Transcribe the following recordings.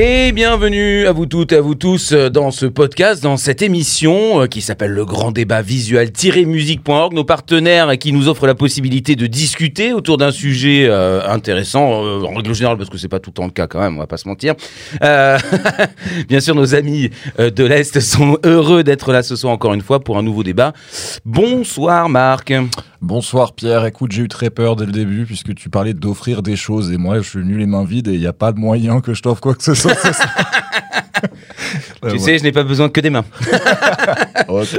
Et bienvenue à vous toutes et à vous tous dans ce podcast, dans cette émission euh, qui s'appelle le grand débat visuel-musique.org, nos partenaires qui nous offrent la possibilité de discuter autour d'un sujet euh, intéressant, euh, en règle générale parce que c'est pas tout le temps le cas quand même, on va pas se mentir. Euh, bien sûr, nos amis euh, de l'Est sont heureux d'être là ce soir encore une fois pour un nouveau débat. Bonsoir Marc. Bonsoir Pierre, écoute j'ai eu très peur dès le début puisque tu parlais d'offrir des choses et moi je suis venu les mains vides et il n'y a pas de moyen que je t'offre quoi que ce soit. Tu sais, je n'ai pas besoin que des mains. Ok.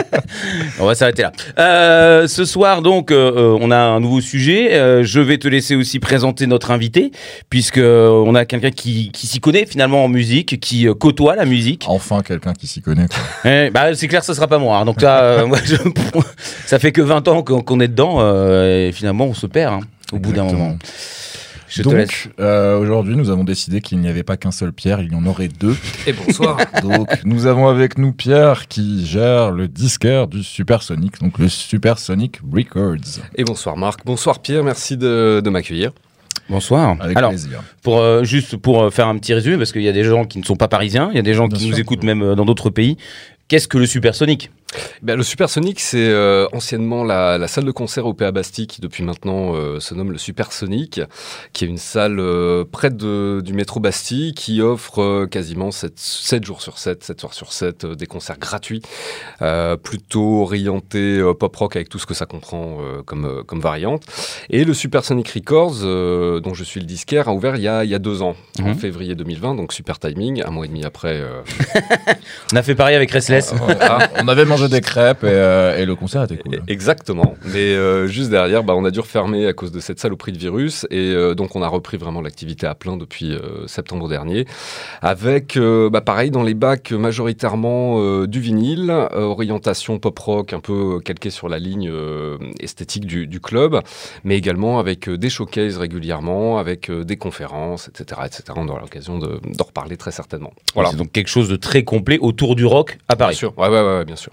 On va s'arrêter là. Euh, ce soir, donc, euh, euh, on a un nouveau sujet. Euh, je vais te laisser aussi présenter notre invité, puisque on a quelqu'un qui, qui s'y connaît finalement en musique, qui côtoie la musique. Enfin quelqu'un qui s'y connaît. Quoi. Eh, bah, c'est clair, ce sera pas moi. hein. Donc là, moi, je- ça fait que 20 ans qu'on est dedans, et finalement, on se perd hein, au bout d'un moment. Je te laisse. Donc euh, aujourd'hui nous avons décidé qu'il n'y avait pas qu'un seul Pierre, il y en aurait deux. Et bonsoir. Donc nous avons avec nous Pierre qui gère le disquaire du Supersonic, donc le Supersonic Records. Et bonsoir Marc. Bonsoir Pierre, merci de, de m'accueillir. Bonsoir. Avec Alors, plaisir. pour euh, juste pour euh, faire un petit résumé, parce qu'il y a des gens qui ne sont pas parisiens, il y a des gens Bien qui sûr. nous écoutent même euh, dans d'autres pays. Qu'est-ce que le supersonique Ben, le Supersonic, c'est euh, anciennement la, la salle de concert au PA Bastille qui depuis maintenant euh, se nomme le Supersonic, qui est une salle euh, près de, du métro Bastille qui offre euh, quasiment 7, 7 jours sur 7, 7 soirs sur 7, euh, des concerts gratuits, euh, plutôt orientés euh, pop-rock avec tout ce que ça comprend euh, comme, euh, comme variante. Et le Supersonic Records, euh, dont je suis le disquaire, a ouvert il y a, il y a deux ans, en Mhm. février 2020, donc super timing, un mois et demi après. euh, On a fait pareil avec Restless. voilà. On avait mangé des crêpes et, euh, et le concert était cool. Exactement. Mais euh, juste derrière, bah, on a dû refermer à cause de cette saloperie de virus. Et euh, donc, on a repris vraiment l'activité à plein depuis euh, septembre dernier. Avec, euh, bah, pareil, dans les bacs, majoritairement euh, du vinyle, euh, orientation pop-rock, un peu calquée sur la ligne euh, esthétique du, du club. Mais également avec euh, des showcases régulièrement, avec euh, des conférences, etc. etc. On aura l'occasion de- d'en reparler très certainement. Voilà. C'est donc quelque chose de très complet autour du rock à Bien Paris. sûr. Ouais, ouais, ouais, ouais, bien sûr.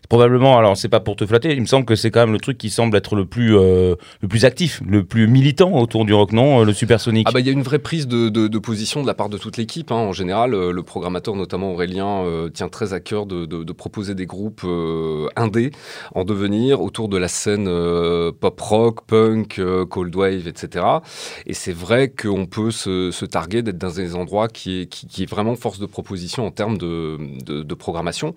Probablement, alors c'est pas pour te flatter, il me semble que c'est quand même le truc qui semble être le plus, euh, le plus actif, le plus militant autour du rock, non euh, Le supersonique. Ah bah il y a une vraie prise de, de- position de la part de toute l'équipe. hein. En général, euh, le programmateur, notamment Aurélien, tient très à cœur de, de- proposer des groupes euh, indés en devenir autour de la scène pop rock, punk, cold wave, etc. Et c'est vrai qu'on peut se, se targuer d'être dans des endroits qui est, qui, est vraiment force de proposition en termes de, programmation.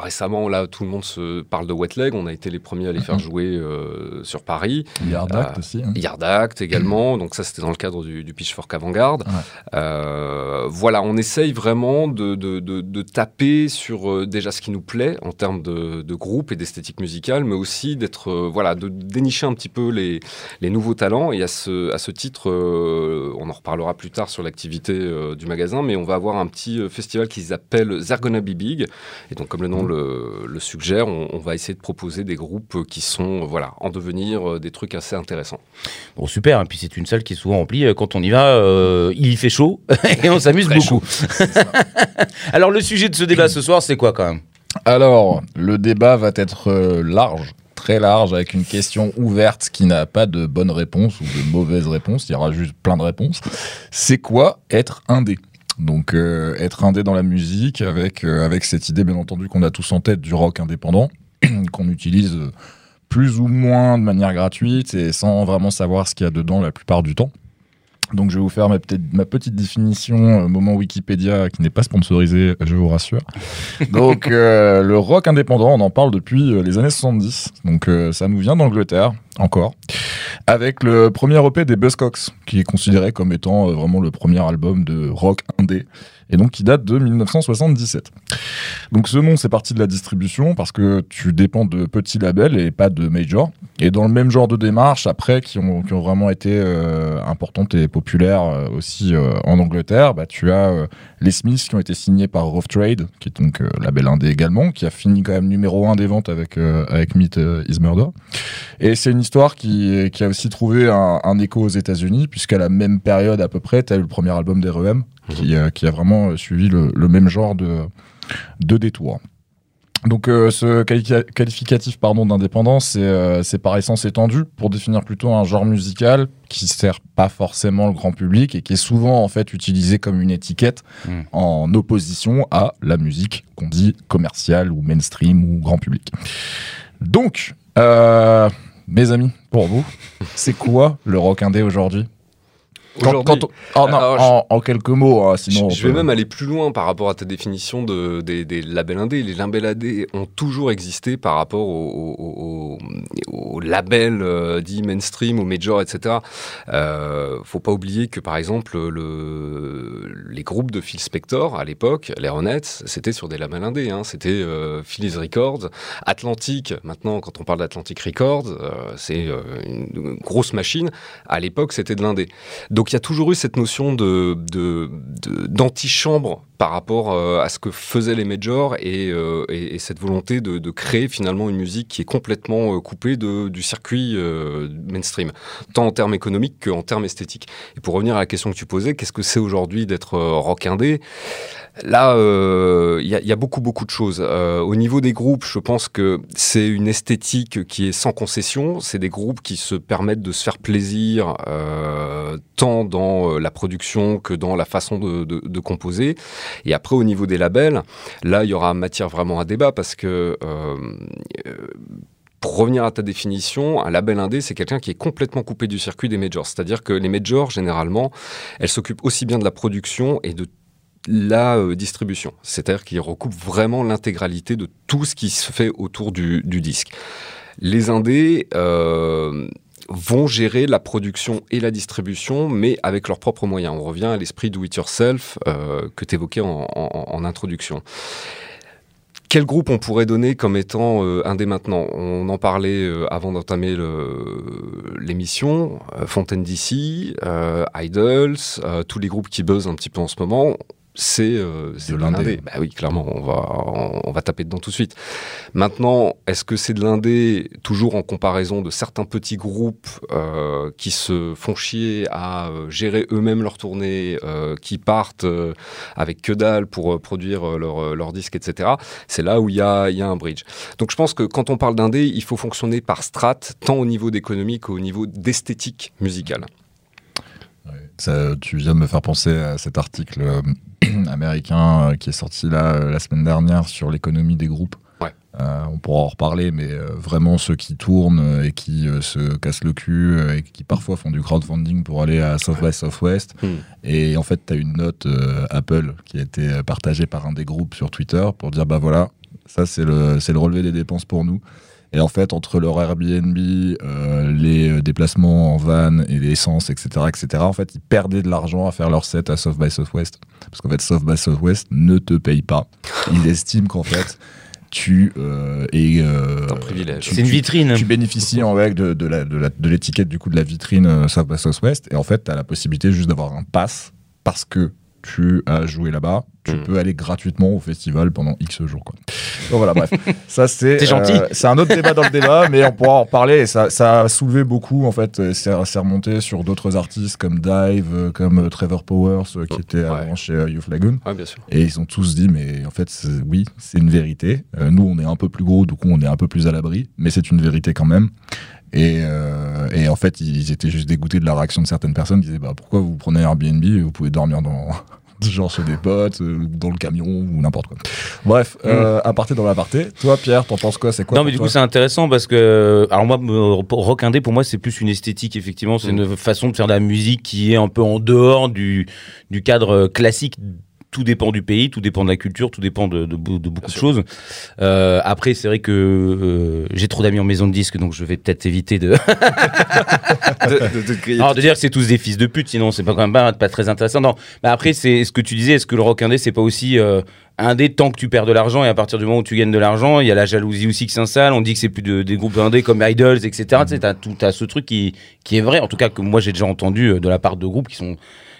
Récemment, là, tout le monde se parle de Wet Leg. On a été les premiers à les faire jouer euh, sur Paris. Yard Euh, Act aussi. hein. Yard Act également, donc ça c'était dans le cadre du, du Pitchfork Avant-Garde. Ouais. Euh, voilà, on essaye vraiment de, de- de- de taper sur euh, déjà ce qui nous plaît en termes de, groupe et d'esthétique musicale, mais aussi d'être euh, voilà, de dénicher un petit peu les, les nouveaux talents. Et à ce, à ce titre, euh, on en reparlera plus tard sur l'activité euh, du magasin, mais on va avoir un petit euh, festival qui s'appelle Zergona Big. Et donc, comme le nom le, le suggère, on, on va essayer de proposer des groupes qui sont euh, voilà, en devenir euh, des trucs assez intéressants. Bon, super, et puis c'est une salle qui est souvent remplie. euh, Quand on y va, euh, il y fait chaud et on s'amuse beaucoup. alors le sujet de ce débat ce soir, c'est quoi quand même? Alors, le débat va être large, très large, avec une question ouverte qui n'a pas de bonne réponse ou de mauvaise réponse. Il y aura juste plein de réponses. C'est quoi être indé donc euh, être indé dans la musique avec, euh, avec cette idée bien entendu qu'on a tous en tête du rock indépendant qu'on utilise euh, plus ou moins de manière gratuite et sans vraiment savoir ce qu'il y a dedans la plupart du temps. Donc je vais vous faire ma, petite- ma petite définition, euh, moment Wikipédia qui n'est pas sponsorisé, je vous rassure. Donc le rock indépendant, on en parle depuis les années 70. Donc ça nous vient d'Angleterre, encore, avec le premier EP des Buzzcocks, qui est considéré comme étant euh, vraiment le premier album de rock indé, et donc qui date de 1977. Donc ce nom, c'est parti de la distribution, parce que tu dépends de petits labels et pas de majors. Et dans le même genre de démarche, après, qui ont, qui ont vraiment été euh, importantes et populaires euh, aussi en Angleterre, bah, tu as les Smiths qui ont été signés par Rough Trade, qui est donc label indé également, qui a fini quand même numéro un des ventes avec, avec Meet Is Murder. Et c'est une histoire qui, qui a aussi trouvé un, un écho aux États-Unis, puisqu'à la même période à peu près, tu as eu le premier album des REM, qui, euh, qui a vraiment euh, suivi le, le même genre de, de détour. Donc euh, ce quali- qualificatif pardon d'indépendance, c'est euh, par essence étendu pour définir plutôt un genre musical qui sert pas forcément le grand public et qui est souvent en fait utilisé comme une étiquette Mm. en opposition à la musique qu'on dit commerciale ou mainstream ou grand public. Donc, euh, mes amis, pour vous, c'est quoi le rock indé aujourd'hui? Quand- Aujourd'hui, quand on- oh, non, alors, en, en quelques mots, hein, sinon. je, vais peut- même aller plus loin par rapport à ta définition de, des, des labels indés. Les labels indés ont toujours existé par rapport aux au, au, au labels euh, dits mainstream, aux majors, etc. Euh, faut pas oublier que par exemple le, les groupes de Phil Spector à l'époque, les Ronettes, c'était sur des labels indés. Hein. C'était euh, Phillies Records, Atlantic. Maintenant, quand on parle d'Atlantic Records, euh, c'est euh, une grosse machine. À l'époque, c'était de l'indé. Donc il y a toujours eu cette notion de, d'antichambre par rapport euh, à ce que faisaient les majors et, euh, et, et cette volonté de, créer finalement une musique qui est complètement euh, coupée du circuit mainstream, tant en termes économiques qu'en termes esthétiques. Et pour revenir à la question que tu posais, qu'est-ce que c'est aujourd'hui d'être rock indé? Là, il y, a- beaucoup, beaucoup de choses. Au niveau des groupes, je pense que c'est une esthétique qui est sans concession. C'est des groupes qui se permettent de se faire plaisir, euh, dans euh, la production que dans la façon de, composer. Et après, au niveau des labels, là, il y aura matière vraiment à débat parce que... euh, euh, pour revenir à ta définition, un label indé, c'est quelqu'un qui est complètement coupé du circuit des majors. C'est-à-dire que les majors, généralement, elles s'occupent aussi bien de la production et de la distribution. C'est-à-dire qu'ils recoupent vraiment l'intégralité de tout ce qui se fait autour du, du disque. Les indés euh, vont gérer la production et la distribution, mais avec leurs propres moyens. On revient à l'esprit do it yourself euh, que tu évoquais en, introduction. Quel groupe on pourrait donner comme étant euh, indé maintenant? On en parlait euh, avant d'entamer l'émission. Fontaine DC, Idols, tous les groupes qui buzzent un petit peu en ce moment, c'est euh, c'est De l'indé. Bah oui, clairement, on va, on, on va taper dedans tout de suite. Maintenant, est-ce que c'est de l'indé toujours en comparaison de certains petits groupes euh, qui se font chier à euh, gérer eux-mêmes leur tournée, euh, qui partent avec que dalle pour produire leur, leur disque, etc. C'est là où il y a, y a un bridge. Donc je pense que quand on parle d'indé, il faut fonctionner par strat, tant au niveau d'économie qu'au niveau d'esthétique musicale. Ça, tu viens de me faire penser à cet article américain euh, qui est sorti là euh, la semaine dernière sur l'économie des groupes. Ouais. Euh, on pourra en reparler, mais euh, vraiment ceux qui tournent et qui euh, se cassent le cul et qui parfois font du crowdfunding pour aller à South by Southwest. Hmm. Et en fait, tu as une note Apple qui a été partagée par un des groupes sur Twitter pour dire bah voilà, ça c'est le, c'est le relevé des dépenses pour nous. Et en fait, entre leur Airbnb, euh, les euh, déplacements en van et l'essence, etc., etc., en fait, ils perdaient de l'argent à faire leur set à South by Southwest. Parce qu'en fait, South by Southwest ne te paye pas. Ils estiment qu'en fait, tu euh, es... euh, Un privilège. tu- C'est une vitrine. tu bénéficies en fait de, de la- de la- de l'étiquette du coup de la vitrine euh, South by Southwest et en fait tu as la possibilité juste d'avoir un pass parce que tu as joué là-bas, tu Mm. peux aller gratuitement au festival pendant X jours. Quoi. Donc voilà, bref. Ça, c'est. C'est gentil. euh, c'est un autre débat dans le débat, mais on pourra en reparler. Et ça, ça a soulevé beaucoup, en fait. C'est remonté sur d'autres artistes comme Dive, euh, comme euh, Trevor Powers, qui Oh, était ouais. avant chez Youth Lagoon. Ouais, bien sûr. Et ils ont tous dit, mais en fait, oui, c'est une vérité. Euh, nous, on est un peu plus gros, du coup, on est un peu plus à l'abri, mais c'est une vérité quand même. Et, euh, et en fait, ils étaient juste dégoûtés de la réaction de certaines personnes qui disaient, bah, pourquoi vous prenez Airbnb et vous pouvez dormir dans. genre chez des potes, euh, dans le camion ou n'importe quoi. Bref, euh, aparté dans l'aparté. Toi, Pierre, t'en penses quoi? C'est quoi non, mais du coup, c'est intéressant parce que. Alors, moi, me- rock indé, pour moi, c'est plus une esthétique, effectivement. C'est Mm. une façon de faire de la musique qui est un peu en dehors du, du cadre classique. Tout dépend du pays, tout dépend de la culture, tout dépend de, de, de beaucoup de sûr. choses. Euh, après, c'est vrai que euh, j'ai trop d'amis en maison de disque, donc je vais peut-être éviter de, Alors de dire que c'est tous des fils de pute, sinon c'est pas quand même pas, pas très intéressant. Non, mais après c'est ce que tu disais, est-ce que le rock indé c'est pas aussi euh, indé tant que tu perds de l'argent et à partir du moment où tu gagnes de l'argent, il y a la jalousie aussi qui s'installe. On dit que c'est plus de, des groupes indés comme Idols, etc. Tu sais, t'as tout, t'as ce truc qui qui est vrai. En tout cas que moi j'ai déjà entendu euh, de la part de groupes qui sont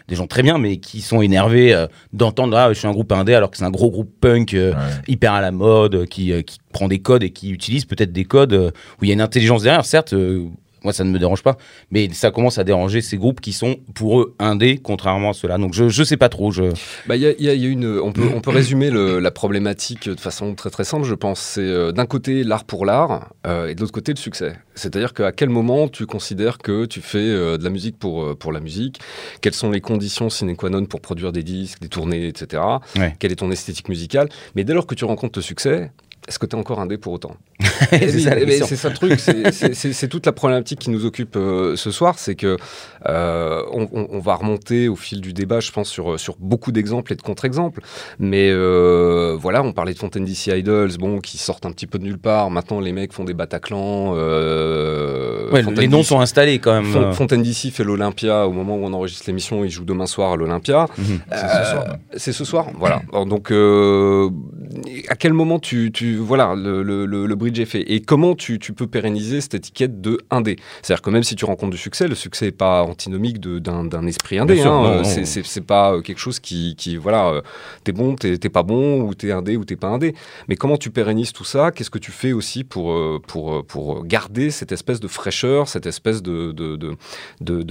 des gens très bien, mais qui sont énervés euh, d'entendre ah je suis un groupe indé alors que c'est un gros groupe punk euh, Ouais. hyper à la mode, euh, qui, euh, qui prend des codes et qui utilise peut-être des codes euh, où il y a une intelligence derrière. Certes, euh, moi ça ne me dérange pas, mais ça commence à déranger ces groupes qui sont pour eux indés, contrairement à ceux-là. Donc je je sais pas trop. Je Bah, y a, y a- y a une, on peut, on peut résumer le- la problématique de façon très très simple, je pense. C'est euh, d'un côté l'art pour l'art euh, et de l'autre côté le succès. C'est-à-dire qu'à quel moment tu considères que tu fais euh, de la musique pour, pour la musique? Quelles sont les conditions sine qua non pour produire des disques, des tournées, etc. Ouais. Quelle est ton esthétique musicale? Mais dès lors que tu rencontres le succès, est-ce que tu es encore indé pour autant C'est Eh oui, ça, la mais question. c'est ça le truc, c'est- toute la problématique qui nous occupe euh, ce soir, c'est que euh, on, va remonter au fil du débat, je pense, sur, sur beaucoup d'exemples et de contre-exemples. Mais euh, voilà, on parlait de Fontaine DC Idols, bon, qui sortent un petit peu de nulle part. Maintenant, les mecs font des Bataclan. Ouais, les noms DC sont installés quand même. Fon- euh. Fontaine DC fait l'Olympia au moment où on enregistre l'émission, il joue demain soir à l'Olympia. Mhm. C'est ce soir. C'est ce soir, voilà. Alors, Donc, à quel moment tu, tu voilà, le, le- le- bridge est fait et comment tu, tu peux pérenniser cette étiquette de indé? C'est-à-dire que même si tu rencontres du succès, le succès n'est pas antinomique d'un esprit indé. Hein. non. C'est- pas euh, quelque chose qui, qui voilà, euh, t'es bon, t'es pas bon, ou t'es indé ou t'es pas indé. Mais comment tu pérennises tout ça? Qu'est-ce que tu fais aussi pour, euh, pour, euh, pour garder cette espèce de fraîcheur, cette espèce de, de, de, de,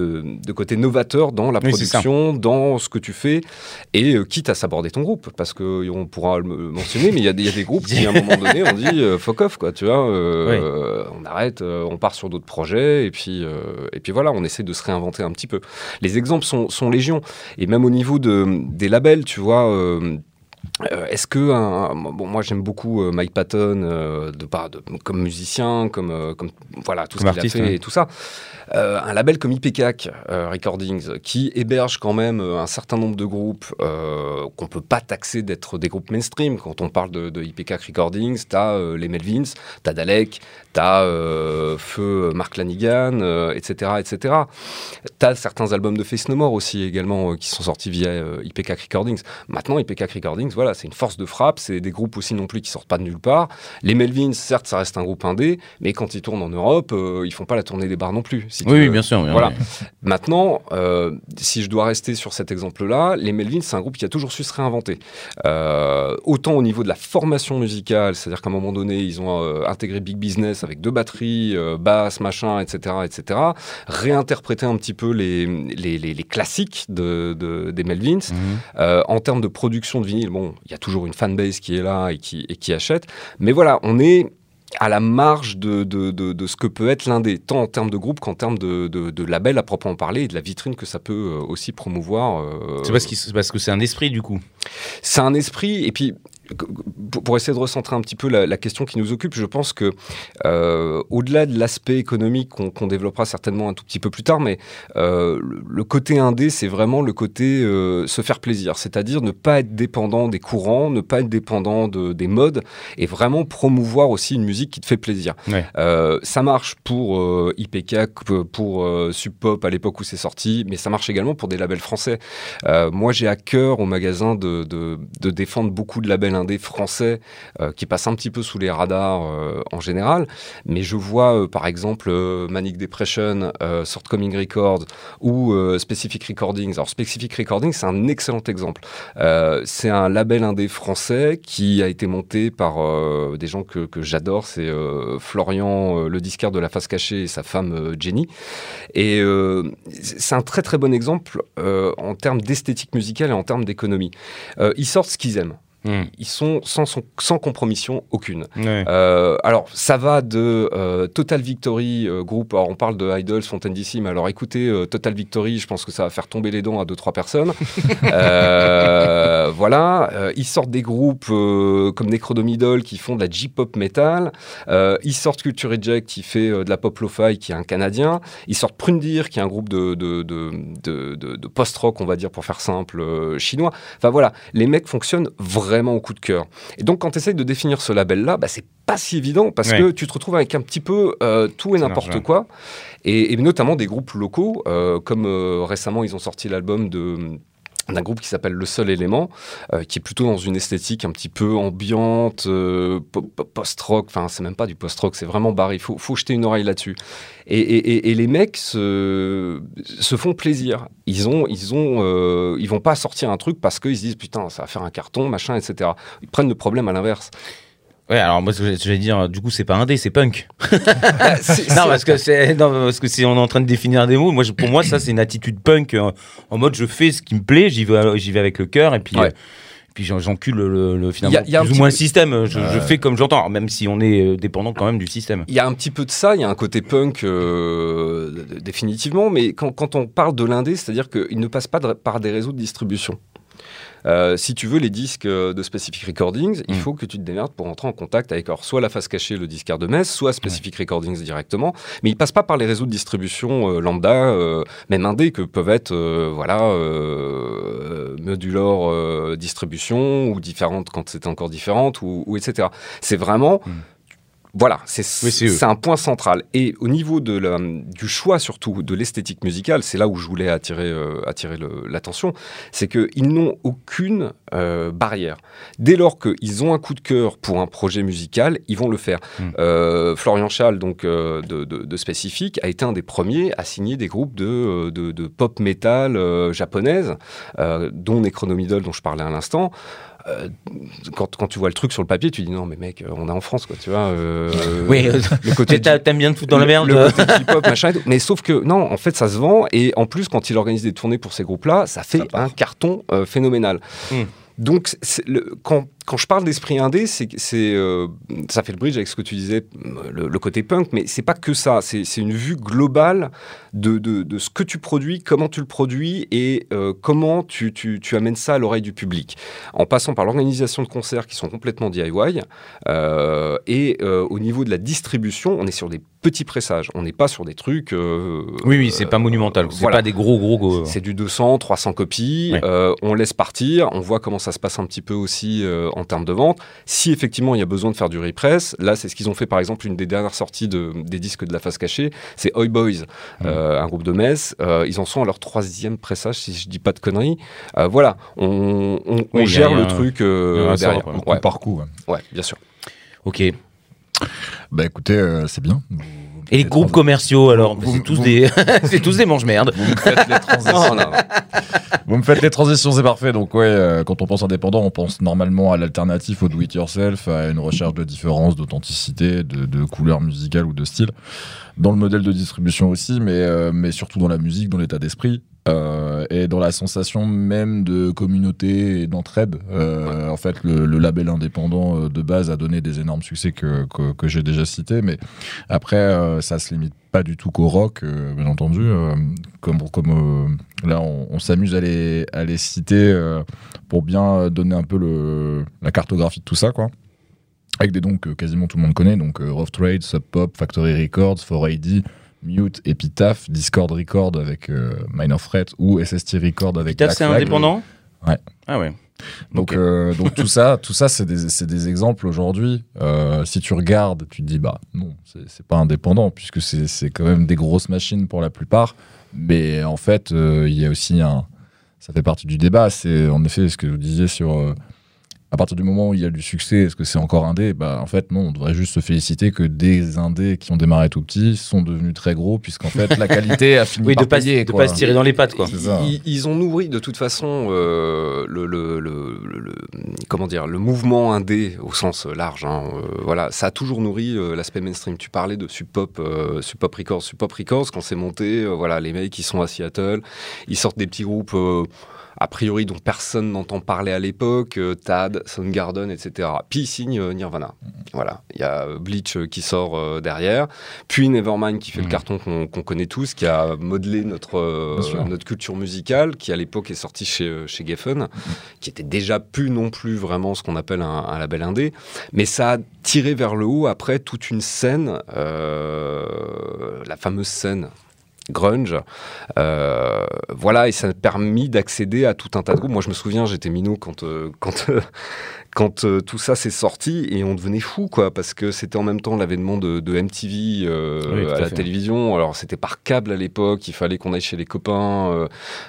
côté novateur dans la Oui, production, dans ce que tu fais, et euh, quitte à saborder ton groupe, parce que on pourra le mentionner, mais il y, a des- il y a des groupes qui à un moment donné on dit euh, fuck off quoi, tu vois, euh, on arrête, euh, on part sur d'autres projets, et puis euh, et puis voilà, on essaie de se réinventer un petit peu. Les exemples sont, sont légion, et même au niveau de, des labels, tu vois. euh, Est-ce que un- un- bon, moi j'aime beaucoup euh, Mike Patton euh, de par de, comme musicien, comme comme voilà tout ce qu'il a fait ouais. et tout ça. Euh, un label comme IPCAC euh, Recordings qui héberge quand même euh, un certain nombre de groupes qu'on peut pas taxer d'être des groupes mainstream. Quand on parle de, de IPCAC Recordings, t'as euh, les Melvins, t'as Dalek, t'as euh, Feu Mark Lanigan, etc., etc. T'as certains albums de Face No More aussi également qui sont sortis via IPCAC Recordings. Maintenant, IPCAC Recordings, voilà, c'est une force de frappe. C'est des groupes aussi non plus qui sortent pas de nulle part. Les Melvins, certes, ça reste un groupe indé, mais quand ils tournent en Europe, ils font pas la tournée des bars non plus. Si Oui, bien sûr. Voilà. Maintenant, euh, si je dois rester sur cet exemple-là, les Melvins, c'est un groupe qui a toujours su se réinventer. Euh, autant au niveau de la formation musicale, c'est-à-dire qu'à un moment donné, ils ont euh, intégré Big Business avec deux batteries, basse, machin, etc., etc. Réinterpréter un petit peu les, les, les- les classiques de, de- des Melvins. Mhm. En termes de production de vinyle, bon, il y a toujours une fanbase qui est là et qui, et qui achète. Mais voilà, on est à la marge de, de, de, de ce que peut être l'indé, tant en termes de groupe qu'en termes de, label à proprement parler et de la vitrine que ça peut euh, aussi promouvoir. euh, C'est parce, parce que c'est un esprit du coup. c'est un esprit, et puis pour, essayer de recentrer un petit peu la, la question qui nous occupe, je pense que euh, au-delà de l'aspect économique qu'on développera certainement un tout petit peu plus tard, mais euh, le, côté indé, c'est vraiment le côté euh, se faire plaisir, c'est-à-dire ne pas être dépendant des courants, ne pas être dépendant de, des modes, et vraiment promouvoir aussi une musique qui te fait plaisir. Ouais. Ça marche pour IPK, pour Sub Pop à l'époque où c'est sorti, mais ça marche également pour des labels français. Moi, j'ai à cœur au magasin de, de, de défendre beaucoup de labels indés français euh, qui passent un petit peu sous les radars euh, en général. Mais je vois, euh, par exemple, Manic Depression, euh, Coming Records ou Specific Recordings. Alors, Specific Recordings, c'est un excellent exemple. C'est un label indé français qui a été monté par des gens que, j'adore. C'est Florian, le disquaire de la face cachée, et sa femme Jenny. Et c'est un très très bon exemple en termes d'esthétique musicale et en termes d'économie. Ils sortent ce qu'ils aiment. Mhm. Ils sont sans, sans, compromission aucune. Ouais. Euh, alors, ça va de euh, Total Victory, euh, groupe, alors on parle de Idols, Fontaine DC, mais alors écoutez, euh, Total Victory, je pense que ça va faire tomber les dents à 2-3 personnes. Euh, voilà, ils sortent des groupes comme Necrodomidol qui font de la J-pop metal. Ils sortent Culture Reject qui fait de la pop lo-fi, qui est un Canadien. Ils sortent Prundir qui est un groupe de, de, post-rock, on va dire pour faire simple, chinois. Enfin voilà, les mecs fonctionnent vraiment au coup de cœur. Et donc quand tu essayes de définir ce label-là, bah, c'est pas si évident parce Ouais. que tu te retrouves avec un petit peu euh, tout et n'importe quoi. Et, et notamment des groupes locaux, euh, comme euh, récemment ils ont sorti l'album de d'un groupe qui s'appelle Le Seul Élément, euh, qui est plutôt dans une esthétique un petit peu ambiante, euh, po- po- post-rock, enfin c'est même pas du post-rock, c'est vraiment barré, il faut, faut jeter une oreille là-dessus. Et, et- et- et les mecs se, se font plaisir. Ils ont, ils ont, euh, ils vont pas sortir un truc parce qu'ils se disent putain ça va faire un carton, machin, etc. Ils prennent le problème à l'inverse. Ouais, alors moi, ce que j'allais dire, du coup, c'est pas indé, c'est punk. Non, parce que c'est, non, parce que si on est en train de définir des mots, moi, je- pour moi, ça, c'est une attitude punk euh, en mode je fais ce qui me plaît, j'y vais, j'y vais avec le cœur, et puis, Ouais. euh, puis j'en- j'encule le, le- finalement Y a- y a un plus ou moins le système. Je, je fais comme j'entends, même si on est euh, dépendant quand même du système. Il y a un petit peu de ça, il y a un côté punk euh, définitivement, mais quand, quand on parle de l'indé, c'est-à-dire qu'il ne passe pas de- par des réseaux de distribution. Euh, si tu veux les disques euh, de Specific Recordings, il Mm. faut que tu te démerdes pour entrer en contact avec alors, soit la face cachée, le disquaire de Metz, soit Specific Recordings directement. Mais ils passent pas par les réseaux de distribution euh, lambda, euh, même indé, que peuvent être euh, voilà, euh, euh, Distribution, ou différentes quand c'est encore différente, ou, ou etc. C'est vraiment. Mm. Voilà, c'est un point central. Et au niveau de la- du choix, surtout de l'esthétique musicale, c'est là où je voulais attirer, euh, attirer l'attention, c'est qu'ils n'ont aucune euh, barrière. Dès lors qu'ils ont un coup de cœur pour un projet musical, ils vont le faire. Mm. Euh, Florian Schall, donc de, de, de Specific, a été un des premiers à signer des groupes de, de, de pop metal japonaise, dont Necronomidol, dont je parlais à l'instant. Euh, quand, quand tu vois le truc sur le papier, tu dis non mais mec, on est en France quoi, tu vois. euh, Oui, euh, le côté t'aimes bien te foutre dans la le- merde. Le côté hip-hop, machin et tout. Mais sauf que, non, en fait, ça se vend. Et en plus, quand il organise des tournées pour ces groupes-là, ça fait Ça un carton euh, phénoménal. Mm. Donc, le- quand, quand je parle d'esprit indé, c'est, c'est, euh, ça fait le bridge avec ce que tu disais, le, le côté punk, mais c'est pas que ça. C'est, c'est une vue globale de, de, de ce que tu produis, comment tu le produis et euh, comment tu, tu, tu amènes ça à l'oreille du public. En passant par l'organisation de concerts qui sont complètement DIY euh, et au niveau de la distribution, on est sur des petits pressages. On n'est pas sur des trucs. Oui, oui, c'est pas monumental. C'est voilà. pas des gros, gros, gros. C'est du 200, 300 copies. On laisse partir. On voit comment ça se passe un petit peu aussi en termes de vente. Si effectivement il y a besoin de faire du repress, là c'est ce qu'ils ont fait par exemple une des dernières sorties de, des disques de la face cachée, c'est Oi Boys, euh, un groupe de Metz. Euh, ils en sont à leur troisième pressage si je dis pas de conneries. Euh, voilà, on, Oui, gère le un- truc euh, derrière. sort, Coup Ouais, par coup. ouais. ouais, bien sûr. Ok. Bah écoutez, euh, c'est bien. Me les groupes commerciaux, alors, vous- c'est tous des, c'est tous des mange-merde. Vous me faites les transitions. Non, non. Vous me faites les transitions, c'est parfait. Donc ouais, euh, quand on pense indépendant, on pense normalement à l'alternatif, au do-it-yourself, à une recherche de différence, d'authenticité, de, de couleur musicale ou de style. Dans le modèle de distribution aussi, mais, euh, mais surtout dans la musique, dans l'état d'esprit. euh, et dans la sensation même de communauté et d'entraide. Euh, En fait, le, le label indépendant de base a donné des énormes succès que, que, que j'ai déjà cités, mais après, ça se limite pas du tout qu'au rock, euh, bien entendu. euh, comme comme euh, là, on, on s'amuse à les, à les citer pour bien donner un peu le, la cartographie de tout ça, quoi. Avec des noms que quasiment tout le monde connaît, donc euh, Rough Trade, Sub Pop, Factory Records, 4AD, Mute, Epitaph, Discord Record avec euh, Minor Threat ou SST Record avec Black c'est indépendant Ouais. Ah ouais. Donc, euh, donc tout ça, tout ça, c'est des, des exemples aujourd'hui. Euh, si tu regardes, tu te dis bah non, c'est pas indépendant puisque c'est quand même des grosses machines pour la plupart. Mais en fait, euh, il y a aussi un, ça fait partie du débat. C'est en effet ce que vous disiez sur à partir du moment où il y a du succès, est-ce que c'est encore indé Bah en fait non, on devrait juste se féliciter que des indés qui ont démarré tout petits sont devenus très gros puisqu'en fait la qualité a fini Oui, de par pas, payer. de pas se tirer dans les pattes, quoi. Ils, ils ont nourri de toute façon euh, le, le, le- le- le- comment dire le mouvement indé au sens large. hein, euh, voilà, ça a toujours nourri euh, l'aspect mainstream. Tu parlais de Sub Pop, euh, Sub Pop Records, Sub Pop Records quand c'est monté. euh, voilà, les mecs qui sont à Seattle, ils sortent des petits groupes. A priori dont personne n'entend parler à l'époque, euh, Tad, Soundgarden, etc. Puis ils signent euh, Nirvana. Voilà, il y a Bleach euh, qui sort derrière, puis Nevermind qui fait le Mhm. carton qu'on connaît tous, qui a modelé notre, notre culture musicale, qui à l'époque est sorti chez, chez Geffen, qui était déjà plus non plus vraiment ce qu'on appelle un, un label indé, mais ça a tiré vers le haut après toute une scène, euh, la fameuse scène grunge. Euh, voilà, et ça a permis d'accéder à tout un tas de groupes. Moi, je me souviens, j'étais minot quand, euh, quand, euh, quand tout ça s'est sorti et on devenait fou, quoi, parce que c'était en même temps l'avènement de, de MTV Oui, à à la fait. télévision. Alors, c'était par câble à l'époque, il fallait qu'on aille chez les copains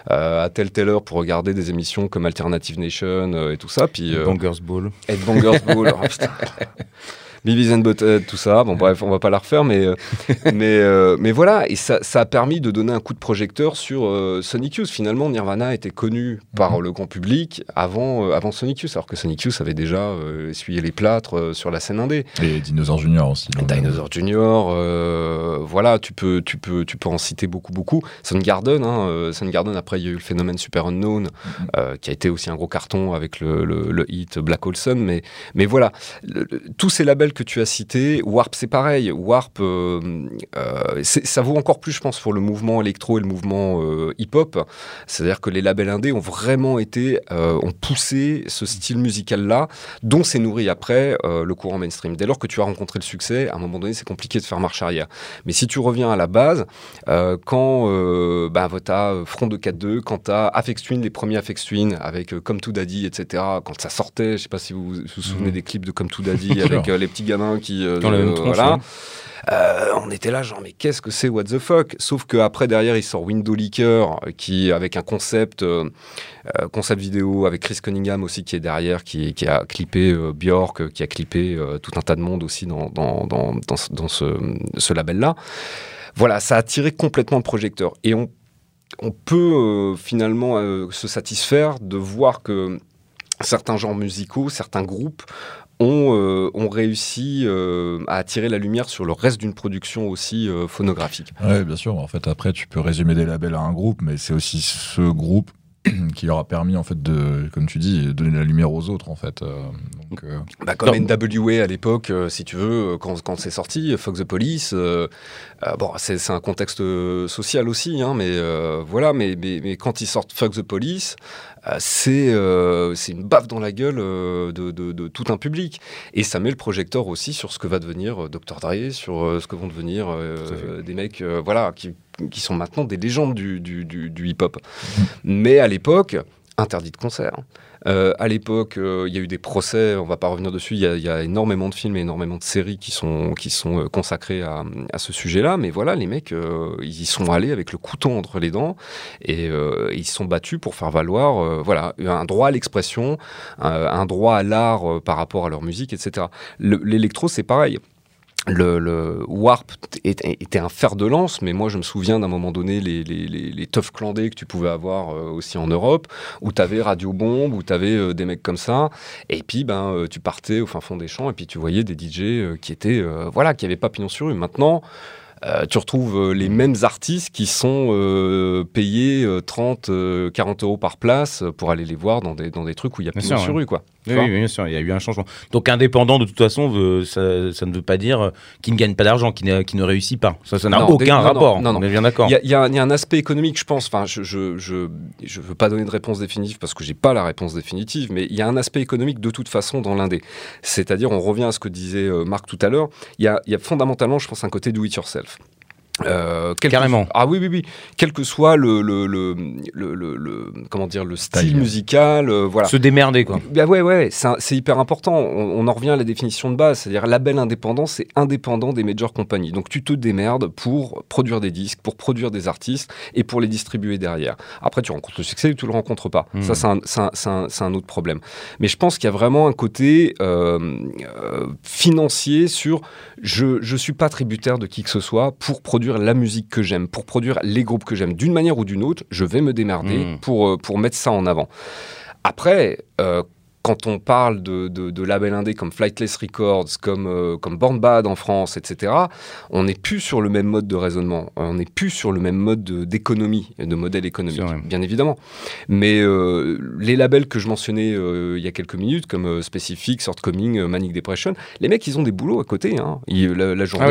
à telle telle heure pour regarder des émissions comme Alternative Nation et tout ça. Puis, Bangers Ball. Headbangers Ball. oh, putain. Beavis and Butthead, tout ça. Bon, bref, on va pas la refaire, mais, euh, mais, euh, mais voilà. Et ça, ça a permis de donner un coup de projecteur sur euh, Sonic Youth. Finalement, Nirvana était connu par le grand public avant, avant Sonic Youth, alors que Sonic Youth avait déjà essuyé les plâtres sur la scène indé. Et Dinosaur Junior aussi. donc, Dinosaur Junior, euh, voilà, tu peux, tu, peux, tu peux en citer beaucoup, beaucoup. Soundgarden, hein, Soundgarden, après, il y a eu le phénomène Super Unknown, euh, qui a été aussi un gros carton avec le, le- le hit Black Hole Sun. Mais, mais voilà, le- tous ces labels que tu as cités, Warp, c'est pareil. Warp, euh, euh, ça vaut encore plus, je pense, pour le mouvement électro et le mouvement euh, hip-hop. C'est-à-dire que les labels indés ont vraiment été, ont poussé ce style musical-là, dont s'est nourri après le courant mainstream. Dès lors que tu as rencontré le succès, à un moment donné, c'est compliqué de faire marche arrière. Mais si tu reviens à la base, quand bah, tu as Front de 4-2, quand tu as Afex Twin, les premiers Afex Twin, avec Comme To Daddy, etc., quand ça sortait, je sais pas si vous vous souvenez Mhm. des clips de Comme To Daddy, avec les petits gamins qui... euh, la même tronche, voilà. ouais. Euh, on était là genre mais qu'est-ce que c'est what the fuck? Sauf que après derrière il sort Window Leaker euh, qui avec un concept euh, concept vidéo avec Chris Cunningham aussi qui est derrière qui, qui a clippé euh, Björk euh, qui a clippé tout un tas de monde aussi dans, dans, dans, dans ce, dans ce, ce label là voilà ça a tiré complètement le projecteur et on, on peut finalement se satisfaire de voir que certains genres musicaux, certains groupes ont, euh, ont réussi euh, à attirer la lumière sur le reste d'une production aussi euh, phonographique. Ouais, bien sûr. En fait, après, tu peux résumer des labels à un groupe, mais c'est aussi ce groupe qui leur a permis, en fait, de, comme tu dis, donner la lumière aux autres, en fait. Euh, donc, euh, Bah, comme Non. NWA à l'époque, euh, si tu veux, quand, quand c'est sorti, Fuck the Police, euh, euh, bon, c'est un contexte social aussi, hein, mais euh, voilà, mais, mais, mais quand ils sortent Fuck the Police, euh, c'est euh, c'est une baffe dans la gueule euh, de, de- de tout un public. Et ça met le projecteur aussi sur ce que va devenir euh, Dr. Dre, sur euh, ce que vont devenir euh, des mecs euh, voilà, qui, qui sont maintenant des légendes du, du, du- du hip-hop. Mais à l'époque, interdit de concert. Euh, à l'époque, euh, il y a eu des procès, on va pas revenir dessus, il y, a- énormément de films et énormément de séries qui sont, qui sont euh, consacrés à, ce sujet-là, mais voilà, les mecs, ils y sont allés avec le couteau entre les dents et ils sont battus pour faire valoir voilà, un droit à l'expression, un, droit à l'art par rapport à leur musique, etc. Le- L'électro, c'est pareil. Le, le Warp était, un fer de lance, mais moi je me souviens d'un moment donné les, les, les, les teufs clandés que tu pouvais avoir euh, aussi en Europe, où tu avais Radio Bombe, où tu avais des mecs comme ça, et puis ben, euh, tu partais au fin fond des champs, et puis tu voyais des DJ euh, qui étaient, euh, voilà, qui n'avaient pas pignon sur rue. Maintenant, euh, tu retrouves euh, les mêmes artistes qui sont euh, payés euh, 30, euh, 40 euros par place pour aller les voir dans des, dans des trucs où il y a sûr, sur rue, quoi. Oui, bien sûr, il y a eu un changement. Donc indépendant, de toute façon, veut- ça, ça ne veut pas dire euh, qu'il ne gagne pas d'argent, qu'il ne, ne réussit pas. Ça, ça n'a aucun non, rapport. non, non. On est bien d'accord. Il y, a- y un- il y a un aspect économique, je pense. Enfin, je je veux pas donner de réponse définitive parce que j'ai pas la réponse définitive, mais il y a un aspect économique de toute façon dans l'indé. C'est-à-dire, on revient à ce que disait euh, Marc tout à l'heure. Il y a, il y a fondamentalement, je pense, un côté do it yourself. Euh, que- Carrément. ah oui, oui, oui. Quel que soit le, le, le, le, comment dire, le style Style. musical, euh, voilà. Se démerder, quoi. Bah ouais, ouais, c'est un- hyper important. On, on en revient à la définition de base, c'est-à-dire label indépendant, c'est indépendant des major compagnies. Donc tu te démerdes pour produire des disques, pour produire des artistes et pour les distribuer derrière. Après, tu rencontres le succès ou tu le rencontres pas. Ça, c'est un, c'est un- c'est un- c'est un autre problème. Mais je pense qu'il y a vraiment un côté euh, financier sur je je suis pas tributaire de qui que ce soit pour produire la musique que j'aime, pour produire les groupes que j'aime. D'une manière ou d'une autre, je vais me démerder Mhm. pour, euh, pour mettre ça en avant. Après, euh, quand on parle de, de, de labels indés comme Flightless Records, comme, euh, comme Born Bad en France, etc., on n'est plus sur le même mode de raisonnement. On n'est plus sur le même mode de- d'économie, de, modèle économique, bien évidemment. Mais euh, les labels que je mentionnais euh, il y a quelques minutes, comme euh, Specific, Shortcoming, Manic Depression, les mecs, ils ont des boulots à côté. Hein. Ils- la, la journée, Ah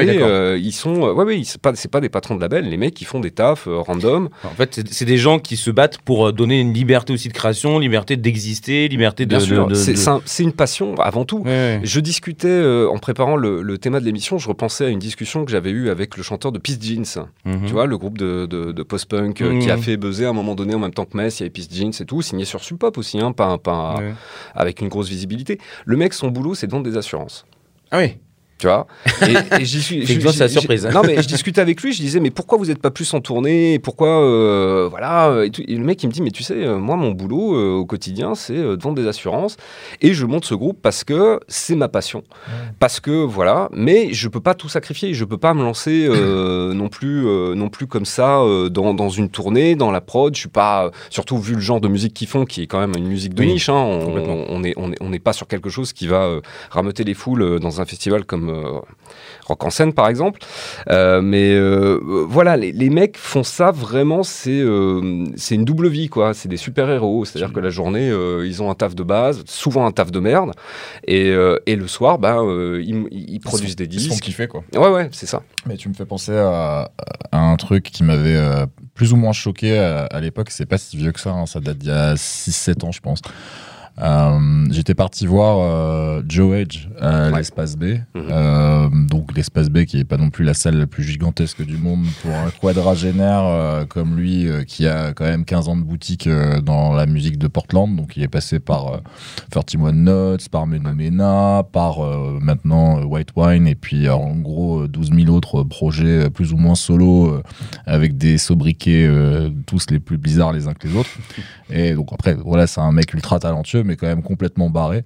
oui, ils sont... ouais, ouais, c'est pas, pas des patrons de labels. Les mecs, ils font des tafs random. En fait, c'est- des gens qui se battent pour donner une liberté aussi de création, liberté d'exister, liberté de. De- de- c'est de- un- une passion avant tout. Ouais, ouais. Je discutais, euh, en préparant le, le thème de l'émission, je repensais à une discussion que j'avais eue avec le chanteur de Peace Jeans, Mhm. tu vois, le groupe de, de- de post-punk euh, Mhm. qui a fait buzzer à un moment donné en même temps que Metz, il y avait Peace Jeans et tout, signé sur Sub Pop aussi, hein, pas, pas Ouais. avec une grosse visibilité. Le mec, son boulot, c'est de vendre des assurances. Ah oui. Tu vois Et, et j'y suis. C'est la surprise. Non, mais je discutais avec lui, je disais, mais pourquoi vous n'êtes pas plus en tournée? Pourquoi, euh, voilà et, tout. Et le mec, il me dit, mais tu sais, euh, moi, mon boulot euh, au quotidien, c'est de vendre des assurances. Et je monte ce groupe parce que c'est ma passion. Parce que, voilà, mais je peux pas tout sacrifier. Je peux pas me lancer euh, non, plus, non plus comme ça dans, dans une tournée, dans la prod. Je suis pas, surtout vu le genre de musique qu'ils font, qui est quand même une musique de niche. hein, on- n'est on est, on n'est pas sur quelque chose qui va rameuter les foules dans un festival comme euh, Rock en scène, par exemple. Euh, mais euh, voilà, les, les mecs font ça vraiment, c'est c'est une double vie, quoi. C'est des super-héros. C'est-à-dire que la journée, ils ont un taf de base, souvent un taf de merde. Et, et le soir, bah, euh, ils, ils produisent des Ils se font disques. kiffer, quoi. Ouais, ouais, c'est ça. Mais tu me fais penser à, à un truc qui m'avait plus ou moins choqué à, à l'époque. C'est pas si vieux que ça, hein, ça date d'il y a 6-7 ans, je pense. Euh, J'étais parti voir euh, Joe Edge à Ouais. l'espace B. Mhm. Euh, donc l'espace B qui est pas non plus la salle la plus gigantesque du monde pour un quadragénaire euh, comme lui euh, qui a quand même 15 ans de boutique euh, dans la musique de Portland. Donc il est passé par euh, 31 Notes, par Menomena, par euh, maintenant euh, White Wine et puis euh, en gros euh, 12 000 autres projets euh, plus ou moins solo euh, avec des sobriquets euh, tous les plus bizarres les uns que les autres. Et donc après voilà c'est un mec ultra talentueux mais quand même complètement barré.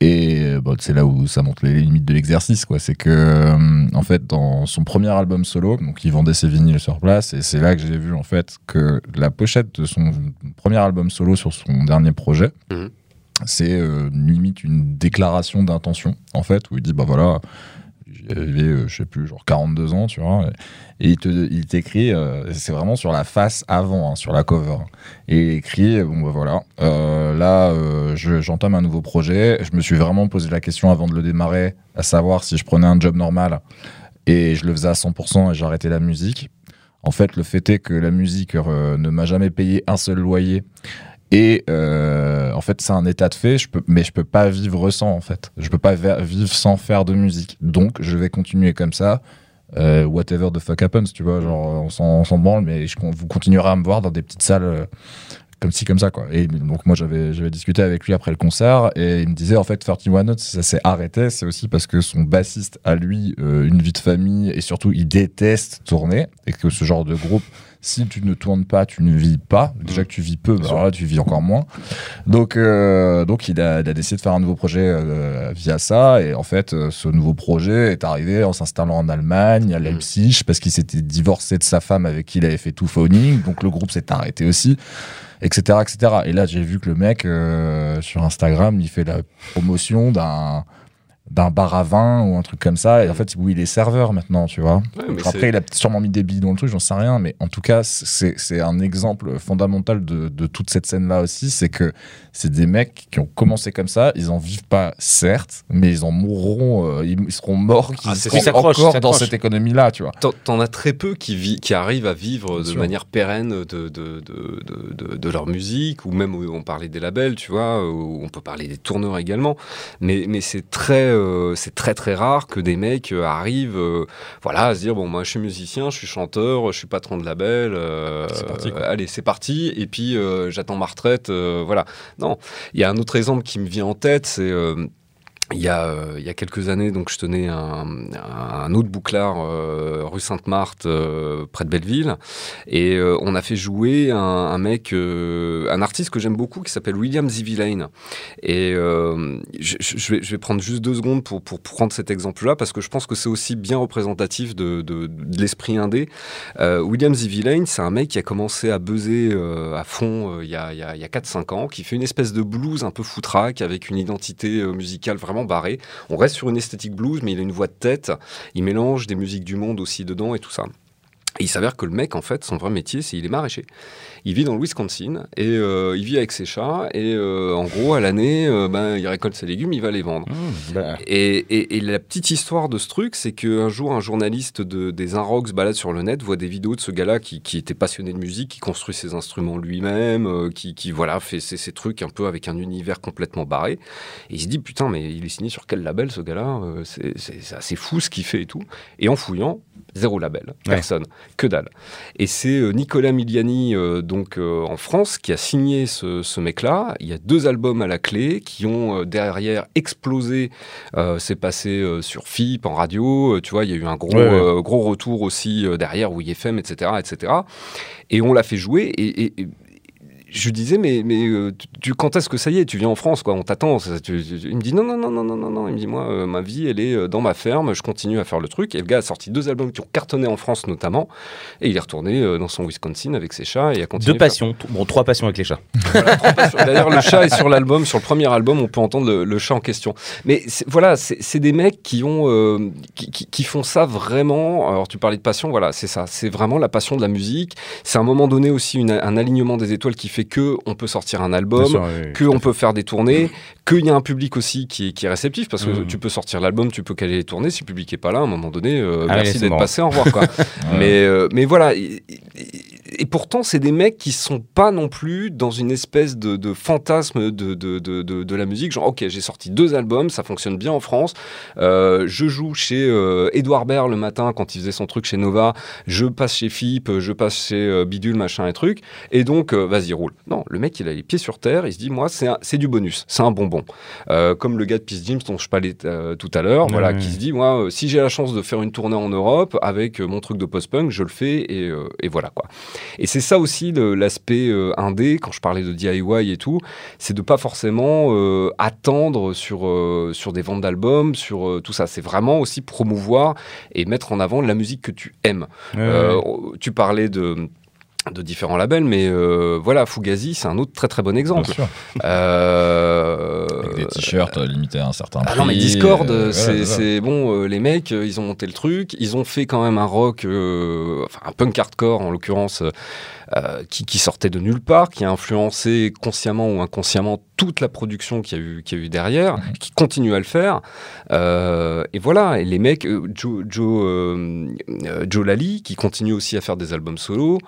Et euh, bon, c'est là où ça montre les limites de l'exercice, quoi. C'est que, euh, en fait, dans son premier album solo, donc il vendait ses vinyles sur place, et c'est là que j'ai vu, en fait, que la pochette de son premier album solo sur son dernier projet, Mhm. c'est euh, limite une déclaration d'intention, en fait, où il dit, bah voilà, j'avais, euh, je sais plus, genre 42 ans, tu vois, et il te- il t'écrit, euh, c'est vraiment sur la face avant, hein, sur la cover. Et il écrit, bon bah voilà, euh, là euh, je- j'entame un nouveau projet. Je me suis vraiment posé la question avant de le démarrer, à savoir si je prenais un job normal et je le faisais à 100% et j'arrêtais la musique. En fait, le fait est que la musique euh, ne m'a jamais payé un seul loyer. Et euh, en fait, c'est un état de fait, mais je peux pas vivre sans, en fait. Je peux pas vivre sans faire de musique. Donc, je vais continuer comme ça. Euh, whatever the fuck happens, tu vois, genre, on s'en, branle, mais vous continuerez à me voir dans des petites salles euh, comme ci, comme ça, quoi. Et donc, moi, j'avais, discuté avec lui après le concert, et il me disait, en fait, 31 Notes, ça s'est arrêté, c'est aussi parce que son bassiste a, lui, une vie de famille, et surtout, il déteste tourner, et que ce genre de groupe, si tu ne tournes pas, tu ne vis pas. Déjà que tu vis peu, bah, alors là, tu vis encore moins. Donc, euh, donc il, a, il a décidé de faire un nouveau projet euh, via ça. Et en fait, euh, ce nouveau projet est arrivé en s'installant en Allemagne, à Leipzig, parce qu'il s'était divorcé de sa femme avec qui il avait fait tout phoning. Donc le groupe s'est arrêté aussi, etc., etc. Et là, j'ai vu que le mec euh, sur Instagram, il fait la promotion d'un d'un bar à vin ou un truc comme ça et en fait où il est serveur maintenant tu vois Ouais, mais après il a sûrement mis des billes dans le truc j'en sais rien mais en tout cas c'est un exemple fondamental de, de toute cette scène là aussi c'est que c'est des mecs qui ont commencé comme ça ils en vivent pas certes mais ils en mourront euh, ils, ils seront morts Ah, seront. Ils s'accrochent, encore dans cette économie là tu vois T'en- as très peu qui, vit, qui arrivent à vivre de sûr. manière pérenne de, de, de, de, leur musique, ou même où on parlait des labels, tu vois, où on peut parler des tourneurs également. Mais, mais c'est très, euh, c'est très très rare que des mecs euh, arrivent, euh, voilà, à se dire bon, moi je suis musicien, je suis chanteur, je suis patron de label, parti, allez c'est parti, et puis j'attends ma retraite, voilà. Non, il y a un autre exemple qui me vient en tête, c'est il y, a, euh, il y a quelques années, donc je tenais un, un autre bouclard euh, rue Sainte-Marthe, euh, près de Belleville, et on a fait jouer un, mec, un artiste que j'aime beaucoup, qui s'appelle William Zivillane. Et je, vais, je vais prendre juste deux secondes pour, pour prendre cet exemple-là, parce que je pense que c'est aussi bien représentatif de, de- l'esprit indé. William Zivillane, c'est un mec qui a commencé à buzzer à fond il y a, a- a 4-5 ans, qui fait une espèce de blues un peu foutraque, avec une identité musicale vraiment barrée. On reste sur une esthétique blues, mais il a une voix de tête. Il mélange des musiques du monde aussi dedans et tout ça. Et il s'avère que le mec, en fait, son vrai métier, c'est il est maraîcher. Il vit dans le Wisconsin et euh, il vit avec ses chats. Et euh, en gros, à l'année, euh, ben, il récolte ses légumes, il va les vendre. Mmh, bah, Et, et- et la petite histoire de ce truc, c'est qu'un jour, un journaliste de, des Inrocks balade sur le net, voit des vidéos de ce gars-là qui, qui était passionné de musique, qui construit ses instruments lui-même, qui, qui, voilà, fait ses, ses trucs un peu avec un univers complètement barré. Et il se dit, putain, mais il est signé sur quel label ce gars-là c'est assez fou ce qu'il fait et tout. Et en fouillant, Zéro label, personne, que dalle. Et c'est euh, Nicolas Miliani, euh, donc euh, en France, qui a signé ce, ce mec-là. Il y a deux albums à la clé qui ont euh, derrière explosé. C'est passé sur FIP, en radio. tu vois, il y a eu un gros, Ouais, ouais. gros retour aussi derrière, ou IFM, etc., etc. Et on l'a fait jouer. Et, et- et je lui disais, mais, mais euh, tu, quand est-ce que ça y est Tu viens en France, quoi On t'attend. Il me dit, non, non, non, non, non, non, non. Il me dit, moi, euh, ma vie, elle est euh, dans ma ferme. Je continue à faire le truc. Et le gars a sorti deux albums qui ont cartonné en France, notamment. Et il est retourné euh, dans son Wisconsin avec ses chats et a continué. Deux faire- passions. Bon, trois passions avec les chats. D'ailleurs, le chat est sur l'album, sur le premier album, on peut entendre le, le chat en question. Mais voilà, c'est des mecs qui ont, qui, qui- qui font ça vraiment. Alors, tu parlais de passion, voilà, c'est ça. C'est vraiment la passion de la musique. C'est à un moment donné aussi une- un alignement des étoiles qui fait que on peut sortir un album. Sûr, oui, que on fait. peut faire des tournées, qu'il y a un public aussi qui est, qui est réceptif, parce que Mhm. tu peux sortir l'album, tu peux caler les tournées, si le public est pas là, à un moment donné, euh, Ah merci d'être passé, au revoir. Quoi. mais, euh, mais voilà, et, et- et pourtant, c'est des mecs qui sont pas non plus dans une espèce de, de fantasme de, de, de, la musique, genre, ok, j'ai sorti deux albums, ça fonctionne bien en France, euh, je joue chez euh, Edouard Baird le matin quand il faisait son truc chez Nova, je passe chez FIP, je passe chez euh, Bidule, machin et truc, et donc, euh, vas-y, roule. Non, le mec, il a les pieds sur terre, il se dit, moi, c'est du bonus, c'est un bonbon. Euh, comme le gars de Peace James dont je parlais euh, tout à l'heure, Ouais, voilà, ouais. qui se dit, moi, euh, si j'ai la chance de faire une tournée en Europe avec euh, mon truc de post-punk, je le fais, et, euh, et voilà, quoi. Et c'est ça aussi l'aspect euh, indé, quand je parlais de DIY et tout, c'est de pas forcément euh, attendre sur, euh, sur des ventes d'albums, sur tout ça. C'est vraiment aussi promouvoir et mettre en avant la musique que tu aimes. Ouais, ouais. tu parlais de de différents labels, mais euh, voilà, Fugazi, c'est un autre très très bon exemple. Bien sûr. Euh, Avec des t-shirts euh, limités à un certain prix. ah non mais Discord, euh, c'est voilà, bon, euh, les mecs, ils ont monté le truc, ils ont fait quand même un rock, euh, enfin un punk hardcore en l'occurrence, euh, qui, qui sortait de nulle part, qui a influencé consciemment ou inconsciemment toute la production qu'il y a eu, qu'il y a eu derrière, qui continue à le faire. Euh, et voilà, et les mecs, euh, Joe, Joe, Joe Lally, qui continue aussi à faire des albums solo,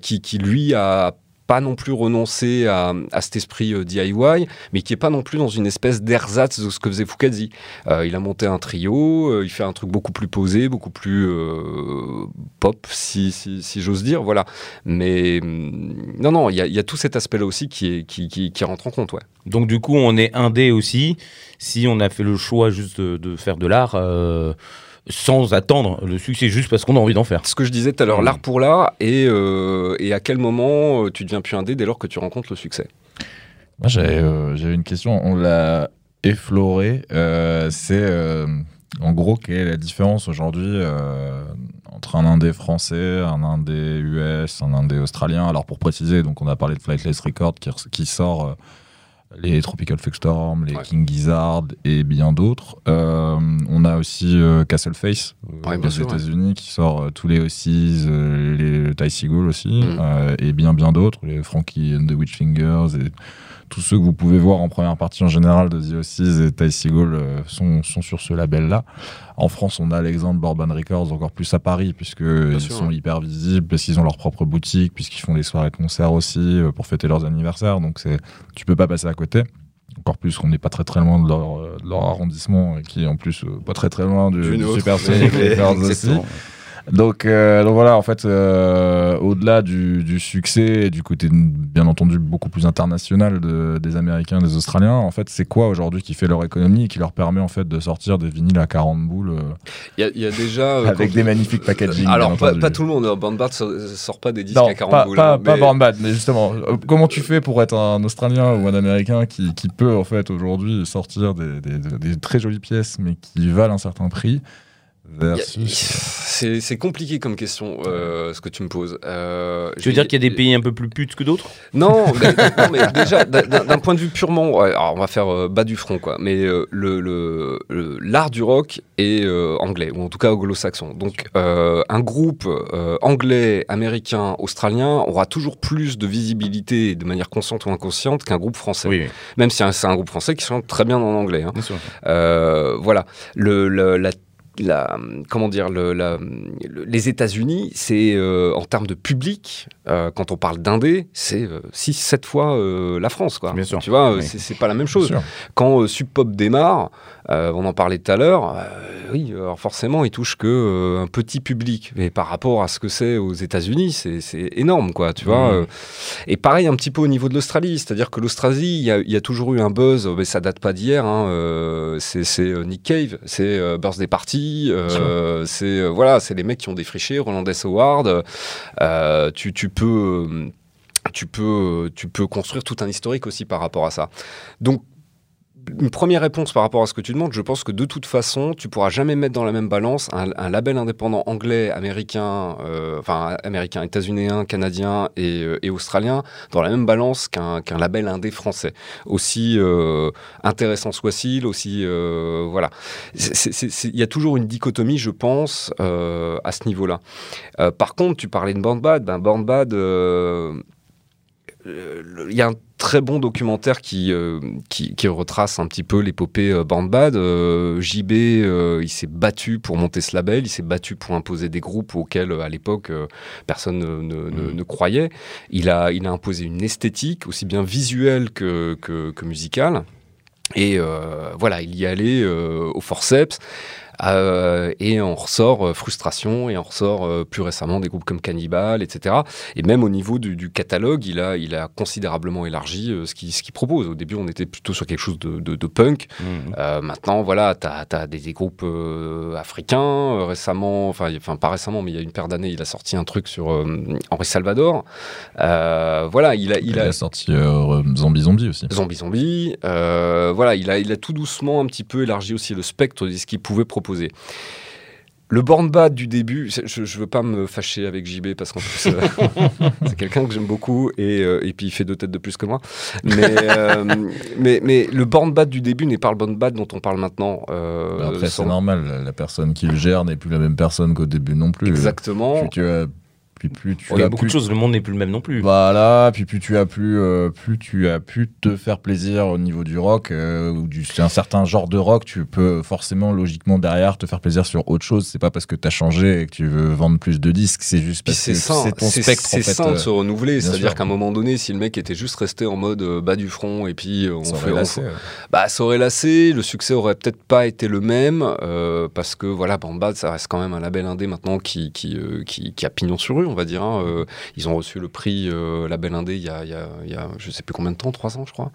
qui, qui lui a pas non plus renoncé à, à cet esprit euh, DIY, mais qui est pas non plus dans une espèce d'ersatz de ce que faisait Fukazi. Euh, il a monté un trio, euh, il fait un truc beaucoup plus posé, beaucoup plus pop, si, si, si j'ose dire, voilà. Mais hum, non, non, il y, a- tout cet aspect-là aussi qui, est, qui, qui, qui rentre en compte, ouais. Donc du coup, on est indé aussi si on a fait le choix juste de, faire de l'art sans attendre le succès, juste parce qu'on a envie d'en faire. Ce que je disais tout à l'heure, l'art pour l'art, et, euh, et à quel moment euh, tu deviens plus indé dès lors que tu rencontres le succès? Moi, j'avais euh, j'avais une question. On l'a effleuré. euh, c'est euh, en gros quelle est la différence aujourd'hui euh, entre un indé français, un indé US, un indé australien? Alors pour préciser, donc on a parlé de Flightless Records qui, qui sort euh, les Tropical Fuckstorm, les Ouais. King Gizzard et bien d'autres. Euh, on a aussi euh, Castle Face euh, Ouais, aux ouais. États-Unis qui sort euh, tous les Ossies, euh, les Ty Seagull aussi, euh, et bien bien d'autres, les Frankie and the Witchfingers et tous ceux que vous pouvez voir en première partie en général de The Ossies et Ty Seagull euh, sont, sont sur ce label-là. En France, on a l'exemple Bourbon Records encore plus à Paris, puisqu'ils sont ouais. hyper visibles, parce qu'ils ont leur propre boutique, puisqu'ils font des soirées de concert aussi euh, pour fêter leurs anniversaires. Donc c'est, tu peux pas passer à côté. Encore plus qu'on n'est pas très très loin de leur, euh, de leur arrondissement, et qui est en plus euh, pas très très loin du, Du. Super Sonic Records aussi. Donc, euh, donc voilà, en fait, euh, au-delà du, du succès et du côté bien entendu beaucoup plus international de- des Américains, des Australiens, en fait, c'est quoi aujourd'hui qui fait leur économie et qui leur permet en fait de sortir des vinyles à 40 boules euh, Il y, a- il y a déjà. euh, avec des magnifiques packaging Alors, pas, tout le monde, Band Bard sort, sort pas des disques Non, à 40 pas, boules. pas, hein, pas mais- Born Bad, mais justement, comment tu fais pour être un Australien ou un Américain qui, qui peut en fait aujourd'hui sortir des, des- des très jolies pièces mais qui valent un certain prix versus... C'est compliqué comme question, euh, ce que tu me poses. Euh, Tu veux dire qu'il y a des pays un peu plus putes que d'autres? Non, mais, non, mais déjà, d'un- point de vue purement. alors on va faire euh, bas du front, quoi. Mais euh, le- le- le- l'art du rock est anglais, ou en tout cas anglo-saxon. Donc, un groupe anglais, américain, australien aura toujours plus de visibilité de manière consciente ou inconsciente qu'un groupe français. Oui, oui, Même si c'est un groupe français qui chante très bien en anglais. hein. bien sûr. Voilà. Le, le- la- la, comment dire, le, la- le- les États-Unis, c'est euh, en termes de public, euh, quand on parle d'indé, c'est 6-7 fois euh, la France. Quoi. Bien sûr. Tu vois, Oui. c'est pas la même chose. Quand Sub Pop démarre, on en parlait tout à l'heure, oui, alors forcément, il touche que un petit public. Mais par rapport à ce que c'est aux États-Unis, c'est énorme, quoi, tu vois. Euh. Et pareil un petit peu au niveau de l'Australie, c'est-à-dire que l'Australie, il y, a- il y a toujours eu un buzz, mais ça date pas d'hier. hein, c'est Nick Cave, c'est Birthday Party, euh, c'est euh, voilà, c'est les mecs qui ont défriché Roland S. Howard. euh, tu, tu peux. tu peux, tu peux construire tout un historique aussi par rapport à ça. Donc, une première réponse par rapport à ce que tu demandes, je pense que de toute façon, tu pourras jamais mettre dans la même balance un, label indépendant anglais, américain, euh, enfin américain, états-unéen, canadien et, euh, et australien dans la même balance qu'un qu'un label indé français. Aussi euh, intéressant soit-il, aussi voilà. Il y a toujours une dichotomie, je pense, à ce niveau-là. Par contre, tu parlais de Born Bad, ben Born Bad. il y a un très bon documentaire qui, euh, qui, qui retrace un petit peu l'épopée euh, Born Bad. Euh, JB, euh, il s'est battu pour monter ce label, il s'est battu pour imposer des groupes auxquels, à l'époque, personne ne, ne- ne- ne croyait. Il a, il a imposé une esthétique, aussi bien visuelle que, que, que musicale. Et voilà, il y allait au forceps. Euh, et on ressort euh, frustration et on ressort euh, plus récemment des groupes comme Cannibal, etc. Et même au niveau du, du catalogue, il a, il a considérablement élargi ce qu'il ce propose. Au début, on était plutôt sur quelque chose de, de- de punk. Euh, maintenant, voilà, tu as, des, des groupes africains. Récemment, enfin, pas récemment, mais il y a une paire d'années, il a sorti un truc sur Henri Salvador. Voilà, il a, il Il a, a sorti Zombie Zombie aussi. Zombie Zombie. voilà, il a, il a tout doucement un petit peu élargi aussi le spectre de ce qu'il pouvait proposer. Le Born Bad du début, je, je veux pas me fâcher avec JB parce qu'en plus euh, c'est quelqu'un que j'aime beaucoup et, euh, et puis il fait deux têtes de plus que moi. Mais, euh, mais, mais le Born Bad du début n'est pas le Born Bad dont on parle maintenant. Après, sans- c'est normal, la- personne qui le gère n'est plus la même personne qu'au début non plus. Exactement. Plus tu as, puis plus tu Oh, Il y as a beaucoup plus- de choses, le monde n'est plus le même non plus. Voilà, puis plus tu as pu, euh, plus tu as pu te faire plaisir au niveau du rock euh, ou du un certain genre de rock, tu peux forcément logiquement derrière te faire plaisir sur autre chose. C'est pas parce que tu as changé et que tu veux vendre plus de disques, c'est juste Puis parce c'est que sain, c'est ton c'est spectre en c'est fait. sain de euh, se renouveler. C'est-à-dire qu'à un moment donné, si le mec était juste resté en mode euh, bas du front et puis euh, on ça fait, on lassé, ouais. bah ça aurait lassé. Le succès aurait peut-être pas été le même euh, parce que voilà, Band ça reste quand même un label indé maintenant qui qui, euh, qui, qui a pignon sur rue, on va dire. hein. Euh, ils ont reçu le prix euh, label indé il y a, il y a, il y a je sais plus combien de temps, trois ans je crois.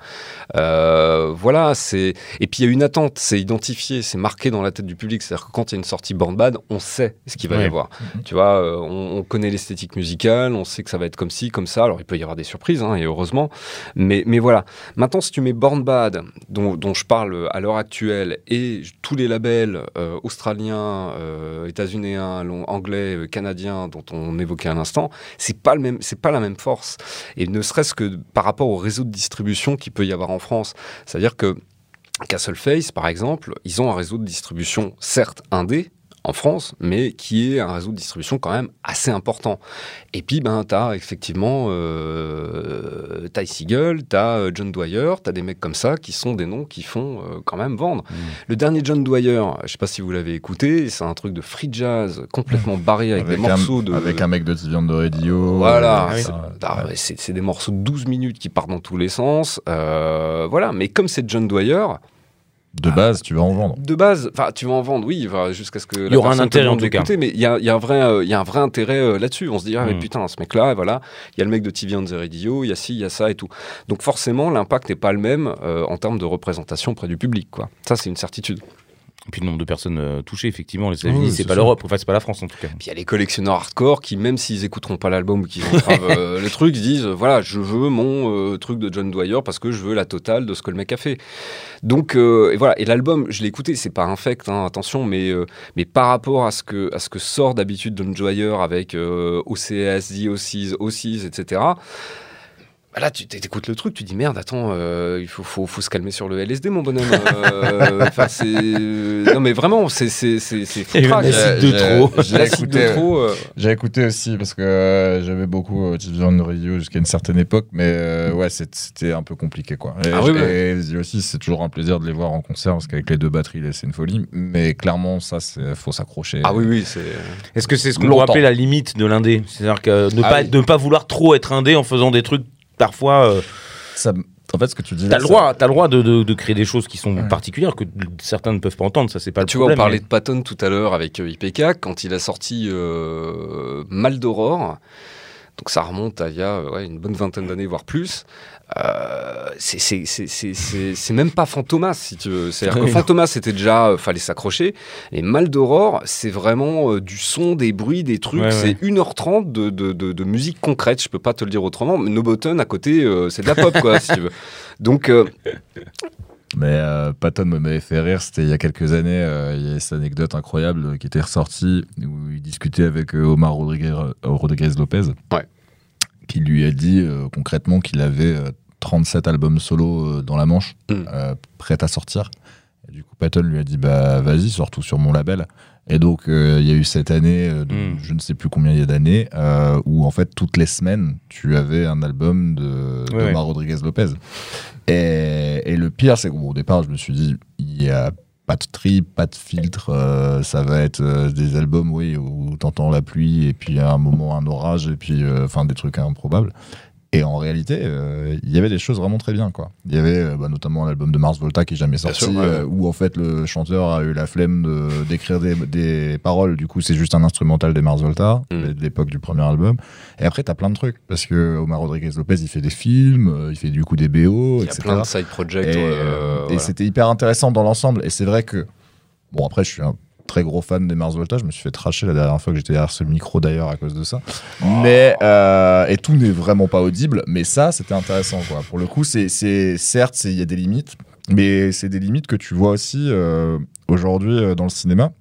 Euh, voilà, c'est et puis il y a une attente, c'est identifié, c'est marqué dans la tête du public. C'est-à-dire que quand il y a une sortie Band Bad, on sait ce qu'il va y avoir. Tu vois, on, on connaît l'esthétique musicale, on sait que ça va être comme ci, comme ça. Alors il peut y avoir des surprises, hein, et heureusement. Mais, mais voilà. Maintenant, si tu mets Born Bad, dont, dont je parle à l'heure actuelle, et tous les labels euh, australiens, euh, états-unéens, long- anglais, euh, canadiens, dont on évoquait à l'instant, c'est pas le même, c'est pas la même force. Et ne serait-ce que par rapport au réseau de distribution qu'il peut y avoir en France. C'est-à-dire que Castleface, par exemple, ils ont un réseau de distribution, certes indé, en France, mais qui est un réseau de distribution quand même assez important. Et puis, ben, tu as effectivement euh, Ty Siegel, tu as John Dwyer, tu as des mecs comme ça qui sont des noms qui font euh, quand même vendre. Mm. Le dernier John Dwyer, je sais pas si vous l'avez écouté, c'est un truc de free jazz complètement barré avec, des un, morceaux de... avec un mec de Tivian de Radio. Voilà, euh, c'est- ah, ouais. ouais, c'est des morceaux de 12 minutes qui partent dans tous les sens. Euh, voilà, mais comme c'est John Dwyer, De base, tu vas en vendre. de base, enfin, tu vas en vendre, oui, jusqu'à ce que Il y aura un intérêt, en tout cas. Mais il y a, il y a un vrai, euh, il y a un vrai intérêt euh, là-dessus. On se dit, ah, mais Mm. putain, ce mec-là, voilà, il y a le mec de TV on the Radio, il y a ci, il y a ça et tout. Donc forcément, l'impact n'est pas le même euh, en termes de représentation auprès du public, quoi. Ça, c'est une certitude. Et puis le nombre de personnes euh, touchées, effectivement, les États-Unis, Oui, c'est pas l'Europe, enfin c'est pas la France en tout cas. Puis il y a les collectionneurs hardcore qui, même s'ils écouteront pas l'album ou qu'ils entravent euh, le truc, disent euh, voilà, je veux mon euh, truc de John Dwyer parce que je veux la totale de ce que le mec a fait. Donc euh, et voilà. Et l'album, je l'ai écouté, c'est pas infect, hein, attention, mais euh, mais par rapport à ce que à ce que sort d'habitude John Dwyer avec euh, OCS, The OCs, OCs, etc. bah là, tu t'écoutes le truc, tu dis merde, attends, euh, il faut, faut, faut se calmer sur le LSD, mon bonhomme. Euh, Enfin, c'est. Non, mais vraiment, c'est. c'est, de trop. j'ai écouté, de trop. euh, J'ai écouté aussi parce que euh, j'avais beaucoup euh, Children of Radio jusqu'à une certaine époque, mais euh, ouais, c'est- c'était un peu compliqué quoi. Et, Ah oui, et The aussi, c'est toujours un plaisir de les voir en concert parce qu'avec les deux batteries, là, c'est une folie. Mais clairement, ça, c'est faut s'accrocher. Ah oui, oui, c'est. Est-ce que c'est ce qu'on pourrait appeler la limite de l'indé? C'est-à-dire que ne, Ah pas, oui. ne pas vouloir trop être indé en faisant des trucs parfois. euh, Ça- en fait, ce que tu dis T'as le ça- droit, t'as le droit de, de- de créer des choses qui sont Ouais. particulières que certains ne peuvent pas entendre. Ça, c'est pas le Tu vois, problème. on parlait mais- de Patton tout à l'heure avec euh, IPK quand il a sorti euh, Mal d'Aurore. Donc ça remonte à il y a ouais, une bonne vingtaine d'années, voire plus. Euh, c'est- même pas Fantomas, si tu veux. C'est-à-dire que. Fantomas, c'était déjà, euh, fallait s'accrocher. Et Mal d'Aurore, c'est vraiment euh, du son, des bruits, des trucs. Ouais, c'est 1h30 de, de, de- de musique concrète, je peux pas te le dire autrement. Mais No Button, à côté, euh, c'est de la pop, quoi, si tu veux. Donc, euh, Mais euh, Patton m'avait fait rire, c'était il y a quelques années, euh, il y a cette anecdote incroyable qui était ressortie où il discutait avec Omar Rodriguez, Rodriguez Lopez, Ouais. qui lui a dit euh, concrètement qu'il avait 37 albums solo euh, dans la manche, Mm. euh, prêts à sortir. Et du coup, Patton lui a dit bah vas-y, sors tout sur mon label. Et donc, euh, il y a eu cette année, euh, de- Mm. je ne sais plus combien il y a d'années, euh, où en fait, toutes les semaines, tu avais un album de Ouais, d'Omar Rodriguez Lopez. Et, et le pire, c'est qu'au départ, je me suis dit, il n'y a pas de tri, pas de filtre, ça va être des albums, oui, où t'entends la pluie, et puis à un moment, un orage, et puis, enfin, des trucs improbables. Et en réalité, euh, il y avait des choses vraiment très bien, quoi. Il y avait euh, bah, notamment l'album de Mars Volta qui est jamais sorti, sûr, ouais. euh, où en fait le chanteur a eu la flemme de- d'écrire des, des paroles. Du coup, c'est juste un instrumental des Mars Volta, Mm. de l'époque du premier album. Et après, t'as plein de trucs, parce que Omar Rodriguez Lopez, il fait des films, euh, il fait du coup des BO, il y a etc. plein de side projects. Et, et voilà. c'était hyper intéressant dans l'ensemble. Et c'est vrai que, bon, après, je suis un très gros fan des Mars Volta. Je me suis fait tracher la dernière fois que j'étais derrière ce micro d'ailleurs à cause de ça. Mais, euh, et tout n'est vraiment pas audible. Mais ça, c'était intéressant, quoi. Pour le coup, c'est, certes, il y a des limites. Mais c'est des limites que tu vois aussi euh, aujourd'hui euh, dans le cinéma.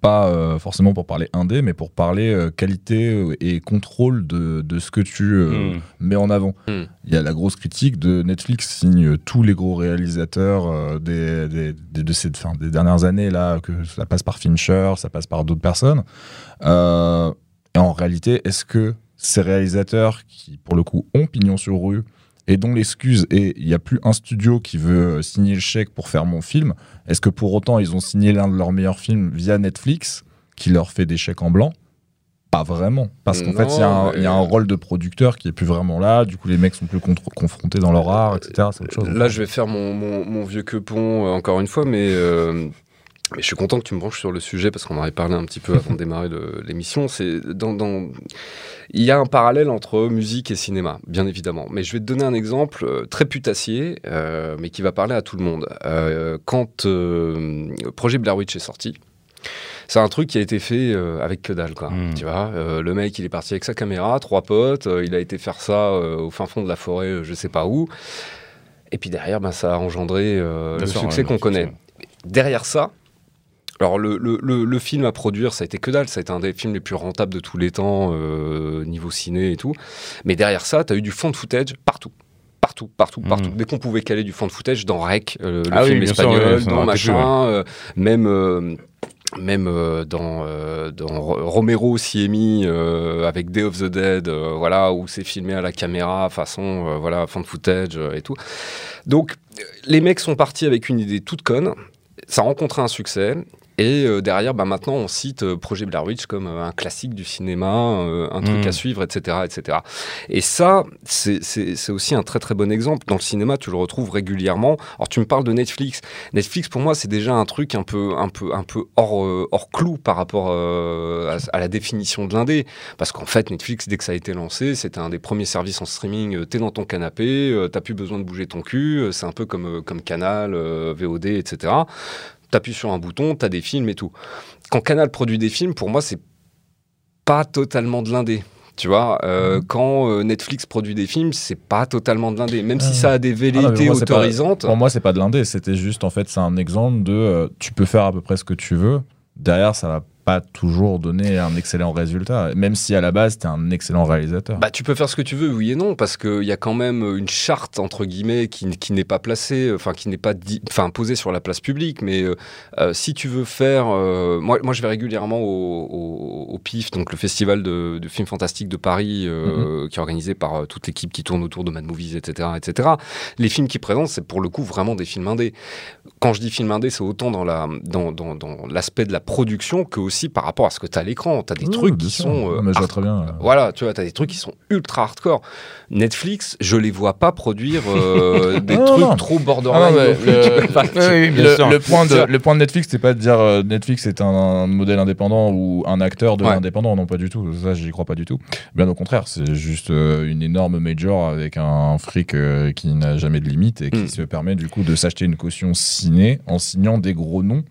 Pas euh, forcément pour parler indé, mais pour parler euh, qualité euh, et contrôle de, de ce que tu euh, Mm. mets en avant. Mm. Il y a la grosse critique de Netflix signe tous les gros réalisateurs euh, des, des, des- de ces, enfin, des dernières années, là, que ça passe par Fincher, ça passe par d'autres personnes. Euh, et en réalité, est-ce que ces réalisateurs qui, pour le coup, ont pignon sur rue et dont l'excuse est il n'y a plus un studio qui veut signer le chèque pour faire mon film, est-ce que pour autant ils ont signé l'un de leurs meilleurs films via Netflix qui leur fait des chèques en blanc? Pas vraiment. Parce qu'en fait, il y, a un- mais- il y a un rôle de producteur qui est plus vraiment là. Du coup, les mecs sont plus confrontés dans leur art, etc. Autre chose. Là, je vais faire mon, mon, mon vieux quepon euh, encore une fois, mais, euh, mais je suis content que tu me branches sur le sujet parce qu'on en avait parlé un petit peu avant de démarrer l'émission. C'est dans, dans- il y a un parallèle entre musique et cinéma, bien évidemment. Mais je vais te donner un exemple euh, très putassier, euh, mais qui va parler à tout le monde. Euh, quand euh, Projet Blair Witch est sorti. C'est un truc qui a été fait euh, avec que dalle, quoi. Mm. Tu vois, Euh, le mec, il est parti avec sa caméra, trois potes, euh, il a été faire ça au fin fond de la forêt, je sais pas où. Et puis derrière, ben, ça a engendré le succès qu'on connaît. Derrière ça, alors le, le- le- le film à produire, ça a été que dalle, ça a été un des films les plus rentables de tous les temps, euh, niveau ciné et tout. Mais derrière ça, tu as eu du fond de footage partout. Partout, partout, Mhm. partout. Dès qu'on pouvait caler du fond de footage dans Rec, euh, le Ah oui, film sûr, espagnol, ouais, dans machin, ouais. euh, même, même euh, dans, euh, dans Ro- Romero Siemi euh, avec Day of the Dead, voilà, où c'est filmé à la caméra, façon, voilà, fond de footage et tout. Donc, les mecs sont partis avec une idée toute conne, ça a rencontré un succès. Et euh, derrière, bah, maintenant, on cite euh, Projet Blair Witch comme euh, un classique du cinéma, euh, un truc Mm. à suivre, etc. etc. Et ça, c'est- aussi un très très bon exemple. Dans le cinéma, tu le retrouves régulièrement. Alors, tu me parles de Netflix. Netflix, pour moi, c'est déjà un truc un peu, un peu, un peu hors, euh, hors clou par rapport euh, à, à la définition de l'indé. Parce qu'en fait, Netflix, dès que ça a été lancé, c'était un des premiers services en streaming. Euh, T'es dans ton canapé, euh, t'as plus besoin de bouger ton cul. C'est un peu comme, comme Canal, euh, VOD, etc. T'appuies sur un bouton, t'as des films et tout. Quand Canal produit des films, pour moi, c'est pas totalement de l'indé. Tu vois, euh, quand euh, Netflix produit des films, c'est pas totalement de l'indé. Même si Ah. ça a des Ah velléités moi, c'est pas- autorisantes. Pour moi, c'est pas de l'indé. C'était juste, en fait, c'est un exemple de euh, tu peux faire à peu près ce que tu veux. Derrière, ça va pas toujours donné un excellent résultat, même si à la base, t'es un excellent réalisateur. Bah, tu peux faire ce que tu veux, oui et non, parce qu'il y a quand même une charte, entre guillemets, qui, qui n'est pas placée, enfin, qui n'est pas enfin, posée sur la place publique. Mais euh, euh, si tu veux faire. euh, moi, moi, je vais régulièrement au, au- au PIF, donc le festival de, de films fantastiques de Paris, euh, qui est organisé par toute l'équipe qui tourne autour de Mad Movies, etc., etc. Les films qu'ils présentent, c'est pour le coup vraiment des films indés. Quand je dis film indé, c'est autant dans la dans, dans, dans l'aspect de la production que aussi par rapport à ce que tu as à l'écran. Tu as des Oui, trucs qui sûr. sont. euh, Mais je vois art- très bien. euh, voilà, tu vois, t'as des trucs qui sont ultra hardcore. Netflix, je les vois pas produire euh, des Non, trucs non. trop borderline. le- tu point de, Ça- le point de Netflix, c'est pas de dire euh, Netflix est un, modèle indépendant ou un acteur de Ouais. l'indépendant, non pas du tout. Ça, j'y crois pas du tout. Bien au contraire, c'est juste euh, une énorme major avec un fric euh, qui n'a jamais de limite et qui Mm. se permet du coup de s'acheter une caution ciné en signant des gros noms.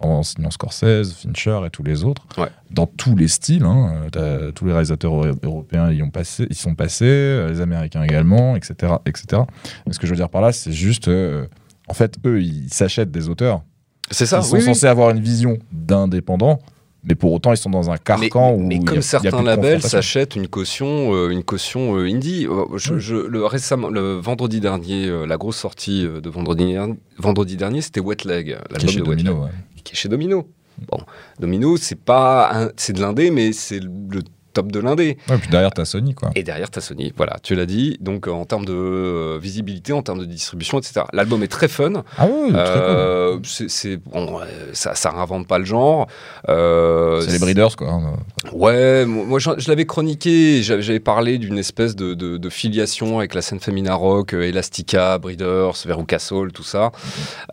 En signant Scorsese, Fincher et tous les autres, Ouais. dans tous les styles. hein. Tous les réalisateurs euro- européens y, ont passé, y sont passés, euh, les Américains également, etc. etc. Mais ce que je veux dire par là, c'est juste, euh, en fait, eux, ils s'achètent des auteurs. C'est ça, ils sont oui, oui. censés avoir une vision d'indépendant, mais pour autant, ils sont dans un Mais, carcan où mais y a- comme a certains labels s'achètent une caution, euh, une caution euh, indie. Je- Oui. je- le, récemment, le vendredi dernier, euh, la grosse sortie de vendredi, dernier- vendredi dernier, c'était Wet Leg, l'album de Wet Leg, Domino. ouais. Chez Domino. Bon, Domino, c'est pas, c'est de l'indé, mais c'est le top de l'indé. Ouais, puis derrière, t'as Sony, quoi. Et derrière, t'as Sony. Voilà, tu l'as dit. Donc, en termes de euh, visibilité, en termes de distribution, etc. L'album est très fun. Ah oui, très cool. Euh, c'est, c'est- bon, ça, ça réinvente pas le genre. Euh, C'est les breeders, quoi. hein. Ouais, moi je, je l'avais chroniqué, j'avais, j'avais parlé d'une espèce de, de- de filiation avec la scène Femina Rock, Elastica, Breeders, Veruca Soul, tout ça.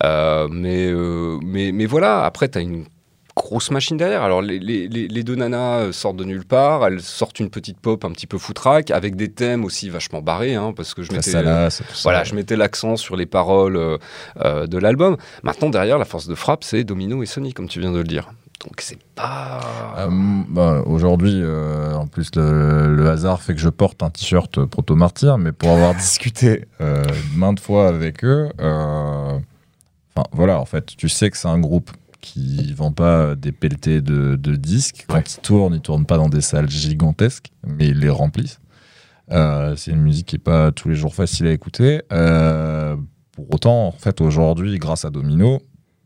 Euh, mais, mais, mais voilà, après, tu as une grosse machine derrière. Alors, les, les- les- les deux nanas euh, sortent de nulle part, elles sortent une petite pop un petit peu foutraque, avec des thèmes aussi vachement barrés, hein, parce que je tout ça. Voilà, je mettais l'accent sur les paroles euh, euh, de l'album. Maintenant, derrière, la force de frappe, c'est Domino et Sony, comme tu viens de le dire. Donc, c'est pas. Euh, bah, Aujourd'hui, euh, en plus, le, le hasard fait que je porte un t-shirt Proto Martyr, mais pour avoir discuté euh, maintes fois avec eux, euh, enfin voilà, en fait, tu sais que c'est un groupe qui vend pas des pelletés de, de disques. Quand Ouais. ils tournent, ils tournent pas dans des salles gigantesques, mais ils les remplissent. Euh, c'est une musique qui est pas tous les jours facile à écouter. Euh, pour autant, en fait, aujourd'hui, grâce à Domino,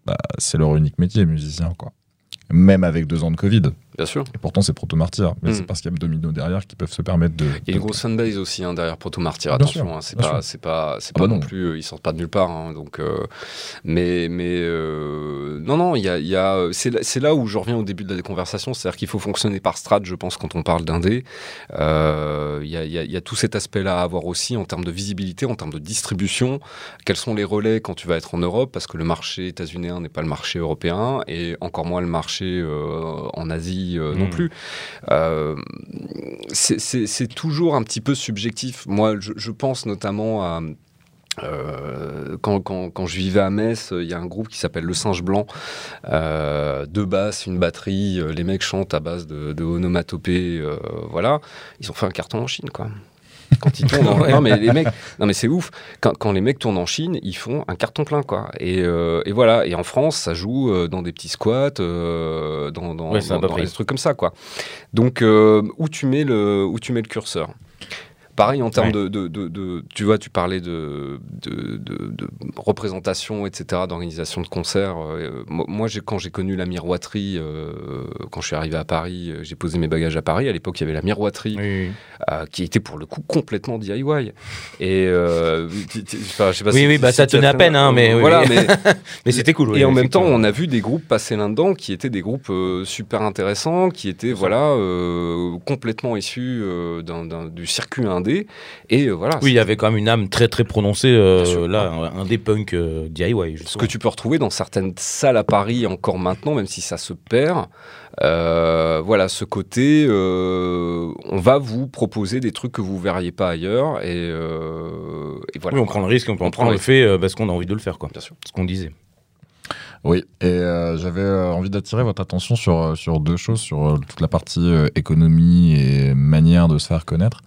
bah, c'est leur unique métier, musicien, quoi. Même avec deux ans de Covid. Bien sûr. Et pourtant, c'est Proto Martyr. Mais Mm. c'est parce qu'il y a Domino derrière qui peuvent se permettre de. Il y a une grosse fanbase aussi hein, derrière Proto Martyr. Attention, hein, c'est pas, c'est pas, c'est Ah pas bah non non. plus, euh, ils sortent pas de nulle part. hein, donc, euh, mais, mais euh, non, non, il y a, y a, c'est là, où je reviens au début de la conversation, c'est-à-dire qu'il faut fonctionner par strat, je pense, quand on parle d'indé. Il y, a, y a- il y a tout cet aspect-là à avoir aussi en termes de visibilité, en termes de distribution. Quels sont les relais quand tu vas être en Europe, parce que le marché états-unien n'est pas le marché européen et encore moins le marché en Asie euh, non Mm. plus. Euh, c'est- toujours un petit peu subjectif. Moi, je, je pense notamment à. euh, quand, quand, quand je vivais à Metz, il y a un groupe qui s'appelle Le Singe Blanc. Euh, deux basses, une batterie. les mecs chantent à base de, de onomatopée. euh, voilà. Ils ont fait un carton en Chine, quoi. Quand ils tournent en-. Non, mais les mecs, non, mais c'est ouf. Quand, quand les mecs tournent en Chine, ils font un carton plein, quoi. Et, euh, et voilà. Et en France, ça joue euh, dans des petits squats, euh, dans, dans, Ouais, dans- dans des trucs comme ça, quoi. Donc, euh, où, tu mets le, où tu mets le curseur? Pareil en termes Ouais. de, de, de- de- Tu vois, tu parlais de, représentation, etc., d'organisation de concerts. Euh, moi, quand j'ai connu la miroiterie, euh, quand je suis arrivé à Paris, euh, j'ai posé mes bagages à Paris. À l'époque, il y avait la miroiterie Oui, euh, qui était pour le coup complètement DIY. Et tu- tu- enfin, je sais pas Oui, si- oui, bah, si ça tenait à peine, hein, mais voilà, oui. mais mais c'était cool. oui, et en même temps, on a vu des groupes passer là-dedans qui étaient des groupes super intéressants, qui étaient voilà complètement issus du circuit indé. Et euh, voilà. Oui, il y avait quand même une âme très très prononcée euh, là, un, un des punks euh, DIY. ce que tu peux retrouver dans certaines salles à Paris encore maintenant, même si ça se perd. Euh, voilà, ce côté, euh, on va vous proposer des trucs que vous verriez pas ailleurs, et, euh, et voilà. Oui, on prend le risque, on, prend le fait euh, parce qu'on a envie de le faire, quoi. Bien sûr. Ce qu'on disait. Oui, et euh, j'avais euh, envie d'attirer votre attention sur, sur deux choses, sur euh, toute la partie euh, économie et manière de se faire connaître.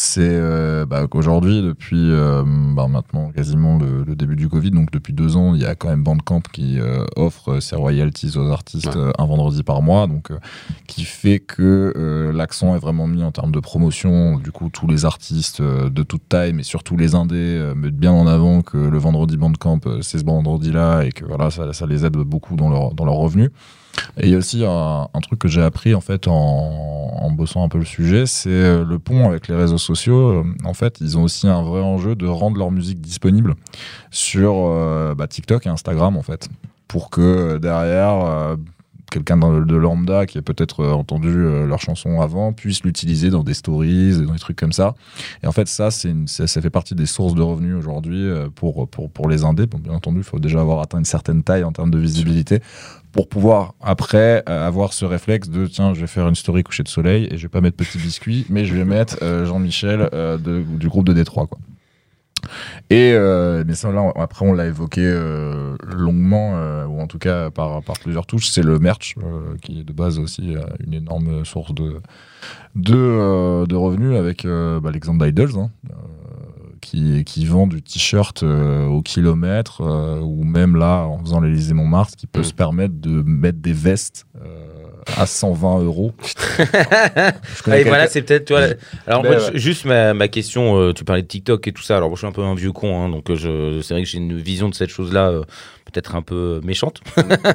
C'est euh, bah, qu'aujourd'hui, depuis euh, bah, maintenant quasiment le, le début du Covid, donc depuis deux ans, il y a quand même Bandcamp qui euh, offre ses royalties aux artistes Ouais. euh, un vendredi par mois, donc euh, qui fait que euh, l'accent est vraiment mis en termes de promotion. Du coup, tous les artistes euh, de toute taille, mais surtout les indés, euh, mettent bien en avant que le vendredi Bandcamp, c'est ce vendredi-là et que voilà, ça, ça les aide beaucoup dans leur, dans leurs revenus. Et il y a aussi un, truc que j'ai appris en fait en, bossant un peu le sujet, c'est euh, le pont avec les réseaux sociaux. Euh, En fait, ils ont aussi un vrai enjeu de rendre leur musique disponible sur euh, bah, TikTok et Instagram en fait, pour que derrière quelqu'un de lambda qui a peut-être euh, entendu euh, leur chanson avant puisse l'utiliser dans des stories et dans des trucs comme ça. Et en fait, ça, c'est ça, ça fait partie des sources de revenus aujourd'hui euh, pour, pour, pour les indés. Bon, bien entendu, il faut déjà avoir atteint une certaine taille en termes de visibilité pour pouvoir après avoir ce réflexe de tiens, je vais faire une story coucher de soleil et je vais pas mettre petit biscuit, mais je vais mettre Jean-Michel du groupe de Détroit. Quoi. Et euh, mais ça, là, on- après, on l'a évoqué euh, longuement, euh, ou en tout cas par, par plusieurs touches, c'est le merch, qui est de base aussi une énorme source de, de, de revenus, avec bah, l'exemple d'Idols, hein, qui, qui vend du t-shirt euh, au kilomètre, euh, ou même là, en faisant l'Élysée Montmartre, qui peut Mm. se permettre de mettre des vestes euh, à 120 euros. Et voilà, c'est peut-être. tu vois, Alors, Ben moi, ouais. juste ma, ma question, euh, tu parlais de TikTok et tout ça. Alors, moi, je suis un peu un vieux con, hein, donc euh, je, c'est vrai que j'ai une vision de cette chose-là euh, peut-être un peu méchante.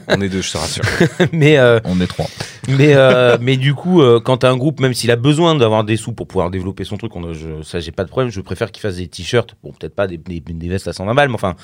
On est deux, je te rassure. mais, euh, On est trois. mais, mais du coup, quand t'as un groupe, même s'il a besoin d'avoir des sous pour pouvoir développer son truc, on, a- je, ça, j'ai pas de problème. Je préfère qu'il fasse des t-shirts. Bon, peut-être pas des, des, des vestes à 120 balles, mais enfin.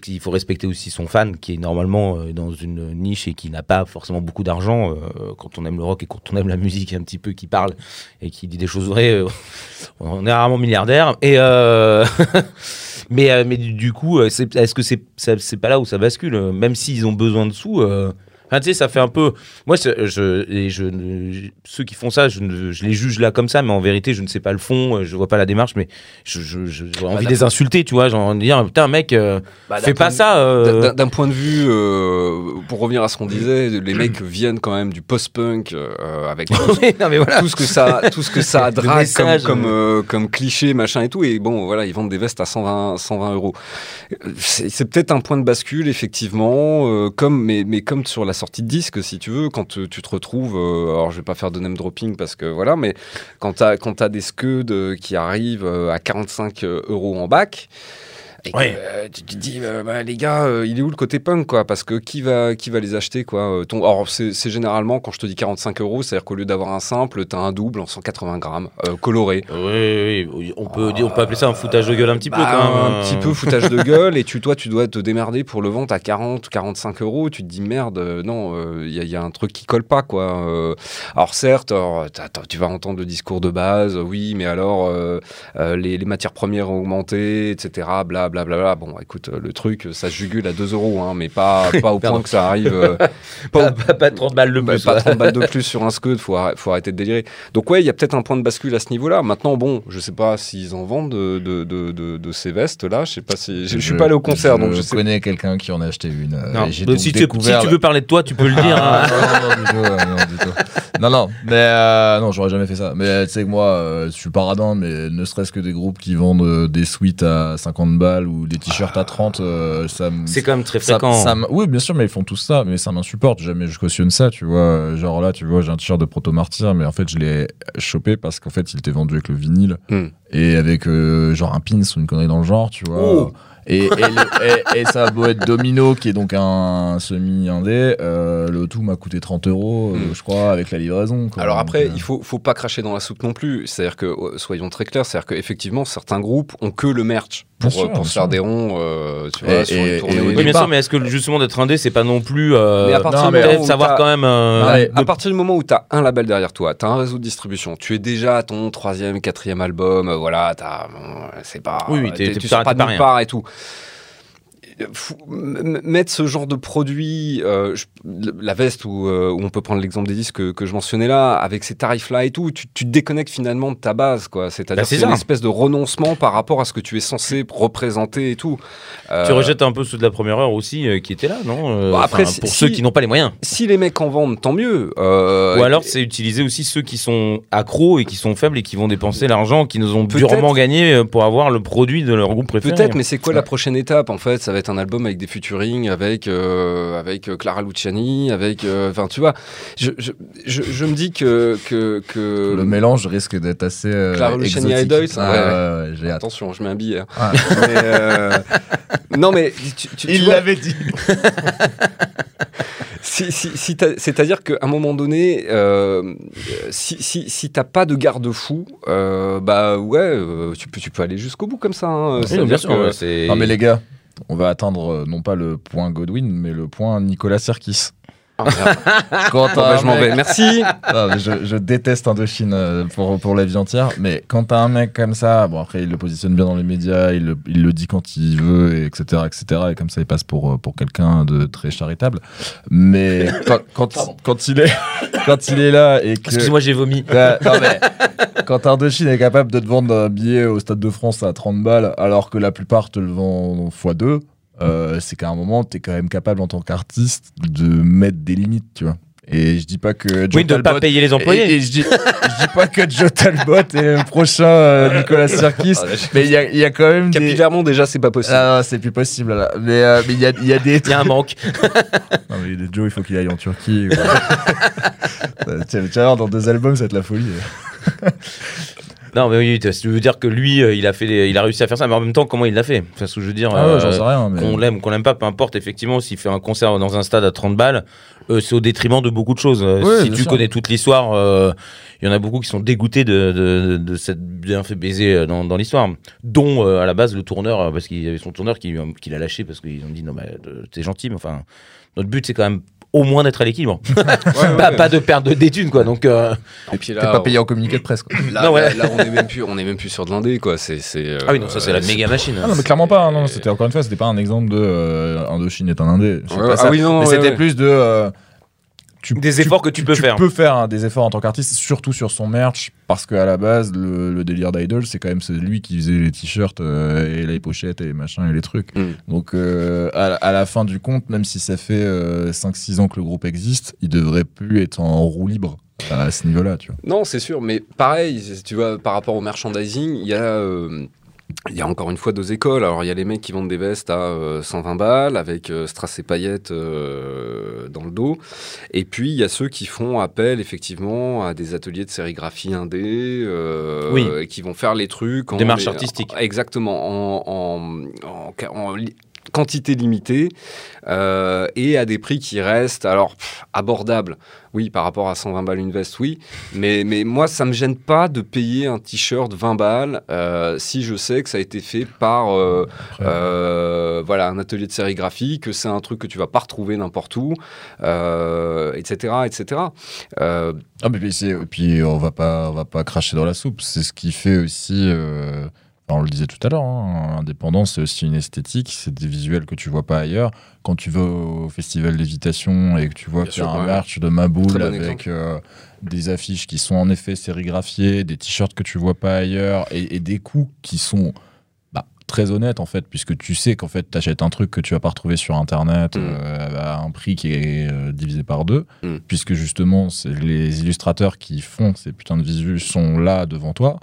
Qu'il faut respecter aussi son fan qui est normalement euh, dans une niche et qui n'a pas forcément beaucoup d'argent. euh, quand on aime le rock et quand on aime la musique un petit peu qui parle et qui dit des choses vraies, euh, on est rarement milliardaire. Et mais, mais du, coup, est-ce que c'est c'est pas là où ça bascule? Même s'ils ont besoin de sous. Enfin, tu sais, ça fait un peu. Moi, je, et ceux qui font ça, je, les juge là comme ça, mais en vérité, je ne sais pas le fond, euh, je vois pas la démarche, mais je- j'aurais envie de les insulter, tu vois, j'ai envie de dire, putain, mec, euh, Bah, fais pas ça. euh. D'un- point de vue, euh, pour revenir à ce qu'on disait, les mecs viennent quand même du post-punk avec tout, non, mais voilà. tout ce que ça, tout ce que ça drague comme, message, comme, comme cliché, machin et tout. Et bon, voilà, ils vendent des vestes à 120, 120 euros. C'est peut-être un point de bascule, effectivement, comme, mais, mais comme sur la sortie de disque, si tu veux, quand euh, tu te retrouves, euh, alors je vais pas faire de name dropping parce que voilà, mais quand tu as, t'as des scuds euh, qui arrivent à 45 euros en bac, et que, Ouais. euh, tu te dis, euh, bah, les gars, euh, il est où le côté punk, quoi? Parce que qui va, qui va les acheter, quoi? Ton... Alors, c'est généralement, quand je te dis 45 euros, c'est-à-dire qu'au lieu d'avoir un simple, t'as un double en 180 grammes, euh, coloré. Oui, oui, on peut, dire- on peut appeler ça un foutage de gueule un petit peu Bah, quand même. Un petit peu foutage de gueule, et tu, toi, tu dois te démerder pour le vendre à 40, 45 euros. Tu te dis, merde, non, il y, a- y a un truc qui colle pas, quoi. Alors, certes, alors, tu vas entendre le discours de base, oui, mais alors, les, les matières premières ont augmenté, etc., bla, bla, bla, bla. Bon, écoute, euh, le truc, ça se jugule à 2 euros, hein, mais pas, pas au point que ça arrive. euh, Pas, pas pas, pas 30 balles de plus. pas ouais. 30 balles de plus sur un scud, faut, faut arrêter de délirer. Donc ouais, il y a peut-être un point de bascule à ce niveau-là. Maintenant, bon, je sais pas s'ils en vendent de, de, de, de- de ces vestes-là. Je sais pas si, je, je suis pas allé au concert, donc je sais. connais quelqu'un qui en a acheté une. euh, Non, et j'ai donc si, tu, si veux parler de toi, tu peux le dire. Ah, hein. non, non, euh, non, du tout. Non, non, mais euh, non, j'aurais jamais fait ça. Mais euh, tu sais que moi, euh, je suis pas radin, mais ne serait-ce que des groupes qui vendent euh, des suites à 50 balles ou des t-shirts à 30, euh, ça me. C'est quand même très ça, fréquent. ça oui, bien sûr, mais ils font tous ça, mais ça m'insupporte. Jamais je cautionne ça, tu vois. Genre là, tu vois, j'ai un t-shirt de Proto Martyr, mais en fait, je l'ai chopé parce qu'en fait, il était vendu avec le vinyle Hmm. et avec euh, genre un pins ou une connerie dans le genre, tu vois. Oh. Et, et, le- et- et ça a beau être Domino, qui est donc un semi-indé, euh, le tout m'a coûté 30 euros, euh, Hmm. je crois, avec la livraison. quoi. Alors après, Donc, euh, il faut, faut pas cracher dans la soupe non plus. C'est-à-dire que, soyons très clairs, c'est-à-dire qu'effectivement, certains groupes ont que le merch pour, Bien sûr, euh, pour se faire des ronds, euh, tu vois, Et- sur et- une tournée. Oui, bien sûr, mais est-ce que justement d'être indé, c'est pas non plus. euh, Mais à partir du savoir quand même. euh, Ouais, À partir du moment où tu as un label derrière toi, tu as un réseau de distribution, tu es déjà à ton troisième, quatrième album, euh, voilà, t'as- bon, c'est pas, Oui, oui, t'es- t'es- t'es tu pas- sors pas rien. part et tout. Mettre ce genre de produit, euh, je- la veste où, euh, où on peut prendre l'exemple des disques que, que je mentionnais là, avec ces tarifs-là et tout, tu, tu te déconnectes finalement de ta base, quoi. C'est-à-dire Bah, c'est une espèce de renoncement par rapport à ce que tu es censé représenter et tout. Euh, Tu rejettes un peu ceux de la première heure aussi qui étaient là, non Bon, après, enfin, Pour si- ceux qui n'ont pas les moyens. Si les mecs en vendent, tant mieux. Ou alors c'est utiliser aussi ceux qui sont accros et qui sont faibles et qui vont dépenser l'argent qui nous ont durement gagné pour avoir le produit de leur groupe préféré. Peut-être, mais c'est quoi la prochaine étape En fait, ça va être un album avec des featuring, avec euh, avec euh, Clara Luciani, avec, euh, enfin, tu vois, je, je, je, je me dis que que, que Le mélange risque d'être assez. euh, Clara Luciani exotique. et Doyle, ça, Ah, ouais, ouais, attention, je mets un billet. hein. Ah. Mais, euh, non, mais tu, tu- Il l'avait dit. si, si, si t'as- c'est-à-dire qu'à un moment donné, euh, si, si, si t'as pas de garde-fou, euh, bah ouais, euh, tu peux, tu peux aller jusqu'au bout comme ça. hein. Oui, bien sûr, que- Non mais les gars, on va atteindre euh, non pas le point Godwin, mais le point Nicolas Sirkis. Ah, bah, je m'en vais. Merci. Non, mais je, je déteste Indochine euh, pour, pour la vie entière, mais quand t'as un mec comme ça, bon après il le positionne bien dans les médias, il le, il le dit quand il veut, et etc., etc., et comme ça il passe pour, euh, pour quelqu'un de très charitable. Mais quand, quand, quand il est, quand il est là et que... Excuse-moi, j'ai vomi. Ouais, non, mais quand Indochine est capable de te vendre un billet au Stade de France à 30 balles, alors que la plupart te le vendent x2, euh, c'est qu'à un moment, tu es quand même capable en tant qu'artiste de mettre des limites, tu vois. Et je dis pas que Joe Oui, de ne pas Talbot- payer les employés. et je, dis, je dis pas que Joe Talbot est le prochain euh, Nicolas Sirkis, Ah, mais il y a, il y a quand même des... Capillairement, déjà, c'est pas possible. Ah c'est plus possible là. Mais euh, mais il y, a, il y a des Il y a un manque. non, mais Joe, il faut qu'il aille en Turquie. tu vas tu vas voir, dans deux albums, ça va être la folie. Non, mais oui, tu veux dire que lui, euh, il a, fait les- il a réussi à faire ça, mais en même temps, comment il l'a fait? Enfin, ce que je veux dire, Ah ouais, euh, sais rien. Mais... qu'on l'aime ou qu'on l'aime pas, peu importe, effectivement, s'il fait un concert dans un stade à 30 balles, euh, c'est au détriment de beaucoup de choses. Euh, Ouais, si tu sûr. connais toute l'histoire, euh, il y en a beaucoup qui sont dégoûtés de, de, de s'être bien fait baiser dans, dans l'histoire. Dont, à la base, le tourneur, parce qu'il y avait son tourneur qui, qui l'a lâché parce qu'ils ont dit non, mais t'es gentil, mais enfin, notre but, c'est quand même au moins d'être à l'équilibre. Ouais, ouais, pas, ouais. pas de perdre des thunes, quoi. Donc, euh, Et puis T'es là, pas payé en communiqué de presse, quoi. Là, Non, ouais. là, là, on est même plus, on est même plus sur de l'indé, quoi. C'est, c'est. euh, Ah oui, non, ça, c'est la c'est- méga machine. Ah non, mais clairement pas. hein, Non, c'était encore une fois, c'était pas un exemple de euh, Indochine est un indé. Pas ah ça. oui, non, mais ouais, c'était ouais. plus de. Euh, tu, Des efforts que tu peux faire. Tu peux faire hein, des efforts en tant qu'artiste, surtout sur son merch, parce qu'à la base, le, le délire d'Idol, c'est quand même lui qui faisait les t-shirts euh, et les pochettes et les machins et les trucs. Mm. Donc, euh, à, à la fin du compte, même si ça fait 5-6 ans que le groupe existe, il devrait plus être en roue libre à ce niveau-là, tu vois. Non, c'est sûr, mais pareil, tu vois, par rapport au merchandising, il y a. euh, il y a encore une fois deux écoles. Alors, il y a les mecs qui vendent des vestes à euh, 120 balles avec euh, strass et paillettes euh, dans le dos. Et puis, il y a ceux qui font appel effectivement à des ateliers de sérigraphie indé, euh, Oui. qui vont faire les trucs. en- Démarche artistique. Exactement, en, en- en- en quantité limitée euh, et à des prix qui restent alors pff, abordables. Oui, par rapport à 120 balles une veste, oui. Mais, mais moi, ça me gêne pas de payer un t-shirt 20 balles euh, si je sais que ça a été fait par euh, Après, voilà, un atelier de sérigraphie, que c'est un truc que tu vas pas retrouver n'importe où, etc. etc. Ah, mais c'est- et puis on va pas, on va pas cracher dans la soupe. C'est ce qui fait aussi. On le disait tout à l'heure, hein, indépendance, c'est aussi une esthétique, c'est des visuels que tu vois pas ailleurs. Quand tu vas au festival d'évitation et que tu vois qu'il y a un ouais. de Maboule bon avec euh, des affiches qui sont en effet sérigraphiées, des t-shirts que tu vois pas ailleurs et, et des coûts qui sont bah, très honnêtes en fait, puisque tu sais qu'en fait tu achètes un truc que tu vas pas retrouver sur internet Mm. euh, à un prix qui est euh, divisé par deux Mm. puisque justement c'est les illustrateurs qui font ces putains de visus sont là devant toi.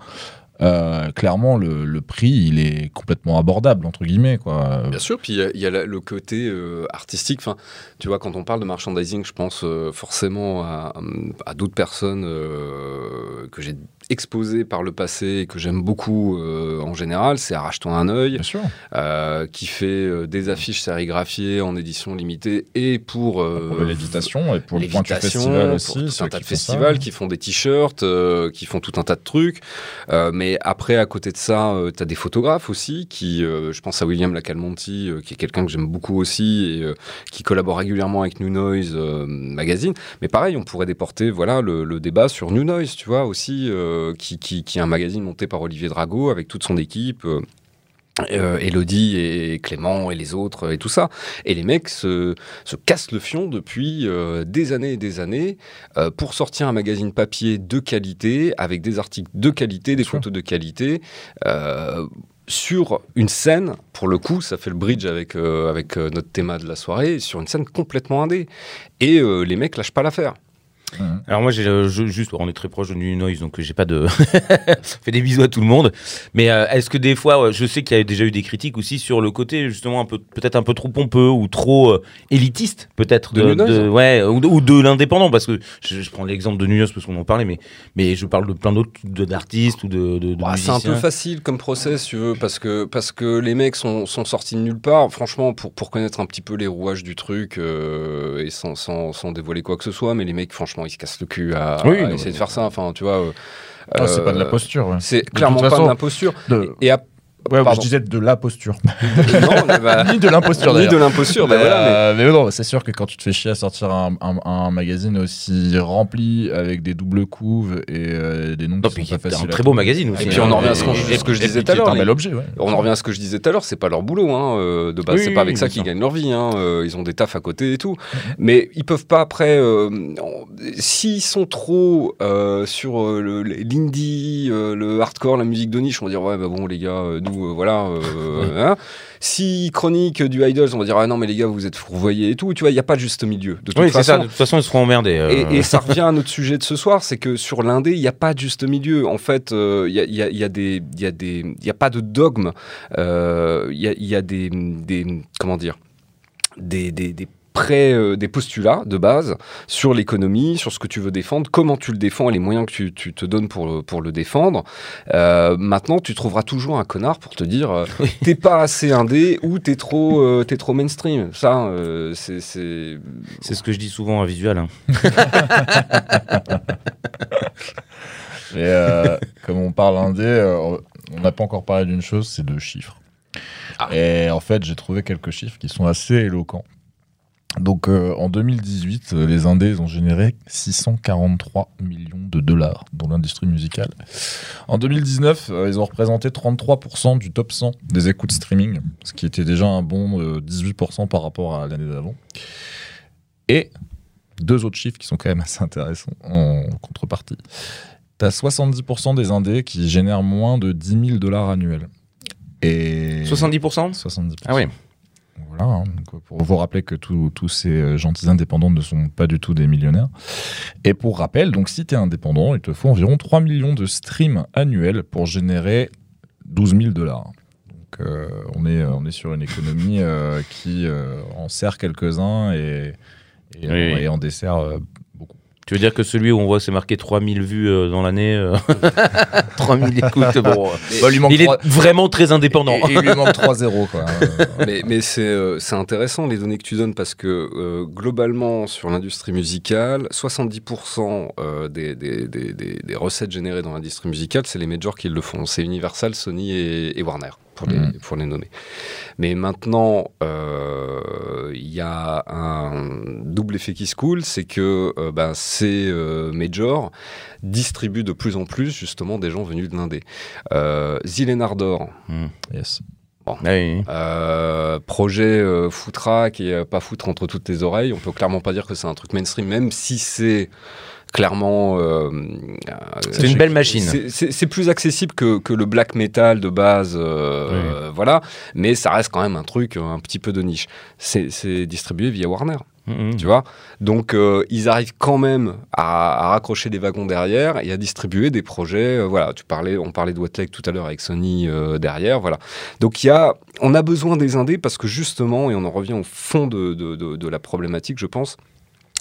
Euh, clairement, le, prix, il est complètement abordable, entre guillemets. Quoi. Bien sûr, puis il y a- le côté euh, artistique. Enfin, tu vois, quand on parle de merchandising, je pense euh, forcément à, d'autres personnes que j'ai exposées par le passé et que j'aime beaucoup euh, en général. C'est Arrache-toi un œil, euh, qui fait euh, des affiches sérigraphiées en édition limitée et pour, pour l'évitation et pour le point festival pour aussi. tout ceux un tas de ça. festivals qui font des t-shirts, qui font tout un tas de trucs. Mais après, à côté de ça, tu as des photographes aussi qui, je pense à William Lacalmonti, qui est quelqu'un que j'aime beaucoup aussi et qui collabore régulièrement avec New Noise Magazine. Mais pareil, on pourrait déporter voilà, le, le débat sur New Noise, tu vois, aussi, euh, qui, qui, qui est un magazine monté par Olivier Drago avec toute son équipe. euh, euh, Elodie et Clément et les autres et tout ça. Et les mecs se, se cassent le fion depuis euh, des années et des années euh, pour sortir un magazine papier de qualité, avec des articles de qualité, des photos de qualité. euh, sur une scène, pour le coup, ça fait le bridge avec, euh, avec euh, notre thème de la soirée, sur une scène complètement indé. Et euh, les mecs lâchent pas l'affaire. Mhm. Alors moi, j'ai euh, juste, on est très proche de New Noise, donc j'ai pas de. fait des bisous à tout le monde. Mais euh, est-ce que des fois, je sais qu'il y a déjà eu des critiques aussi sur le côté justement un peu, peut-être un peu trop pompeux ou trop euh, élitiste, peut-être De ouais, ou de, ou de l'indépendant, parce que je, je prends l'exemple de New Noise parce qu'on en parlait, mais mais je parle de plein d'autres d'artistes ou de, Bah, c'est un peu facile comme process, si tu veux, parce que, parce que les mecs sont, sont sortis de nulle part. Franchement, pour, pour connaître un petit peu les rouages du truc, euh, et sans, sans, sans dévoiler quoi que ce soit, mais les mecs, franchement, ils se cassent le cul à, Oui, à non, essayer de faire ça. Enfin, tu vois. euh, Ah, c'est pas de la euh, posture. ouais. C'est clairement pas façon, de l'imposture. De- Et à- Ouais, je disais de la posture. non, mais bah, Ni de l'imposture ni de l'imposture, bah Mais, voilà, mais- euh, mais non, c'est sûr que quand tu te fais chier à sortir un, un- un magazine aussi rempli avec des doubles couves et euh, des noms Non, qui puis sont pas c'est un très beau magazine aussi. Et puis hein. on en revient à ce, que je disais puis tout à l'heure. un les- bel objet, ouais. On en revient à ce que je disais tout à l'heure, c'est pas leur boulot, hein, euh, de base, c'est pas avec ça qu'ils gagnent leur vie, hein, euh, ils ont des tafs à côté et tout. Mais ils peuvent pas après, euh, s'ils sont trop euh, sur euh, l'indie, euh, le hardcore, la musique de niche, on va dire ouais bah bon les gars, euh, nous euh, voilà. euh, hein. Si chronique du idols, on va dire ah non mais les gars vous êtes fourvoyés et tout, tu vois, il y a pas de juste milieu. De toute Oui, c'est façon, ça. De toute façon, ils seront emmerdés. euh. et, et ça revient à notre sujet de ce soir, c'est que sur l'indé, il n'y a pas de juste milieu. En fait, euh, il y, a, il y a- il y a des, il y a des, il y a pas de dogme. Il y, a, y a des, des, comment dire, des, des, des pré- euh, des postulats de base sur l'économie, sur ce que tu veux défendre, comment tu le défends et les moyens que tu, tu te donnes pour le, pour le défendre. Euh, maintenant, tu trouveras toujours un connard pour te dire euh, t'es pas assez indé ou t'es trop, euh, t'es trop mainstream. Ça, euh, c'est- c'est ce que je dis souvent à Visual. hein. Et euh, comme on parle indé, on n'a pas encore parlé d'une chose, c'est de chiffres. Ah. Et en fait, j'ai trouvé quelques chiffres qui sont assez éloquents. Donc euh, en 2018, euh, les indés ont généré 643 millions de dollars dans l'industrie musicale. En 2019, euh, ils ont représenté 33% du top 100 des écoutes streaming, ce qui était déjà un bon euh, 18% par rapport à l'année d'avant. Et deux autres chiffres qui sont quand même assez intéressants en contrepartie. T'as 70% des indés qui génèrent moins de 10 000 dollars annuels. Et 70% 70%. Ah oui. Voilà, hein. Donc, pour vous rappeler que tous ces euh, gentils indépendants ne sont pas du tout des millionnaires. Et pour rappel, donc si tu es indépendant, il te faut environ 3 millions de streams annuels pour générer 12 000 dollars. Donc euh, on, est, on est sur une économie euh, qui euh, en sert quelques-uns et, et, Oui, oui. et en dessert Tu veux dire que celui où on voit c'est marqué 3000 vues euh, dans l'année, euh, 3000 écoutes, bon, euh, Bah, il lui est vraiment très indépendant. Et, et il lui manque 3-0 quoi. Euh, mais, mais c'est euh, c'est intéressant les données que tu donnes parce que euh, globalement sur l'industrie musicale, 70% euh, des, des, des, des- des recettes générées dans l'industrie musicale, c'est les majors qui le font. C'est Universal, Sony et, et Warner pour les, pour les nommer. Mais maintenant, euh, il y a un double effet qui se coule, c'est que euh, ben, ces euh, majors distribuent de plus en plus justement des gens venus de l'indé. Euh, Ardor, yes. Ah oui. euh, projet euh, foutraque et euh, pas foutre entre toutes tes oreilles. On peut clairement pas dire que c'est un truc mainstream, même si c'est clairement. euh, C'est une belle machine. c'est- plus accessible que, que le black metal de base, euh, voilà. Mais ça reste quand même un truc euh, un petit peu de niche. C'est distribué via Warner Mhm. tu vois. Donc euh, ils arrivent quand même à, à raccrocher des wagons derrière et à distribuer des projets. euh, voilà, tu parlais, on parlait de Wetleg tout à l'heure avec Sony euh, derrière, voilà. Donc y a, on a besoin des indés parce que justement, et on en revient au fond de, de- de- de la problématique, je pense.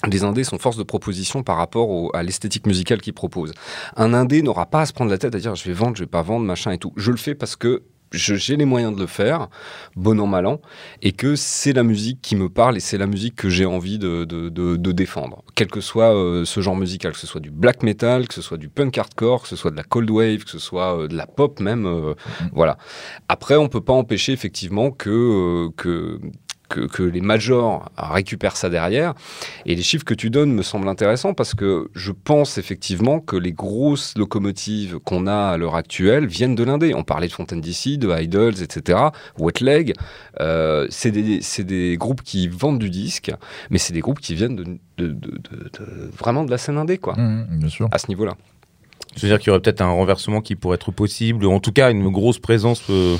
Les indés sont force de proposition par rapport à l'esthétique musicale qu'ils proposent. Un indé n'aura pas à se prendre la tête à dire je vais vendre, je vais pas vendre, machin et tout. Je le fais parce que j'ai les moyens de le faire, bon an, mal an, et que c'est la musique qui me parle et c'est la musique que j'ai envie de, défendre. Quel que soit euh, ce genre musical, que ce soit du black metal, que ce soit du punk hardcore, que ce soit de la cold wave, que ce soit euh, de la pop même, euh, voilà. Après, on peut pas empêcher effectivement que que, que les majors récupèrent ça derrière. Et les chiffres que tu donnes me semblent intéressants parce que je pense effectivement que les grosses locomotives qu'on a à l'heure actuelle viennent de l'indé. On parlait de Fontaine DC, de Idols, etc. Wet Leg. Euh, c'est des, c'est des groupes qui vendent du disque, mais c'est des groupes qui viennent de, de- de- de- de- vraiment de la scène indé, quoi, Mmh, bien sûr. à ce niveau-là. Je veux dire qu'il y aurait peut-être un renversement qui pourrait être possible, ou en tout cas une grosse présence. euh,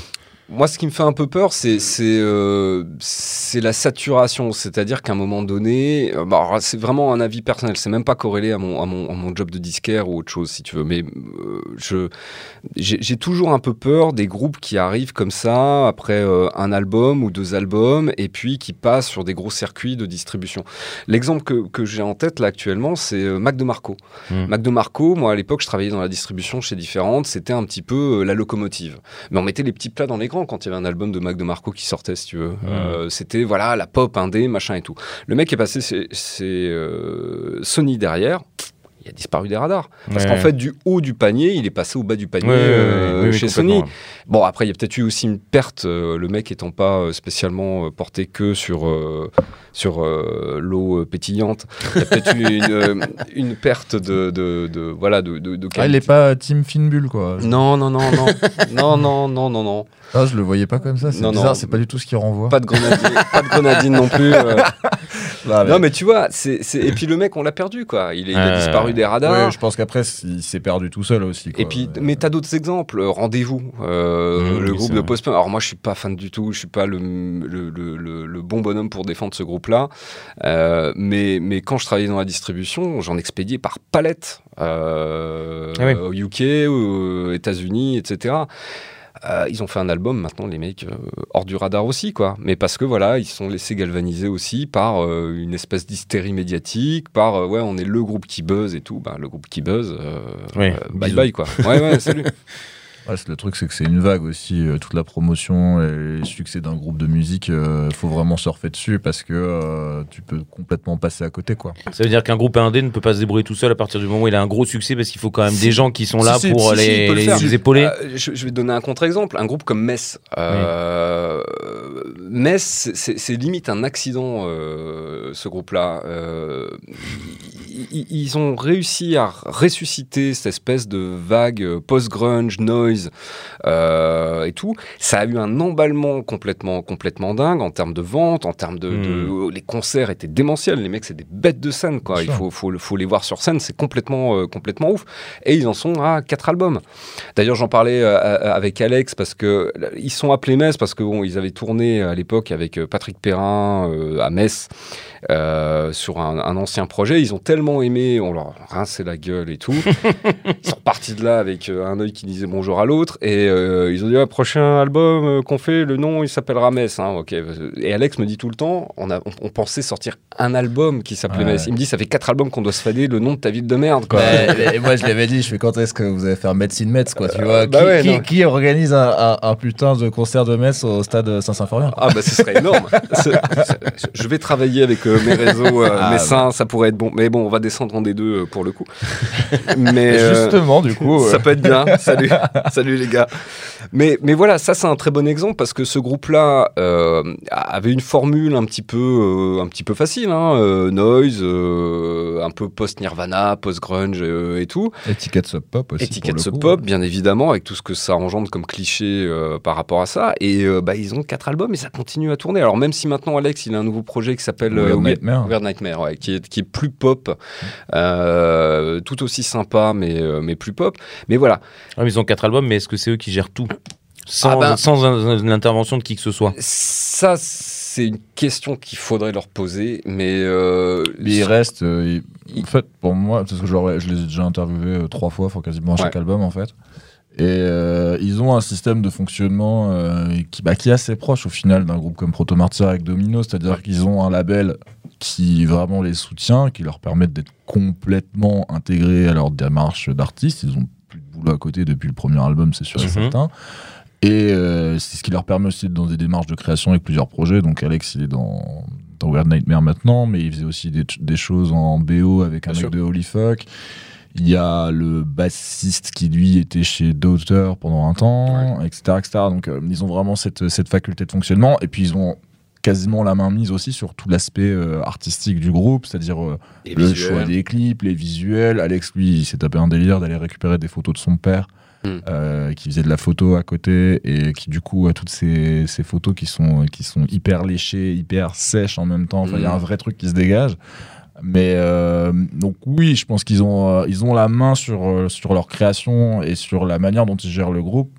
Moi, ce qui me fait un peu peur, c'est c'est euh, la saturation. C'est-à-dire qu'à un moment donné, euh, bah, c'est vraiment un avis personnel. C'est même pas corrélé à mon, à, mon, à mon job de disquaire ou autre chose, si tu veux. Mais euh, j'ai toujours un peu peur des groupes qui arrivent comme ça après un album ou deux albums et puis qui passent sur des gros circuits de distribution. L'exemple que, que j'ai en tête là actuellement, c'est Mac DeMarco. Mm. Mac DeMarco, moi à l'époque, je travaillais dans la distribution chez Différentes. C'était un petit peu la locomotive. Mais on mettait les petits plats dans les grands quand il y avait un album de Mac DeMarco qui sortait, si tu veux. Euh, C'était voilà la pop indé, machin et tout. Le mec est passé, c'est euh, Sony derrière. Il a disparu des radars. Parce Ouais. qu'en fait, du haut du panier, il est passé au bas du panier Ouais, euh, oui, oui, chez Sony. Bon, après, il y a peut-être eu aussi une perte, euh, le mec étant pas spécialement porté que sur, euh, sur euh, l'eau pétillante. Il y a peut-être eu une, une perte de, de, de- voilà, de, de, de Ah, il qualité. est pas Team Finbull, quoi. Non, non, non, non. non, non, non, non, non. Ah, je le voyais pas comme ça. C'est Non, bizarre, non. c'est pas du tout ce qu'il renvoie. Pas de grenadine, pas de grenadine non plus. euh. Ah, mais- Non, mais tu vois, c'est, c'est- et puis le mec, on l'a perdu, quoi. Il, est- il a Euh, disparu des radars. Ouais, je pense qu'après, il s'est perdu tout seul aussi. quoi. Et puis, Euh, mais t'as d'autres exemples. Rendez-vous, euh, Mmh, le oui, groupe de post-punk. Alors moi, je suis pas fan du tout. Je suis pas le, le, le- le- le bon bonhomme pour défendre ce groupe-là. Euh, mais, mais quand je travaillais dans la distribution, j'en expédiais par palette euh, Ah oui. au UK, aux États-Unis, etc. Euh, ils ont fait un album maintenant, les mecs, euh, hors du radar aussi, quoi. Mais parce que voilà, ils se sont laissés galvaniser aussi par euh, une espèce d'hystérie médiatique, par ouais, on est le groupe qui buzz et tout. Bah, le groupe qui buzz, bye bye, quoi. Ouais, ouais, salut. ouais, c'est- le truc, c'est que c'est une vague aussi. euh, toute la promotion et le succès d'un groupe de musique, il faut vraiment surfer dessus parce que euh, tu peux complètement passer à côté, quoi. Ça veut dire qu'un groupe indé ne peut pas se débrouiller tout seul à partir du moment où il a un gros succès parce qu'il faut quand même Si. des gens qui sont là Si, pour si, si, il les, le épauler. Euh, je, je vais te donner un contre-exemple. Un groupe comme Metz. Euh, Metz, c'est limite un accident, euh, ce groupe-là. Euh, ils, ont réussi à ressusciter cette espèce de vague euh, post-grunge, noise euh, et tout. Ça a eu un emballement complètement, complètement dingue en termes de vente, en termes de, de- Les concerts étaient démentiels. Les mecs, c'est des bêtes de scène. Quoi. Bien Il faut, faut, faut les voir sur scène. C'est complètement, euh, complètement ouf. Et ils en sont à quatre albums. D'ailleurs, j'en parlais euh, avec Alex parce que là, ils sont appelés Metz parce que bon, ils avaient tourné à l'époque avec Patrick Perrin à Metz sur un, un ancien projet. Ils ont tellement aimé, on leur rincé la gueule et tout. ils sont repartis de là avec un œil qui disait bonjour à l'autre et euh, ils ont dit ah, prochain album euh, qu'on fait, le nom il s'appellera Metz. hein, ok. Et Alex me dit tout le temps, on, a, on, on pensait sortir un album qui s'appelait Ouais. Metz. Il me dit ça fait quatre albums qu'on doit se fader le nom de ta ville de merde. Quoi. Et moi, je l'avais dit, je fais quand est-ce que vous allez faire Metz in Metz, quoi, tu vois? bah qui, ouais, qui- non. qui organise un, un- un putain de concert de Metz au stade Saint-Symphorien? Ah bah ce serait énorme. Je vais travailler avec euh, mes réseaux euh, Ah, messins, ça pourrait être bon. Mais bon, on va descendre en des deux euh, pour le coup. Mais euh, Justement, du coup, ça euh, peut être bien. Salut, salut les gars. Mais mais voilà, ça c'est un très bon exemple parce que ce groupe-là euh, avait une formule un petit peu euh, un petit peu facile, hein, euh, noise, euh, un peu post-Nirvana, post-grunge euh, et tout. étiquette sub pop aussi. Étiquette pour le sub pop, bien évidemment, avec tout ce que ça engendre comme cliché euh, par rapport à ça. Et euh, bah, ils ont quatre albums et ça continue à tourner. Alors même si maintenant Alex, il a un nouveau projet qui s'appelle Weird euh, Weird- Nightmare. Weird Nightmare, ouais, qui, est, qui est plus pop, euh, tout aussi sympa, mais, mais plus pop. Mais voilà, Ah, mais ils ont quatre albums, mais est-ce que c'est eux qui gèrent tout sans, Ah ben- sans un- un- l'intervention de qui que ce soit ça c'est une question qu'il faudrait leur poser, mais... euh, Mais il reste. euh, En fait, pour moi, parce que je, les ai déjà interviewés euh, trois fois, enfin quasiment à chaque Ouais. album en fait. Et euh, ils ont un système de fonctionnement euh, qui, bah, qui est assez proche au final d'un groupe comme Proto Martyr avec Domino, c'est-à-dire qu'ils ont un label qui vraiment les soutient, qui leur permet d'être complètement intégrés à leur démarche d'artiste. Ils ont boulot à côté depuis le premier album, c'est sûr et Mhm. certain. Et euh, c'est ce qui leur permet aussi d'être dans des démarches de création avec plusieurs projets. Donc Alex, il est dans, dans Weird Nightmare maintenant, mais il faisait aussi des, des choses en BO avec un Bien mec sûr. de Holy Fuck. Il y a le bassiste qui lui était chez Daughter pendant un temps, etc., etc. Donc euh, ils ont vraiment cette, cette faculté de fonctionnement. Et puis ils ont quasiment la main mise aussi sur tout l'aspect euh, artistique du groupe, c'est-à-dire euh, le choix des clips, les visuels. Alex, lui, il s'est tapé un délire d'aller récupérer des photos de son père, Hmm. euh, qui faisait de la photo à côté et qui, du coup, a toutes ces, ces photos qui sont, qui sont hyper léchées, hyper sèches en même temps. Enfin, il y a Hmm. un vrai truc qui se dégage. Mais euh, donc oui, je pense qu'ils ont, euh, ils ont la main sur, euh, sur leur création et sur la manière dont ils gèrent le groupe.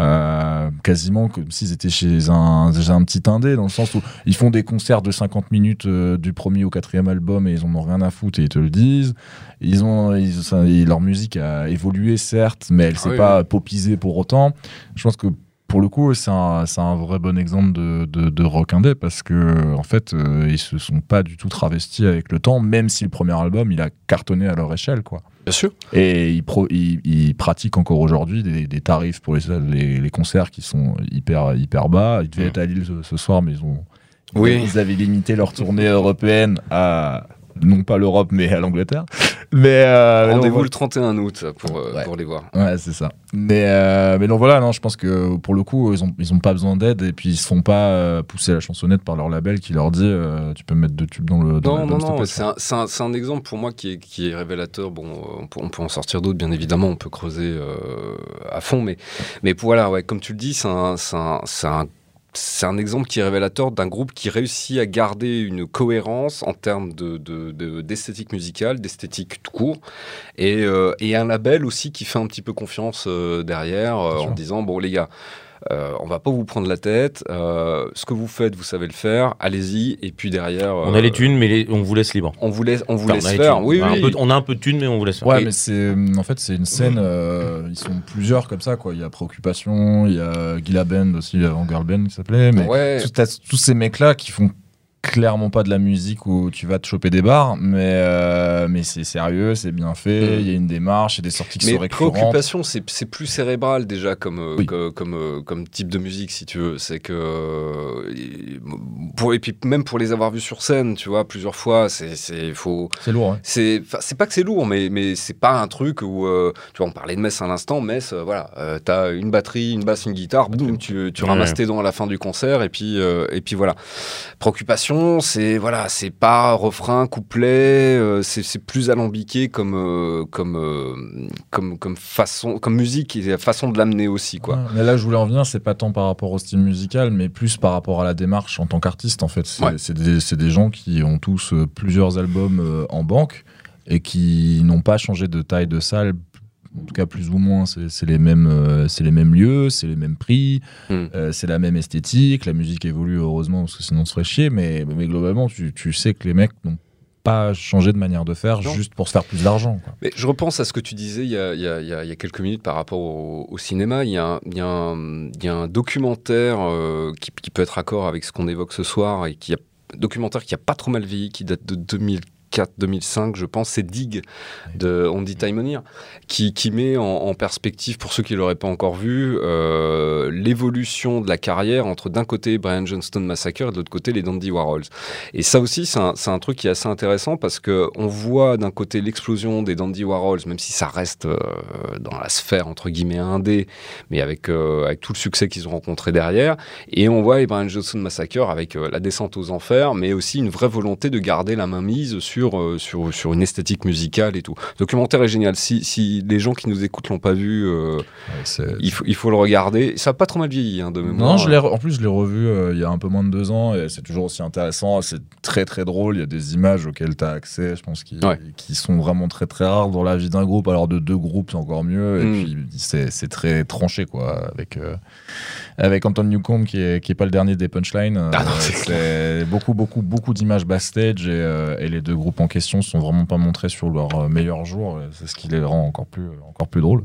Euh, quasiment comme s'ils étaient chez un, chez un petit indé, dans le sens où ils font des concerts de 50 minutes euh, du premier au quatrième album et ils en ont rien à foutre et ils te le disent. Ils ont, ils- ça- leur musique a évolué certes, mais elle s'est oui, pas popisée pour autant. Je pense que pour le coup, c'est un, vrai bon exemple de, de, de rock indé parce que en fait, euh, ils se sont pas du tout travestis avec le temps, même si le premier album il a cartonné à leur échelle, quoi. Bien sûr. Et ils, pro- ils- ils pratiquent encore aujourd'hui des, des tarifs pour les, les, les concerts qui sont hyper, hyper bas. Ils devaient Mm. être à Lille ce, ce soir, mais ils ont. Oui. Ils avaient limité leur tournée européenne à. Non pas l'Europe, mais à l'Angleterre. Mais. euh, non, Rendez-vous le 31 août pour, euh, Ouais. pour les voir. Ouais, c'est ça. Mais, euh, mais donc voilà, non, je pense que pour le coup, ils ont, ils ont pas besoin d'aide et puis ils se font pas pousser la chansonnette par leur label qui leur dit euh, tu peux mettre deux tubes dans le. Dans Non, non, non, c'est un, un- exemple pour moi qui est, qui est révélateur. Bon, on peut, on peut en sortir d'autres, bien évidemment, on peut creuser à fond, mais, mais voilà, ouais, comme tu le dis, c'est un, c'est un, c'est un- exemple qui est révélateur d'un groupe qui réussit à garder une cohérence en termes de- de- de- d'esthétique musicale, d'esthétique tout court, et, euh, et un label aussi qui fait un petit peu confiance euh, derrière euh, en disant bon les gars. Euh, on va pas vous prendre la tête. euh, ce que vous faites, vous savez le faire. Allez-y. Et puis derrière, On euh, a les thunes, mais les- on vous laisse libre. on vous laisse, on vous Enfin, laisse on faire. Oui, on, a oui. un peu, on a un peu de thunes, mais on vous laisse faire. Ouais, Et- mais c'est en fait c'est une scène. euh, ils sont plusieurs comme ça quoi. Il y a Préoccupation, il y a Gila Band aussi, avant Girl Band qui s'appelait. Mais Ouais. tous ces mecs là qui font clairement pas de la musique où tu vas te choper des bars, mais euh, mais c'est sérieux, c'est bien fait. Mm. Il y a une démarche, il y a des sorties qui sont Mais récurrentes. préoccupation, c'est c'est plus cérébral déjà comme, euh, Oui. que- comme, euh, comme type de musique, si tu veux. C'est que. pour, et puis même pour les avoir vus sur scène, tu vois, plusieurs fois, c'est c'est- faut. C'est lourd. hein. C'est pas que c'est lourd, mais, mais c'est pas un truc où. euh, tu vois, on parlait de Metz à l'instant. Metz, euh, voilà, euh, t'as une batterie, une basse, une guitare, boum, tu, tu Ouais. ramasses tes dents à la fin du concert, et puis, euh, et puis voilà. Préoccupation, c'est voilà, c'est pas refrain, couplet, euh, c'est plus alambiqué comme, euh, comme, euh, comme, comme façon, comme musique et la façon de l'amener aussi, quoi. Ouais, mais là, je voulais en venir, c'est pas tant par rapport au style musical, mais plus par rapport à la démarche en tant qu'artiste, en fait. C'est Ouais. des, des gens qui ont tous plusieurs albums en banque et qui n'ont pas changé de taille de salle. En tout cas, plus ou moins, c'est les, mêmes, euh, c'est les mêmes lieux, c'est les mêmes prix, Hmm. euh, c'est la même esthétique. La musique évolue, heureusement, parce que sinon, on se ferait chier. Mais, mais globalement, tu, tu sais que les mecs n'ont pas changé de manière de faire Non. juste pour se faire plus d'argent. Mais je repense à ce que tu disais il y a, il y a- il y a- il y a quelques minutes par rapport au, au cinéma. Il y a, un- il y a un, il y a un documentaire euh, qui, qui peut être raccord avec ce qu'on évoque ce soir et qui a documentaire qui a pas trop mal vieilli, qui date de 2004-2005, je pense, c'est Dig de Andy Taimonier, qui, qui met en, perspective, pour ceux qui l'auraient pas encore vu, euh, l'évolution de la carrière entre d'un côté Brian Johnston Massacre et de l'autre côté les Dandy Warhols. Et ça aussi, c'est un, un truc qui est assez intéressant parce que on voit d'un côté l'explosion des Dandy Warhols, même si ça reste euh, dans la sphère entre guillemets indé, mais avec, euh, avec tout le succès qu'ils ont rencontré derrière. Et on voit les Brian Johnson Massacre avec la descente aux enfers, mais aussi une vraie volonté de garder la main mise sur, euh, sur, sur une esthétique musicale et tout. Le documentaire est génial. Si, si les gens qui nous écoutent l'ont pas vu, euh, Ouais, il, faut, il faut le regarder. Ça a pas trop mal vieilli hein, de mémoire. Non, je en plus, je l'ai revu euh, il y a un peu moins de deux ans et c'est toujours aussi intéressant. C'est très très drôle. Il y a des images auxquelles tu as accès, je pense, qui, Ouais. qui sont vraiment très très rares dans la vie d'un groupe. Alors de deux groupes, c'est encore mieux. Et Mm. puis c'est très tranché, quoi. Avec, euh, avec Anton Newcomb qui est, qui est pas le dernier des punchlines. Ah c'est beaucoup, beaucoup, beaucoup d'images backstage et, et les deux groupes en question sont vraiment pas montrés sur leur euh, meilleur jour. Et C'est ce qui les rend encore plus, encore plus drôles.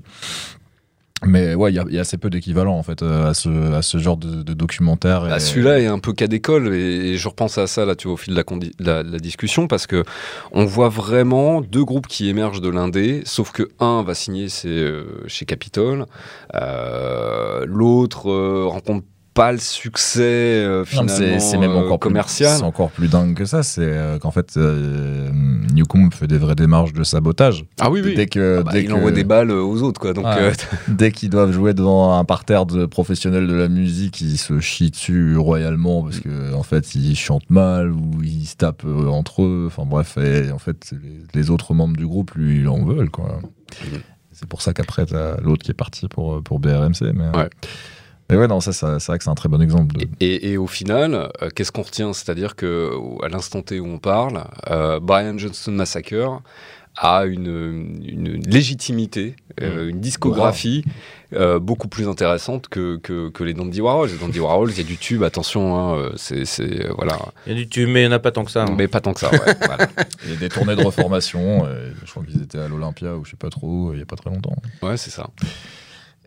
Mais ouais, il y a- il y, a assez peu d'équivalent en fait euh, à ce, à ce genre de, de documentaire. Bah, et- Celui-là est un peu cas d'école et, et je repense à ça là, tu vois, au fil de la, condi- la- la discussion parce que on voit vraiment deux groupes qui émergent de l'indé, sauf que un va signer euh, chez Capitol, euh, l'autre euh, rencontre pas le succès euh, finalement c'est même euh, encore commercial. Plus, c'est encore plus dingue que ça. C'est euh, qu'en fait, euh, Newcomb fait des vraies démarches de sabotage. Ah oui, oui. Dès que, Ah bah, dès il que- envoie des balles aux autres, quoi. Donc, dès qu'ils doivent jouer devant un parterre de professionnels de la musique, ils se chient dessus royalement parce que en fait ils chantent mal ou ils se tapent entre eux. Enfin bref, et en fait les, les autres membres du groupe lui en veulent quoi. C'est pour ça qu'après t'as l'autre qui est parti pour pour BRMC. Mais Ouais. Mais ouais non ça, ça- c'est vrai que c'est un très bon exemple. De... Et, et au final, euh, qu'est-ce qu'on retient? C'est-à-dire que à l'instant T où on parle, euh, Brian Johnston Massacre a une, une légitimité, euh, une discographie euh, beaucoup plus intéressante que, que, que les Dandy Warhols. Les Dandy Warhols, il y a du tube, attention, hein, c'est c'est, voilà, Il y a du tube, mais il n'y en a pas tant que ça. hein. mais pas tant que ça. ouais, voilà. Il y a des tournées de reformation. et je crois qu'ils étaient à l'Olympia ou je sais pas trop il y a pas très longtemps. Ouais, c'est ça.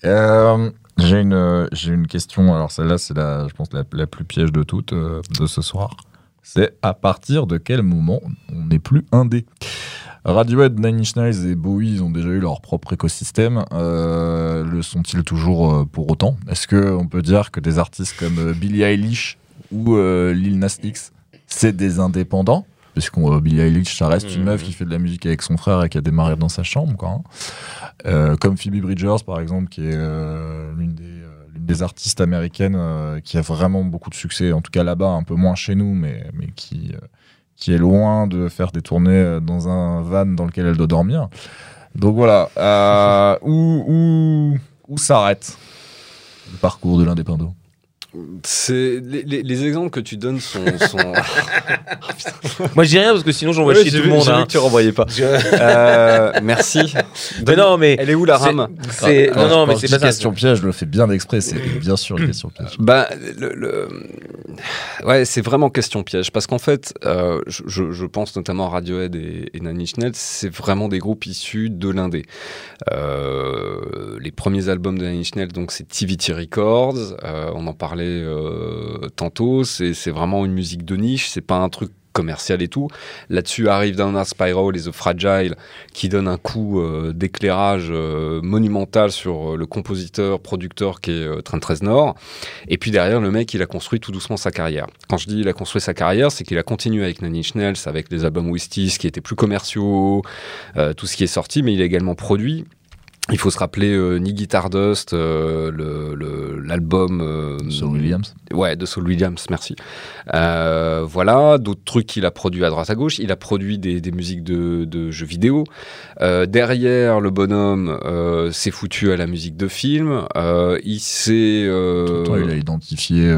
Euh, j'ai une, j'ai une question. Alors celle-là, c'est la, je pense la, plus piège de toutes euh, de ce soir. C'est à partir de quel moment on n'est plus indé? Radiohead, Nine Inch Nails et Bowie, ils ont déjà eu leur propre écosystème. Euh, le sont-ils toujours euh, pour autant? Est-ce que on peut dire que des artistes comme euh, Billie Eilish ou euh, Lil Nas X, c'est des indépendants? Puisqu'on euh, Billie Eilish, ça reste une Mhm. meuf qui fait de la musique avec son frère et qui a démarré dans sa chambre, quoi. hein. Euh, comme Phoebe Bridgers, par exemple, qui est euh, l'une des, euh, artistes américaines qui a vraiment beaucoup de succès, en tout cas là-bas, un peu moins chez nous, mais, mais qui, qui est loin de faire des tournées dans un van dans lequel elle doit dormir. Donc voilà, où, où, où s'arrête le parcours de l'indépendant? C'est les, les- les exemples que tu donnes sont. sont... Moi, je dis rien parce que sinon, j'envoie Ouais, j'ai tout le monde. hein. que tu renvoyais pas. Je- Euh, merci. Mais non, mais. Elle est où la rame c'est- Non, non, mais c'est pas ça. question piège, je le fais bien exprès, c'est bien sûr une question piège. Bah, le, le- ouais, c'est vraiment question piège parce qu'en fait, euh, je, pense notamment à Radiohead et, et Inch Nails, c'est vraiment des groupes issus de l'indé. Euh, les premiers albums de Inch Nails, donc c'est TVT Records, euh, on en parlait euh, tantôt, c'est vraiment une musique de niche, c'est pas un truc commercial et tout. Là-dessus arrive Downward Spiral et The Fragile qui donne un coup euh, d'éclairage euh, monumental sur le compositeur, producteur qui est euh, Trent Reznor. Et puis derrière, le mec, il a construit tout doucement sa carrière. Quand je dis il a construit sa carrière, c'est qu'il a continué avec Nine Inch Nails, avec les albums Wisties qui étaient plus commerciaux, tout ce qui est sorti, mais il a également produit. Il faut se rappeler euh, Ni Guitar Dust, euh, le- le- l'album euh, Sur Williams. Ouais, de Saul Williams, merci. Euh, voilà, d'autres trucs qu'il a produits à droite à gauche. Il a produit des, des musiques de, de jeux vidéo. Euh, derrière, le bonhomme euh, s'est foutu à la musique de film. Euh, il s'est... euh, Tout le temps, il a identifié.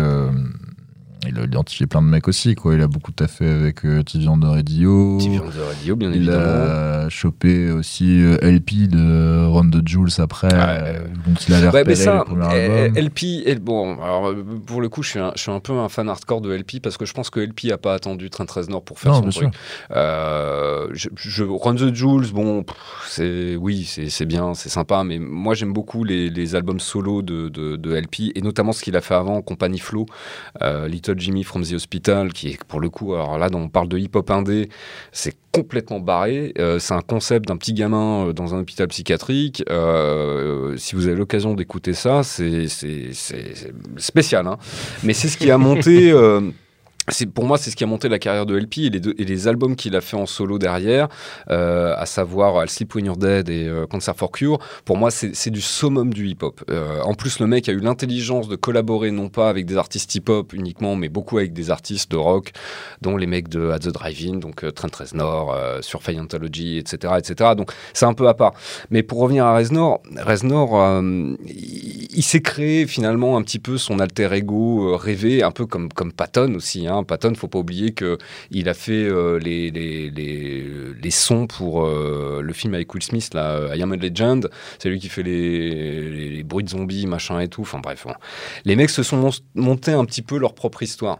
Euh, il a identifié plein de mecs aussi, quoi. Il a beaucoup taffé avec euh, on the Radio. On the Radio, bien Il évidemment. a chopé aussi euh, LP de Ron the Jules après, euh, dont il a l'air Ouais, mais ça, le eh, album. LP, bon, alors euh, pour le coup, je suis, un, je suis un peu un fan hardcore de LP parce que je pense que LP a pas attendu Trent Reznor pour faire Non, son truc. Euh, je, je- Run the Jules, bon, c'est oui, c'est bien, c'est sympa, mais moi j'aime beaucoup les, les albums solo de, de, de LP et notamment ce qu'il a fait avant, Company Flow, euh, Jimmy from the Hospital, qui est pour le coup, alors là, on parle de hip-hop indé, c'est complètement barré. Euh, c'est un concept d'un petit gamin euh, dans un hôpital psychiatrique. Euh, si vous avez l'occasion d'écouter ça, c'est spécial. hein. Mais c'est ce qui a monté. euh, c'est pour moi, c'est ce qui a monté la carrière de LP et les, et les albums qu'il a fait en solo derrière, euh, à savoir I'll Sleep When You're Dead et euh, for Cure. Pour moi, c'est du summum du hip-hop. Euh, en plus, le mec a eu l'intelligence de collaborer non pas avec des artistes hip-hop uniquement, mais beaucoup avec des artistes de rock, dont les mecs de At the Drive-In, donc euh, Trent Reznor, euh, sur etc., etc. Donc c'est un peu à part. Mais pour revenir à Reznor, Reznor, euh, il, s'est créé finalement un petit peu son alter ego euh, rêvé, un peu comme comme Patton aussi. Hein. Patton, faut pas oublier que il a fait euh, les, les, les, les sons pour euh, le film avec Will Smith, là, euh, I Am a Legend. C'est lui qui fait les, bruits de zombies, machin et tout. Bref, bon. les mecs se sont mon- montés un petit peu leur propre histoire.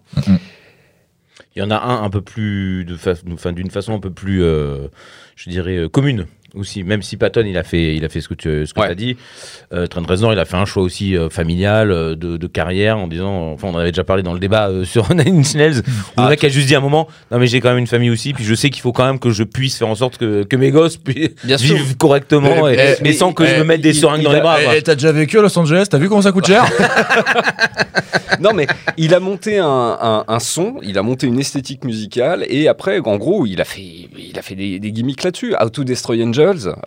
Il y en a un un peu plus, de fa- d'une façon un peu plus, je dirais, commune. Aussi. Même si Patton, il a fait, il a fait ce que tu ce que Ouais. as dit. Euh, Trent Reznor, il a fait un choix aussi euh, familial, euh, de, de carrière, en disant. Enfin, on en avait déjà parlé dans le débat euh, sur Nine Nails. où le mec a juste dit à un moment Non, mais j'ai quand même une famille aussi, puis je sais qu'il faut quand même que je puisse faire en sorte que, que mes gosses puissent Bien sûr. vivent correctement, Mais- et- mais- mais, sans que je eh, me mette des il- seringues il dans les a- bras. eh, T'as déjà vécu à Los Angeles? T'as vu comment ça coûte cher? Non, mais il a monté un, un- un son, il a monté une esthétique musicale, et après, en gros, il a fait, il a fait des, des gimmicks là-dessus. How to Destroy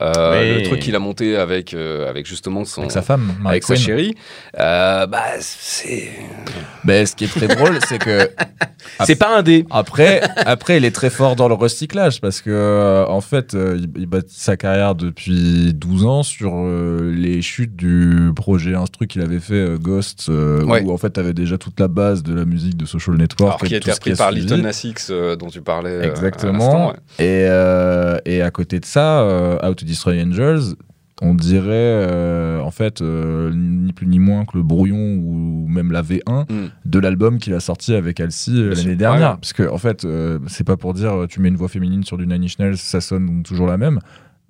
Euh, le truc qu'il a monté avec, euh, avec justement son. Avec sa femme, Mary avec sa chérie. Euh, bah, c'est. Ben, ce qui est très drôle, c'est que C'est pas un dé. Après, après, il est très fort dans le recyclage parce que, en fait, il, il bâtit sa carrière depuis 12 ans sur les chutes du projet instru qu'il avait fait Ghost, Ouais. où en fait, t'avais déjà toute la base de la musique de Social Network. Alors, qui a été repris par. Little Nas X, dont tu parlais. euh, à Exactement. ouais. Et, et à côté de ça, How to Destroy Angels, on dirait euh, en fait euh, ni plus ni moins que le brouillon ou même la V1 Mm. de l'album qu'il a sorti avec Alcy euh, l'année dernière. Parce que en fait, euh, c'est pas pour dire euh, tu mets une voix féminine sur du Nine Inch Nails, ça sonne toujours la même.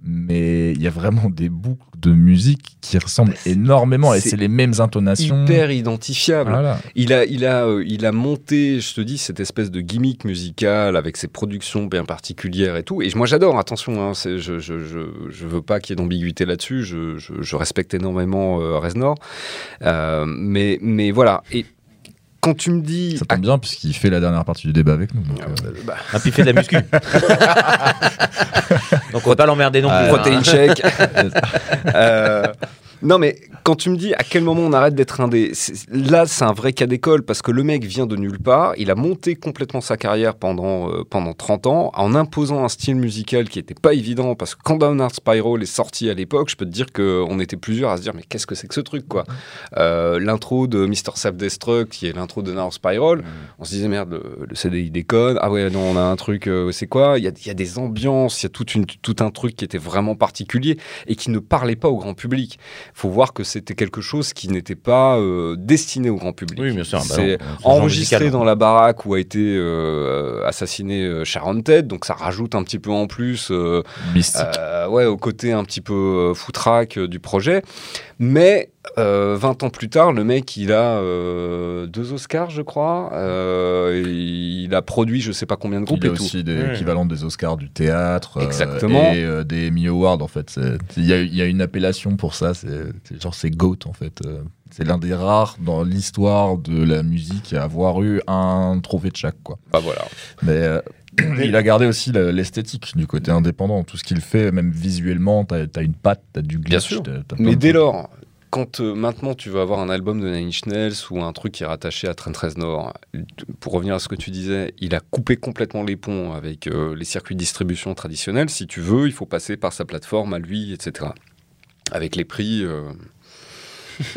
Mais il y a vraiment des boucles de musique qui ressemblent énormément et c'est les mêmes intonations. Hyper identifiable. Voilà. Il a, il, a, euh, il a monté, je te dis, cette espèce de gimmick musical avec ses productions bien particulières et tout. Et moi, j'adore, attention, hein, je, je, je, je veux pas qu'il y ait d'ambiguïté là-dessus. Je, respecte énormément euh, Reznor. Euh, mais, mais voilà. Et quand tu me dis. Ça tombe bien puisqu'il fait la dernière partie du débat avec nous. donc, Ah, euh, bah, Ah, puis il fait de la muscu. Donc on va pas l'emmerder non plus. Ah, hein. protéine shake. Euh, non, mais quand tu me dis à quel moment on arrête d'être indé, c'est- là, c'est un vrai cas d'école parce que le mec vient de nulle part. Il a monté complètement sa carrière pendant, euh, pendant 30 ans en imposant un style musical qui était pas évident parce que quand Downward Spiral est sorti à l'époque, je peux te dire qu'on était plusieurs à se dire mais qu'est-ce que c'est que ce truc quoi Euh, L'intro de Mr. Self-Destruct qui est l'intro de Downward Spiral, on se disait merde, le, le CD il déconne. Ah ouais, non, on a un truc, euh, c'est quoi? Il y, a, il y a des ambiances, il y a toute une, tout un truc qui était vraiment particulier et qui ne parlait pas au grand public. faut voir que c'était quelque chose qui n'était pas euh, destiné au grand public. Oui, bien sûr. C'est enregistré musical. dans la baraque où a été euh, assassiné euh, Sharon Ted, donc ça rajoute un petit peu en plus euh, mystique. ouais, au côté un petit peu foutraque du projet. Mais euh, 20 ans plus tard, le mec, il a euh, deux Oscars, je crois. Euh, il a produit je sais pas combien de groupes Il y a et tout. aussi des Ouais. équivalents des Oscars du théâtre euh, Exactement. et euh, des Emmy Awards en fait. Il y, y a une appellation pour ça, c'est genre c'est GOAT en fait. C'est l'un des rares dans l'histoire de la musique à avoir eu un trophée de chaque quoi. Bah voilà. Mais euh, il a gardé aussi le- l'esthétique du côté indépendant. Tout ce qu'il fait, même visuellement, t'as as une patte, t'as du glitch. Bien sûr. t'as- t'as plein Mais dès lors, quand euh, maintenant tu vas avoir un album de Nine Inch Nails ou un truc qui est rattaché à Trent Reznor, pour revenir à ce que tu disais, il a coupé complètement les ponts avec euh, les circuits de distribution traditionnels. Si tu veux, il faut passer par sa plateforme à lui, etc. Avec les prix. euh,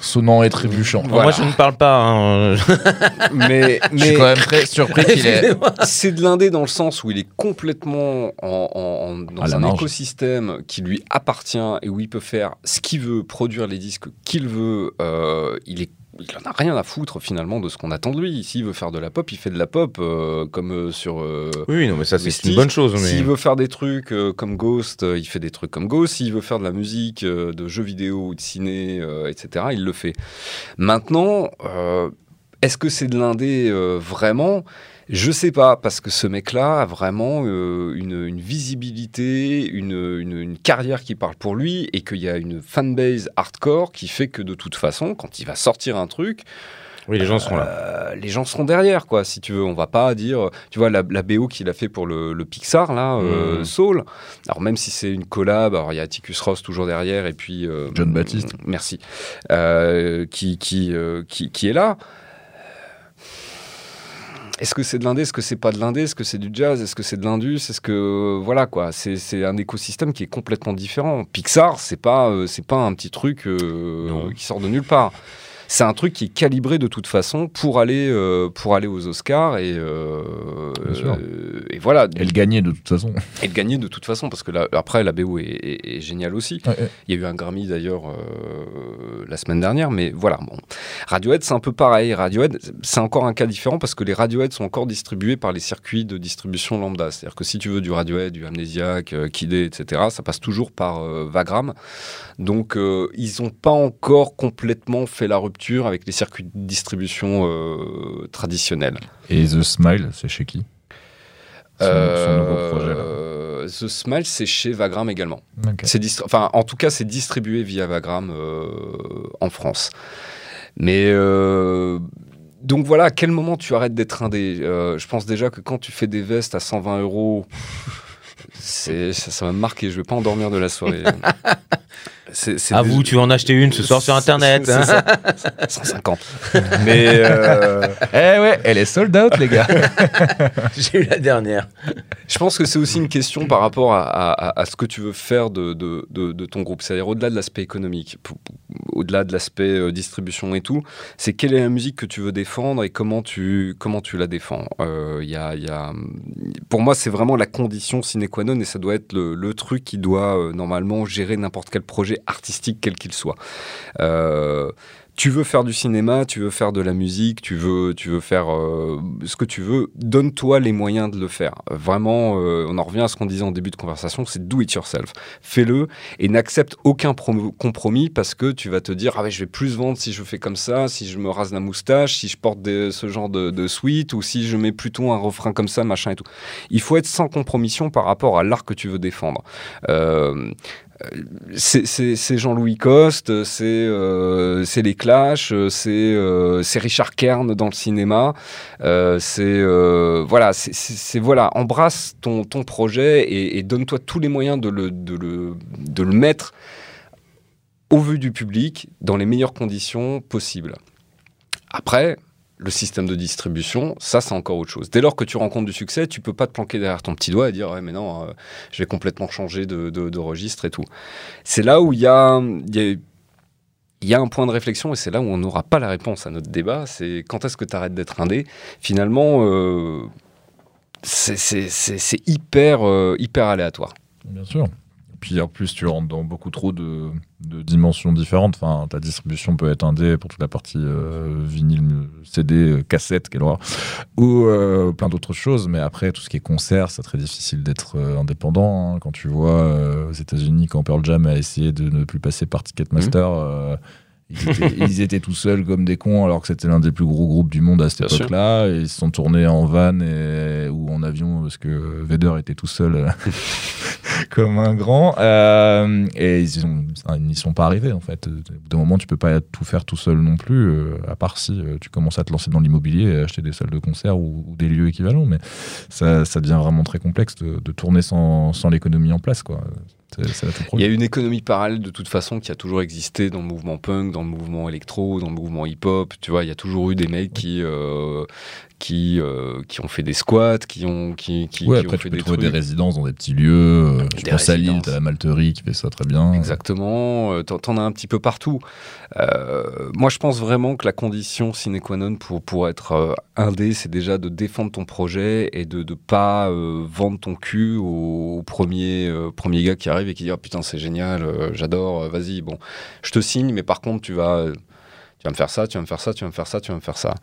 Sonnant et trébuchant. Voilà. Moi, je ne parle pas. hein. mais Je suis quand même très surpris qu'il ait. c'est de l'indé dans le sens où il est complètement en, en- en- dans la un marge. écosystème qui lui appartient et où il peut faire ce qu'il veut, produire les disques qu'il veut. euh, il est il en a rien à foutre finalement de ce qu'on attend de lui. S'il veut faire de la pop, il fait de la pop, euh, comme euh, sur. euh, Oui, non, mais ça, c'est une bonne chose. Mais... S'il veut faire des trucs comme Ghost, il fait des trucs comme Ghost. S'il veut faire de la musique, de jeux vidéo ou de ciné, etc., il le fait. Maintenant, est-ce que c'est de l'indé vraiment? Je sais pas, parce que ce mec-là a vraiment euh, une, une visibilité, une, une- une carrière qui parle pour lui, et qu'il y a une fanbase hardcore qui fait que de toute façon, quand il va sortir un truc, Oui, les gens seront là. euh, les gens seront derrière, quoi, si tu veux. On va pas dire, tu vois, la, la BO qu'il a fait pour le, le Pixar, là, euh, Mhm. Soul. Alors, même si c'est une collab, alors il y a Atticus Ross toujours derrière, et puis. euh, John Baptiste. Merci. Euh, qui, qui, euh, qui, qui est là. Est-ce que c'est de l'indé? Est-ce que c'est pas de l'indé? Est-ce que c'est du jazz? Est-ce que c'est de l'indus? Est-ce que voilà quoi. C'est c'est un écosystème qui est complètement différent. Pixar, c'est pas euh, c'est pas un petit truc euh, qui sort de nulle part. C'est un truc qui est calibré de toute façon pour aller, euh, pour aller aux Oscars et, euh, euh, et voilà. Et le gagner de toute façon. Et le gagner de toute façon, parce que là, après, la BO est, est- est géniale aussi. Ouais, ouais. Il y a eu un Grammy d'ailleurs euh, la semaine dernière, mais voilà. Bon. Radiohead, c'est un peu pareil. Radiohead, c'est encore un cas différent parce que les Radiohead sont encore distribués par les circuits de distribution lambda. C'est-à-dire que si tu veux du Radiohead, du Amnesiac, euh, Kid A, etc., ça passe toujours par euh, Vagram. Donc, euh, ils n'ont pas encore complètement fait la rupture avec les circuits de distribution euh, traditionnels. Et The Smile, c'est chez qui? Son, son nouveau projet là. Euh, The Smile, c'est chez Vagram également. Enfin, en tout cas, c'est distribué via Vagram euh, en France. Mais euh, donc voilà, à quel moment tu arrêtes d'être indé Euh, Je pense déjà que quand tu fais des vestes à 120 euros, ça, ça va me marquer. Je vais pas endormir de la soirée. C'est- c'est À des- vous, tu vas en acheter une ce soir sur internet. C'est hein. ça. 150. Mais euh, Eh ouais, elle est sold out, les gars. J'ai eu la dernière. Je pense que c'est aussi une question par rapport à, à- à ce que tu veux faire de, de- de- de ton groupe. C'est-à-dire au-delà de l'aspect économique, au-delà de l'aspect euh, distribution et tout, c'est quelle est la musique que tu veux défendre et comment tu, comment tu la défends? Euh, il y a, il y a- pour moi, c'est vraiment la condition sine qua non et ça doit être le, le truc qui doit euh, normalement gérer n'importe quel projet artistique, quel qu'il soit. Euh, tu veux faire du cinéma, tu veux faire de la musique, tu veux, tu veux faire euh, ce que tu veux, donne-toi les moyens de le faire. Vraiment, euh, on en revient à ce qu'on disait en début de conversation, c'est do it yourself. Fais-le et n'accepte aucun pro- compromis parce que tu vas te dire, ah ouais, je vais plus vendre si je fais comme ça, si je me rase la moustache, si je porte ce genre de, suite ou si je mets plutôt un refrain comme ça, machin et tout. Il faut être sans compromission par rapport à l'art que tu veux défendre. C'est- Jean-Louis Coste, c'est euh, les Clash, euh, c'est Richard Kern dans le cinéma. euh, c'est voilà, voilà, embrasse ton, projet et, et donne-toi tous les moyens de le mettre au vu du public dans les meilleures conditions possibles. Après, le système de distribution, ça c'est encore autre chose. Dès lors que tu rencontres du succès, tu peux pas te planquer derrière ton petit doigt et dire ouais mais non, euh, je vais complètement changer de, registre et tout. C'est là où il y a, un point de réflexion et c'est là où on n'aura pas la réponse à notre débat. C'est quand est-ce que tu arrêtes d'être indé? Finalement, euh, c'est hyper, euh, hyper aléatoire. Bien sûr. Puis en plus, tu rentres dans beaucoup trop de, de dimensions différentes. Enfin, ta distribution peut être indé pour toute la partie euh, vinyle, CD, cassette, quelle horreur, ou euh, plein d'autres choses. Mais après, tout ce qui est concert, c'est très difficile d'être euh, indépendant. hein. Quand tu vois aux États-Unis, quand Pearl Jam a essayé de ne plus passer par Ticketmaster, euh, ils, étaient, ils étaient tout seuls comme des cons, alors que c'était l'un des plus gros groupes du monde à cette époque-là. Ils se sont tournés en van et, ou en avion parce que Vader était tout seul. euh, comme un grand. Euh, et ils n'y sont pas arrivés, en fait. Au bout d'un moment, tu peux pas tout faire tout seul non plus, euh, à part si euh, tu commences à te lancer dans l'immobilier et acheter des salles de concert ou, ou des lieux équivalents. Mais ça, ça devient vraiment très complexe de, de tourner sans, sans l'économie en place, quoi. Le Il y a une économie parallèle de toute façon qui a toujours existé dans le mouvement punk, dans le mouvement électro, dans le mouvement hip-hop. Tu vois, il y a toujours eu des mecs qui, euh, qui, euh, qui ont fait des squats, qui ont, qui, qui, Ouais, qui après, ont tu fait peux des trouver trucs. des résidences dans des petits lieux. euh, je Des pense à Lille, résidences. t'as la Malterie qui fait ça très bien. Exactement, euh, t'en t'en as un petit peu partout. Euh, moi, je pense vraiment que la condition sine qua non pour, pour être euh, indé, c'est déjà de défendre ton projet et de ne pas vendre ton cul au, au premier, premier gars qui arrive et qui dit oh, putain, c'est génial, j'adore, vas-y, bon, je te signe, mais par contre, tu vas. Tu vas me faire ça, tu vas me faire ça, tu vas me faire ça, tu vas me faire ça.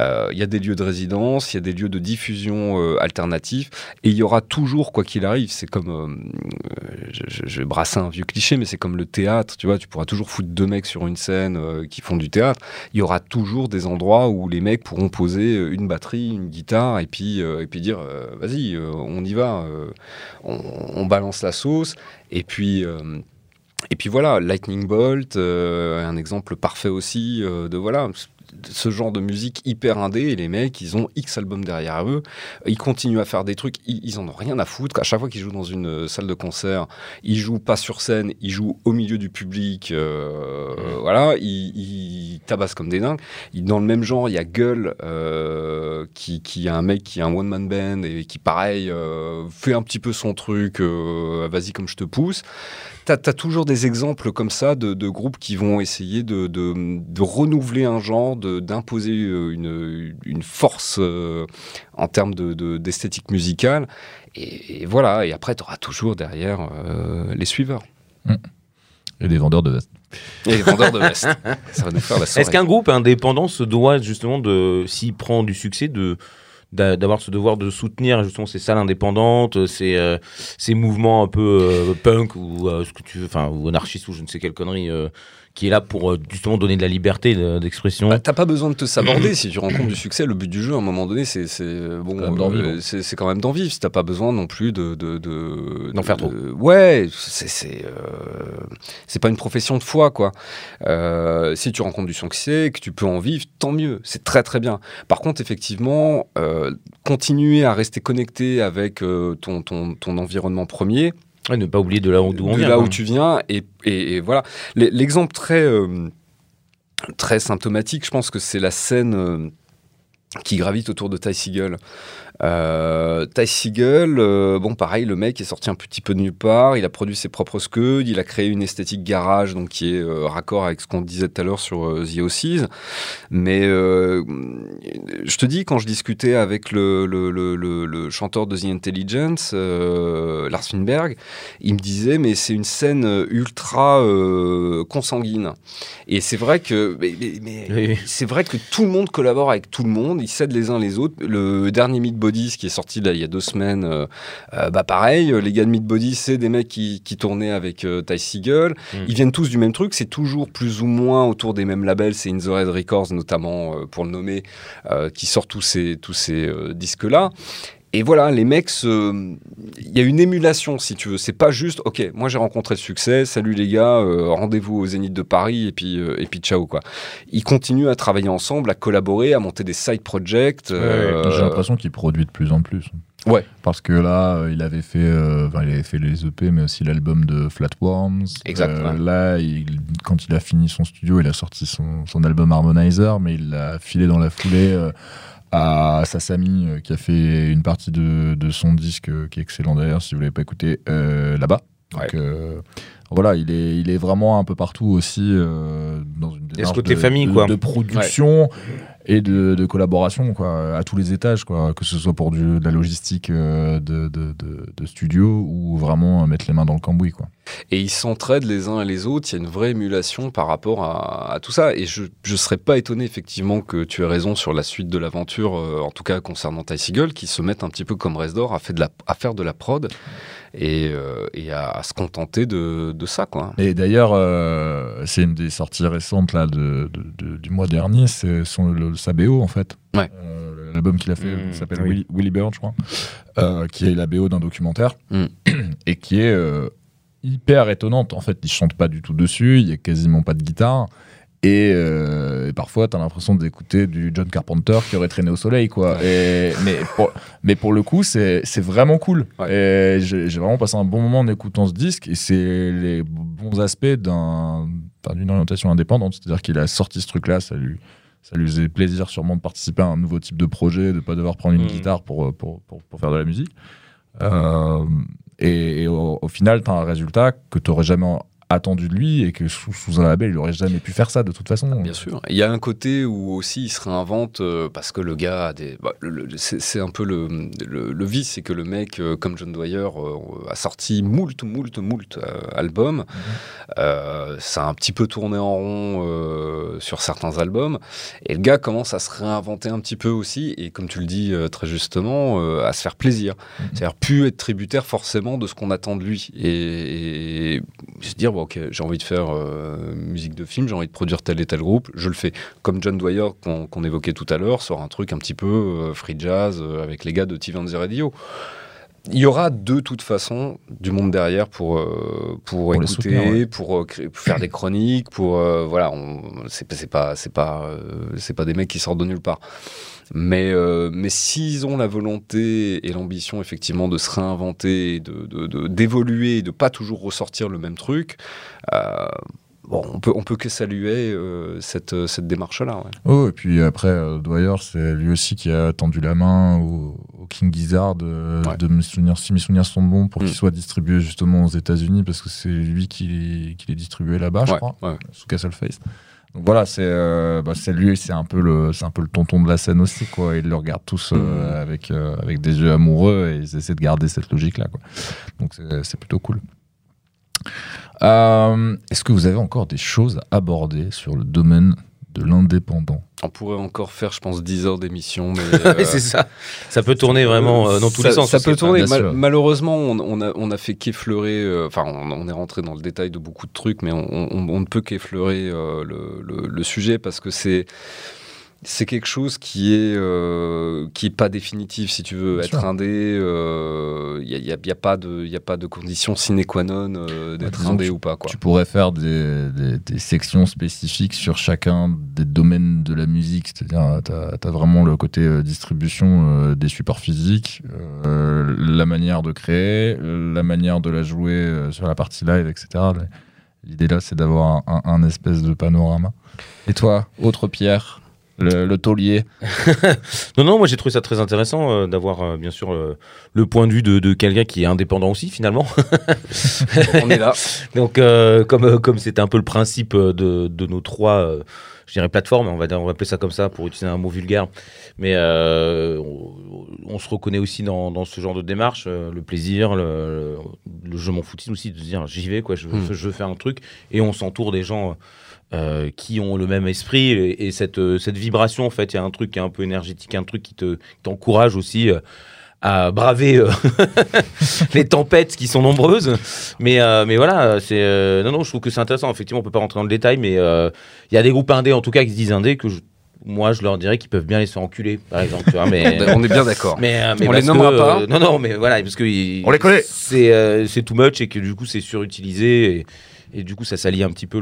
Euh, Il y a des lieux de résidence, il y a des lieux de diffusion euh, alternatifs, et il y aura toujours, quoi qu'il arrive, c'est comme, euh, je, je- vais brasser un vieux cliché, mais c'est comme le théâtre, tu vois, tu pourras toujours foutre deux mecs sur une scène qui font du théâtre. Il y aura toujours des endroits où les mecs pourront poser une batterie, une guitare, et puis, et puis dire, vas-y, on y va, on balance la sauce, et puis... et puis voilà, Lightning Bolt, euh, un exemple parfait aussi euh, de voilà, ce genre de musique hyper indé et les mecs, ils ont X albums derrière eux. Ils continuent à faire des trucs, ils, ils en ont rien à foutre. À chaque fois qu'ils jouent dans une euh, salle de concert, ils jouent pas sur scène, ils jouent au milieu du public. euh, Voilà, ils, ils tabassent comme des dingues. Ils- dans le même genre, il y a Gueule, euh, qui, qui est un mec qui a un one-man band et qui, pareil, euh, fait un petit peu son truc, euh, vas-y comme je te pousse. T'as as toujours des exemples comme ça de, de groupes qui vont essayer de, de, de renouveler un genre, de- d'imposer euh, une, une force euh, en termes de- de- d'esthétique musicale. Et, et voilà, et après, tu auras toujours derrière euh, les suiveurs. Et des vendeurs de vestes. Et les vendeurs de vestes. ça va nous faire la. Est-ce qu'un groupe indépendant se doit justement de, s'il prend du succès, de d'avoir ce devoir de soutenir justement ces salles indépendantes, ces, euh, ces mouvements un peu euh, punk ou euh, ce que tu veux, enfin ou ou je ne sais quelle connerie, euh, qui est là pour euh, justement donner de la liberté de- d'expression. Bah, T'as pas besoin de te saborder si tu rencontres du succès. Le but du jeu, à un moment donné, c'est euh, bon, quand même d'en euh, vivre. c'est quand même d'en vivre. T'as pas besoin non plus de de- de- D'en faire de- trop. Ouais, c'est c'est euh, c'est pas une profession de foi quoi. Euh, si tu rencontres du succès, que tu peux en vivre, tant mieux. C'est très très bien. Par contre, effectivement, euh, continuer à rester connecté avec euh, ton, ton ton environnement premier Ouais, ne pas oublier de là où, d'où on de vient. là quoi. où tu viens et, et- et voilà l'exemple très euh, très symptomatique je pense que c'est la scène euh, qui gravite autour de Ty Seagull. Euh, Ty Seagull, euh, bon pareil, le mec est sorti un petit peu de nulle part, il a produit ses propres scuds, il a créé une esthétique garage, donc qui est euh, raccord avec ce qu'on disait tout à l'heure sur euh, The Oasis. Mais je te dis, quand je discutais avec le, le, le, le- le chanteur de The Intelligence, Lars Finberg, il me disait, mais c'est une scène ultra consanguine. Et c'est vrai que, mais, mais- mais Oui, oui. c'est vrai que tout le monde collabore avec tout le monde, ils s'aident les uns les autres. Le dernier Meat Bodies qui est sorti là il y a deux semaines, euh, euh, bah pareil, euh, les gars de Meat Bodies, c'est des mecs qui, qui tournaient avec euh, Ty Seagull. Mm. Ils viennent tous du même truc, c'est toujours plus ou moins autour des mêmes labels, c'est In the Red Records notamment euh, pour le nommer, qui sort tous ces, tous ces disques-là. Et voilà, les mecs, il y a une émulation, si tu veux. C'est pas juste, ok, moi j'ai rencontré le succès, salut les gars, euh, rendez-vous au Zénith de Paris et puis, euh, et puis ciao quoi. Ils continuent à travailler ensemble, à collaborer, à monter des side projects. euh, J'ai l'impression qu'il produit de plus en plus. Ouais. Parce que là, euh, il avait fait, euh, il avait fait les EP, mais aussi l'album de Flatworms. Exact, Euh, ouais. Là, il- quand il a fini son studio, il a sorti son, son album Harmonizer, mais il l'a filé dans la foulée à Sasami, euh, qui a fait une partie de, de son disque, euh, qui est excellent d'ailleurs, si vous l'avez pas écouté, euh, là-bas. Donc, Ouais. euh, voilà, il est, il est vraiment un peu partout aussi euh, dans une démarche de, famille, de- quoi. de production et de, collaboration à tous les étages, quoi, que ce soit pour de la logistique euh, de, studio ou vraiment euh, mettre les mains dans le cambouis. Quoi. et ils s'entraident les uns et les autres. Il y a une vraie émulation par rapport à, tout ça. Et je ne serais pas étonné, effectivement, que tu aies raison sur la suite de l'aventure, euh, en tout cas concernant Ty qui se mettent un petit peu comme Resdor à faire de la prod et, euh, et à, à se contenter de, de ça. Quoi. Et d'ailleurs, euh, c'est une des sorties récentes là, de, de- de- du mois dernier, c'est son, le, sa BO en fait. Ouais. Euh, L'album qu'il a fait Mmh, s'appelle oui. Willy, Willy Bird, je crois, euh, qui est la BO d'un documentaire Mmh. et qui est euh, hyper étonnante. En fait, il chante pas du tout dessus, il y a quasiment pas de guitare. Et, euh, et parfois, tu as l'impression d'écouter du John Carpenter qui aurait traîné au soleil, quoi. Et, mais, pour, mais pour le coup, c'est vraiment cool. Et j'ai vraiment passé un bon moment en écoutant ce disque. Et c'est les bons aspects d'une orientation indépendante. C'est-à-dire qu'il a sorti ce truc-là, ça lui, ça lui faisait plaisir sûrement de participer à un nouveau type de projet, de pas devoir prendre une Mm. guitare pour, pour, pour, pour faire de la musique. Euh, et, et au, au final, tu as un résultat que tu jamais attendu de lui et que sous, sous un label, il aurait jamais pu faire ça de toute façon. Bien sûr. Il y a un côté où aussi il se réinvente euh, parce que le gars a des. bah, c'est un peu le, le, le vice, c'est que le mec, euh, comme John Dwyer, euh, a sorti moult, moult, moult albums. Euh, ça a un petit peu tourné en rond sur certains albums. Et le gars commence à se réinventer un petit peu aussi. Et comme tu le dis très justement, à se faire plaisir. C'est-à-dire plus être tributaire forcément de ce qu'on attend de lui. Et, et se dire, bon, ok, j'ai envie de faire euh, musique de film, j'ai envie de produire tel et tel groupe, je le fais. Comme John Dwyer qu'on évoquait tout à l'heure, sort un truc un petit peu euh, free jazz euh, avec les gars de TV Radio. il y aura de toute façon du monde derrière pour, pour, écouter, soutenir, ouais. pour, créer- pour faire des chroniques, pour voilà, c'est pas c'est pas c'est pas des mecs qui sortent de nulle part. Mais euh, mais s'ils ont la volonté et l'ambition effectivement de se réinventer, et de de- de- d'évoluer, de, pas toujours ressortir le même truc. euh, Bon, on peut, on peut que saluer euh, cette, cette démarche-là. ouais. Oh, et puis après, euh, Dwyer, c'est lui aussi qui a tendu la main au, au King Gizzard euh, Ouais. de me souvenir, si mes souvenirs sont bons, pour Mm. qu'il soit distribué justement aux États-Unis, parce que c'est lui qui, qui les distribué là-bas, je crois, sous Castleface. Donc voilà, c'est euh, bah, c'est lui, c'est un peu le, c'est un peu le tonton de la scène aussi, quoi. Ils le regardent tous euh, Mm. avec euh, avec des yeux amoureux et ils essaient de garder cette logique-là. Donc c'est c'est plutôt cool. Euh, Est-ce que vous avez encore des choses à aborder sur le domaine de l'indépendant On pourrait encore faire, je pense, 10 heures d'émission. Mais, euh, c'est ça. Ça peut tourner vraiment euh, dans tous ça, les sens. Ça peut tourner. Mal- malheureusement, on, on a, on a fait qu'effleurer. euh, Enfin, on, on est rentré dans le détail de beaucoup de trucs, mais on, on- on ne peut qu'effleurer euh, le, le- le sujet parce que c'est. C'est quelque chose qui est euh, qui est pas définitif si tu veux Bien être sûr. indé. Il n'y a, y a- y a pas de il y a pas de condition sine qua non euh, d'être disons indé ou pas quoi. Tu pourrais faire des, des- des sections spécifiques sur chacun des domaines de la musique. C'est-à-dire, tu as, vraiment le côté euh, distribution euh, des supports physiques, euh, la manière de créer, la manière de la jouer euh, sur la partie live, etc. L'idée là, c'est d'avoir un, un- un espèce de panorama. Et toi, autre Pierre? Le, le taulier. Non, non, moi j'ai trouvé ça très intéressant euh, d'avoir euh, bien sûr euh, le point de vue de, de quelqu'un qui est indépendant aussi finalement. On est là. Donc comme comme c'était un peu le principe de, de nos trois, je dirais plateformes, on va dire, on va appeler ça comme ça pour utiliser un mot vulgaire. Mais on, on se reconnaît aussi dans, dans ce genre de démarche, le plaisir, le, le, le je m'en foutine aussi de se dire j'y vais quoi, je, veux- Hmm. je veux faire un truc et on s'entoure des gens. Euh, qui ont le même esprit et, et cette, euh, cette vibration en fait il y a un truc qui est un peu énergétique un truc qui te t'encourage aussi euh, à braver euh, les tempêtes qui sont nombreuses mais, euh, mais voilà, c'est euh, non, non, je trouve que c'est intéressant. Effectivement, on peut pas rentrer dans le détail, mais euh, il y a des groupes indés, en tout cas, qui se disent indés, que je- moi, je leur dirais qu'ils peuvent bien les faire enculer, par exemple. tu vois, mais, On est bien d'accord. mais, euh, mais On les que, nommera pas. non, non, mais voilà, parce que il- On les connaît. C'est euh, c'est too much et que du coup, c'est surutilisé et, et du coup, ça salit un petit peu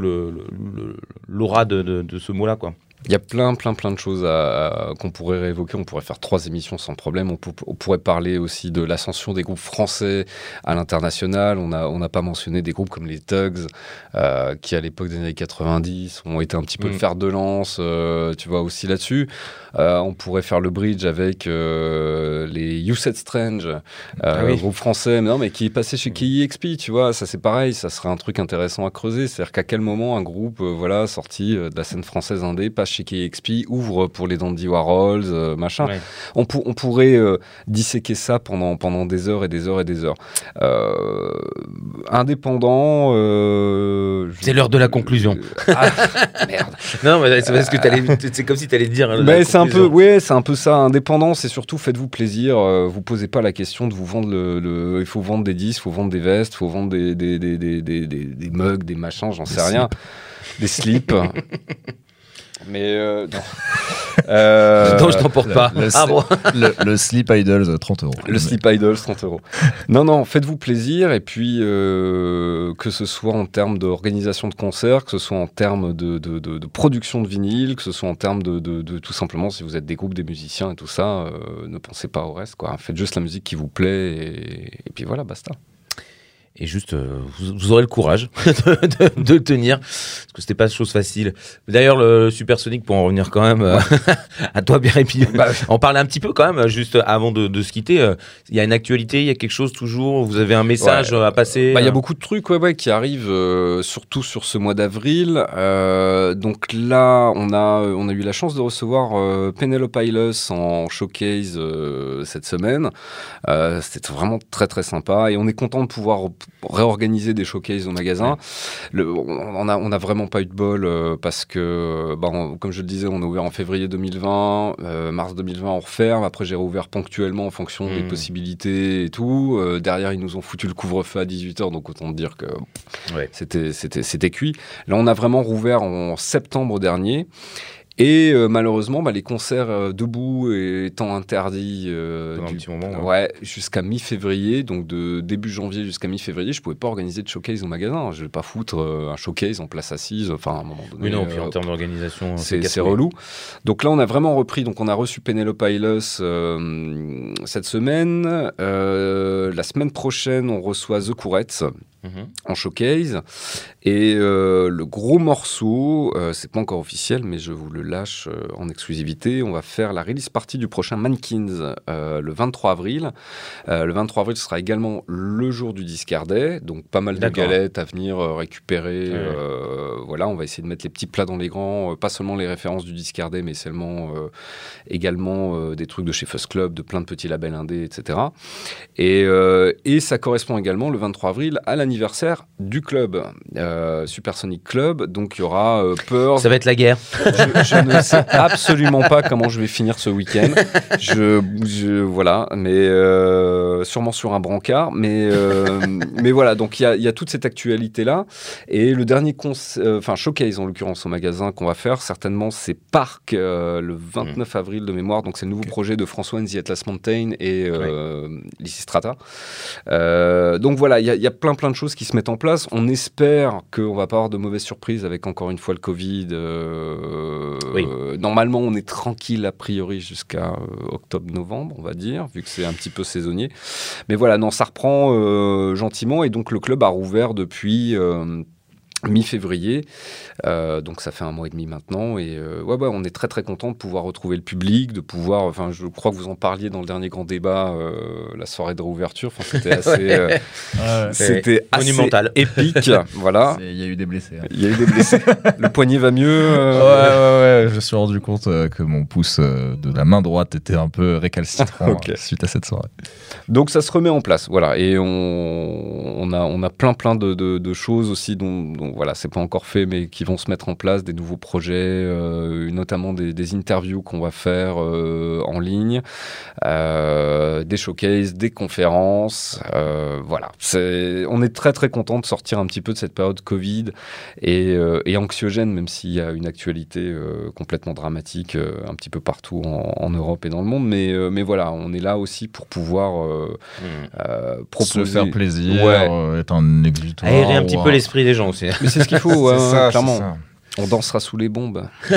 l'aura de, de, de ce mot-là, quoi. Il y a plein, plein, plein de choses à- à- qu'on pourrait réévoquer. On pourrait faire trois émissions sans problème. On, pou- on pourrait parler aussi de l'ascension des groupes français à l'international. On n'a on pas mentionné des groupes comme les Tugs, euh, qui à l'époque des années 90 ont été un petit peu Mm. le fer de lance, euh, tu vois, aussi là-dessus. Euh, on pourrait faire le bridge avec les You Said Strange, Ah oui. groupe français, mais non, mais qui est passé chez KIXP, tu vois. Ça, c'est pareil. Ça serait un truc intéressant à creuser. C'est-à-dire qu'à quel moment un groupe, voilà, sorti de la scène française indé, passe chez KXP, ouvre pour les Dandy Warhols, euh, machin. Ouais. On, pour- on pourrait euh, disséquer ça pendant, pendant des heures et des heures et des heures. Euh, indépendant. C'est l'heure de la conclusion. Ah, merde. Non, mais c'est parce que c'est comme si tu allais dire. hein, Mais c'est un peu, ouais, c'est un peu ça. Indépendant, c'est surtout faites-vous plaisir. vous posez pas la question de vous vendre le, le- il faut vendre des disques, il faut vendre des vestes, il faut vendre des, des, des, des- des mugs, des machins, j'en sais rien, des slips. Mais euh, non. Euh, Non, je t'en porte pas. le- ah bon le, le Sleep Idols, euh, 30 euros. Le Sleep Idols, 30 euros. Non, non, faites-vous plaisir. Et puis, euh, que ce soit en termes d'organisation de concerts, que ce soit en termes de, de- de- de production de vinyle, que ce soit en termes de, de- de- tout simplement, si vous êtes des groupes, des musiciens et tout ça, euh, ne pensez pas au reste. Quoi. Faites juste la musique qui vous plaît. Et, et puis voilà, basta. Et juste, euh, vous, vous aurez le courage de, de- de tenir, parce que c'était pas chose facile. D'ailleurs, le Supersonic, pour en revenir quand même euh, à toi, bien et puis Bah, en parler un petit peu quand même, juste avant de, de se quitter. euh, Il y a une actualité, il y a quelque chose toujours, vous avez un message Ouais. à passer. Bah, Il y a euh, beaucoup de trucs ouais, ouais, qui arrivent, euh, surtout sur ce mois d'avril. Euh, donc là, on a, on a eu la chance de recevoir euh, Penelope Ilus en showcase euh, cette semaine. Euh, C'était vraiment très très sympa et on est content de pouvoir réorganiser des showcases au magasin. Le- on a, on a vraiment pas eu de bol euh, parce que, bah, on- comme je le disais, on a ouvert en février 2020, euh, mars 2020 on referme. Après j'ai rouvert ponctuellement en fonction des Mhm. possibilités et tout. Euh, derrière ils nous ont foutu le couvre-feu à 18h, donc autant dire que Ouais. c'était cuit. Là on a vraiment rouvert en septembre dernier. Et euh, malheureusement, bah, les concerts euh, debout étant interdits euh, du- petit moment, ouais. ouais, jusqu'à mi-février, donc de début janvier jusqu'à mi-février, je pouvais pas organiser de showcase au magasin. Je vais pas foutre euh, un showcase en place assise. Enfin, à un moment donné. Oui, non, puis en termes d'organisation, c'est relou. Donc là, on a vraiment repris. Donc on a reçu Penelope Ilos euh, cette semaine. La semaine prochaine, on reçoit The Courettes Mhm. En showcase. Et euh, le gros morceau, euh, c'est pas encore officiel, mais je vous le lâche euh, en exclusivité. On va faire la release party du prochain Mankins le 23 avril. Le 23 avril, ce sera également le jour du Discardet. Donc pas mal de galettes à venir récupérer. Ouais. Voilà, on va essayer de mettre les petits plats dans les grands. pas seulement les références du Discardet, mais seulement également des trucs de chez Fuzz Club, de plein de petits labels indés, etc. Et, et ça correspond également le 23 avril à l'anniversaire du club, euh, Supersonic Club. Donc il y aura euh, Pearl. Ça va être la guerre. Je, je ne sais absolument pas comment je vais finir ce week-end. Je, je- voilà, mais euh, sûrement sur un brancard. Mais, euh, mais voilà, donc il y a, il y a toute cette actualité-là. Et le dernier euh, enfin showcase en l'occurrence au magasin qu'on va faire, certainement c'est Parc euh, le 29 avril de mémoire. Donc c'est le nouveau projet de François The Atlas Mountain et euh, Lysistrata. Euh, donc voilà, il y, a- il y a plein plein de choses qui se mettent en place. On espère qu'on va pas avoir de mauvaises surprises avec encore une fois le Covid. euh, Oui. euh, normalement, on est tranquille a priori jusqu'à euh, octobre-novembre, on va dire, vu que c'est un petit peu saisonnier. Mais voilà, non, ça reprend gentiment et donc le club a rouvert depuis. Mi-février, Euh, donc ça fait un mois et demi maintenant et euh, ouais, ouais, on est très très content de pouvoir retrouver le public, de pouvoir, enfin je crois que vous en parliez dans le dernier grand débat, euh, la soirée de réouverture, enfin c'était assez, c'était Monumental. épique, voilà. Il y a eu des blessés. hein. Il y a eu des blessés. le poignet va mieux. Ouais, ouais, ouais, je me suis rendu compte que mon pouce de la main droite était un peu récalcitrant euh, suite à cette soirée. Donc ça se remet en place, voilà. Et on, on a, on a plein plein de, de- de choses aussi dont, dont, voilà, c'est pas encore fait, mais qui vont se mettre en place, des nouveaux projets, euh, notamment des, des interviews qu'on va faire euh, en ligne, euh, des showcases, des conférences, euh, voilà. C'est, on est très très content de sortir un petit peu de cette période Covid et, euh, et anxiogène, même s'il y a une actualité euh, complètement dramatique euh, un petit peu partout en, en Europe et dans le monde. Mais, euh, mais voilà, on est là aussi pour pouvoir euh, Mhm. euh, Se proposer. faire plaisir, Ouais. euh, être un exutoire. Aérer un petit peu l'esprit des gens aussi. Mais c'est ce qu'il faut, ouais, ça, clairement. On dansera sous les bombes.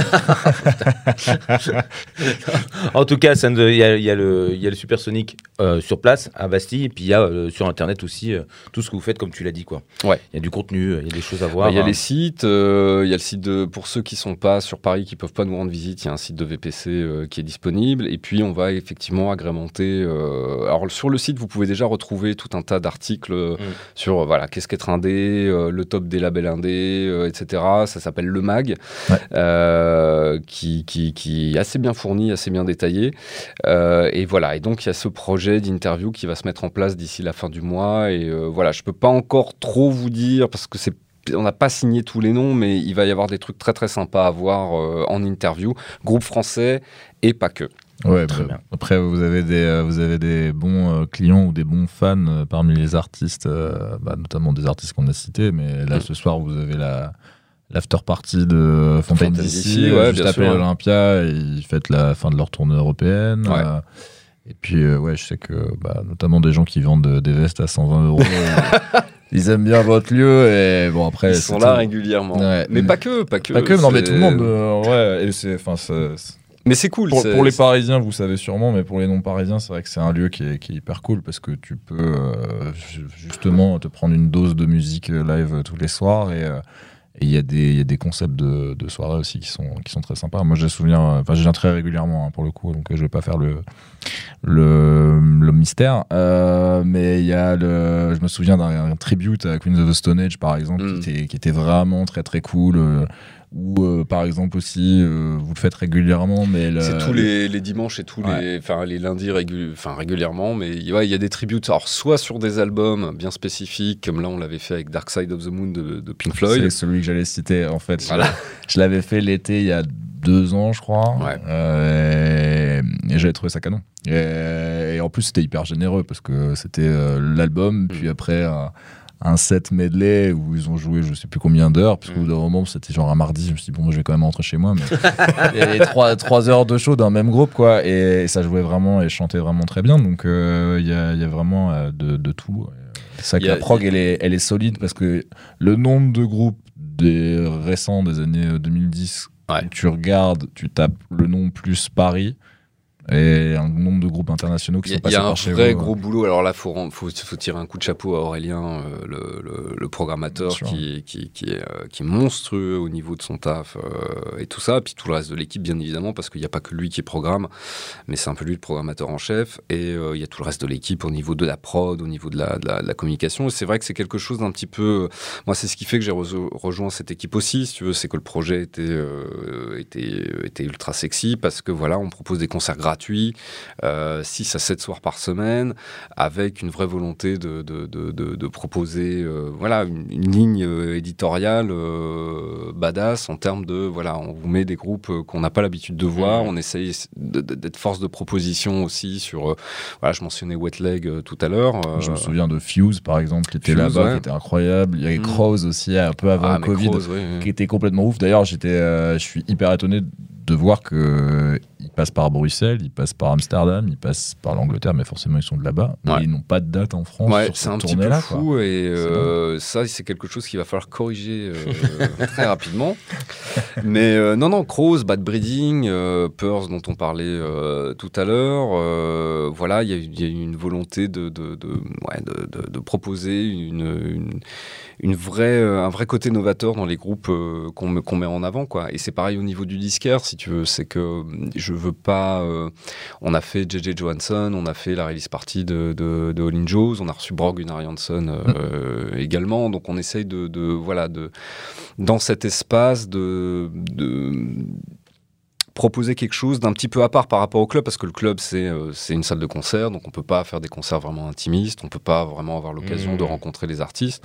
En tout cas, ne- il y, a- y le il y a le Supersonic euh, sur place à Bastille, et puis il y a euh, sur Internet aussi euh, tout ce que vous faites, comme tu l'as dit. quoi. Ouais. Il y a du contenu, euh, il y a des choses à voir. Il y a hein. les sites, euh, il y a le site de, pour ceux qui sont pas sur Paris, qui peuvent pas nous rendre visite, il y a un site de VPC euh, qui est disponible. Et puis on va effectivement agrémenter. euh, alors sur le site, vous pouvez déjà retrouver tout un tas d'articles Mm. sur euh, voilà qu'est-ce qu'être indé, euh, le top des labels indés, euh, etc. Ça s'appelle le Mag, Ouais. euh, qui, qui, qui est assez bien fourni, assez bien détaillé. Euh, et voilà. Et donc il y a ce projet d'interview qui va se mettre en place d'ici la fin du mois. Et euh, voilà, je peux pas encore trop vous dire parce que c'est on n'a pas signé tous les noms, mais il va y avoir des trucs très très sympas à voir euh, en interview. Groupe français et pas que. Ouais, Très bah, bien. Après, vous avez des, euh, vous avez des bons euh, clients ou des bons fans euh, parmi les artistes, euh, bah, notamment des artistes qu'on a cités. Mais là, Mm. ce soir, vous avez la l'after party de Fontaine DC, ouais, juste après l'Olympia. Ils fêtent la fin de leur tournée européenne. Ouais. euh, et puis, euh, ouais, je sais que bah, notamment des gens qui vendent des vestes à 120 euros, euh, ils aiment bien votre lieu. Et bon, après, Ils sont là tout. régulièrement. Ouais. Mais Mais- pas que, pas que. Pas que, non, mais tout le monde. ouais, et c'est, enfin, Mais c'est cool. pour, les Parisiens, vous savez sûrement, mais pour les non-Parisiens, c'est vrai que c'est un lieu qui est, qui est hyper cool parce que tu peux euh, ju- justement te prendre une dose de musique live tous les soirs et et il y, a des- il y a des concepts de, de soirée aussi qui sont, qui sont très sympas. Moi, souviens, euh, enfin, je viens très régulièrement hein, pour le coup, donc euh, je vais pas faire le, le, le mystère. Euh, mais il y a le, je me souviens d'un tribute à Queens of the Stone Age, par exemple, Mm. qui, était, qui était vraiment très très cool. Euh, ou euh, par exemple aussi, euh, vous le faites régulièrement, mais C'est tous les, les dimanches et tous Ouais. les, enfin les lundis enfin, régulièrement, mais il ouais, y a des tributes. Alors soit sur des albums bien spécifiques, comme là on l'avait fait avec Dark Side of the Moon de, de Pink Floyd. C'est celui que j'allais citer en fait. Voilà. Je l'avais fait l'été il y a deux ans, je crois. Ouais. Euh, et j'avais trouvé ça canon. Et, et en plus, c'était hyper généreux parce que c'était euh, l'album, puis après un, un set medley où ils ont joué je sais plus combien d'heures, parce qu'au bout d'un moment c'était genre un mardi, je me suis dit bon je vais quand même rentrer chez moi, mais il y avait trois, trois heures de show d'un même groupe quoi, et, ça jouait vraiment et chantait vraiment très bien, donc euh, il y, a, y, a, vraiment euh, de, de, tout. C'est ça que la prog elle est, elle est solide parce que le nombre de groupes des récents des années 2010, tu regardes, tu tapes le nom plus Paris et un nombre de groupes internationaux qui sont passés par chez Il y a un vrai gros boulot. Alors là, il faut, faut, faut, tirer un coup de chapeau à Aurélien, euh, le, le, le, programmateur qui, qui, qui, est, euh, qui est monstrueux au niveau de son taf euh, et tout ça. Puis tout le reste de l'équipe, bien évidemment, parce qu'il n'y a pas que lui qui programme, mais c'est un peu lui le programmateur en chef. Et il y a tout le reste de l'équipe au niveau de la prod, au niveau de la, de la, de la communication. Et c'est vrai que c'est quelque chose d'un petit peu. Moi, c'est ce qui fait que j'ai rejoint cette équipe aussi, si tu veux. C'est que le projet était, était, était ultra sexy parce que voilà, on propose des concerts gratuits gratuit, 6 euh, à 7 soirs par semaine, avec une vraie volonté de, de, de, proposer euh, voilà, une, ligne euh, éditoriale badass en termes de, voilà, on vous met des groupes qu'on n'a pas l'habitude de voir, mmh. on essaye d'être force de proposition aussi sur, voilà, je mentionnais Wet Leg tout à l'heure. je me souviens de Fuse par exemple, qui était là-bas, qui était incroyable. Il y avait mmh. Crows aussi, un peu avant ah, le Covid, qui était complètement ouf. D'ailleurs, j'étais, je suis hyper étonné de voir que ils passent par Bruxelles, ils passent par Amsterdam, ils passent par l'Angleterre, mais forcément ils sont de là-bas. Mais ils n'ont pas de date en France. Ouais, c'est un petit peu fou et euh, ça c'est quelque chose qu'il va falloir corriger euh, très rapidement. Mais euh, non non, Crows, Bad Breeding, Purse dont on parlait tout à l'heure, voilà, il y, a une volonté de de, de, ouais, de, de proposer une, une une vraie, euh, un vrai côté novateur dans les groupes euh, qu'on qu'on met en avant. Quoi. Et c'est pareil au niveau du disquaire, si tu veux. C'est que euh, je veux pas. on a fait JJ Johansson, on a fait la release party de, de, de All Joes, on a reçu Brog Gunnar mm. également. Donc on essaye de, de, voilà, de, dans cet espace de, de proposer quelque chose d'un petit peu à part par rapport au club, parce que le club, c'est euh, une salle de concert, donc on peut pas faire des concerts vraiment intimistes, on peut pas vraiment avoir l'occasion de mmh. rencontrer les artistes.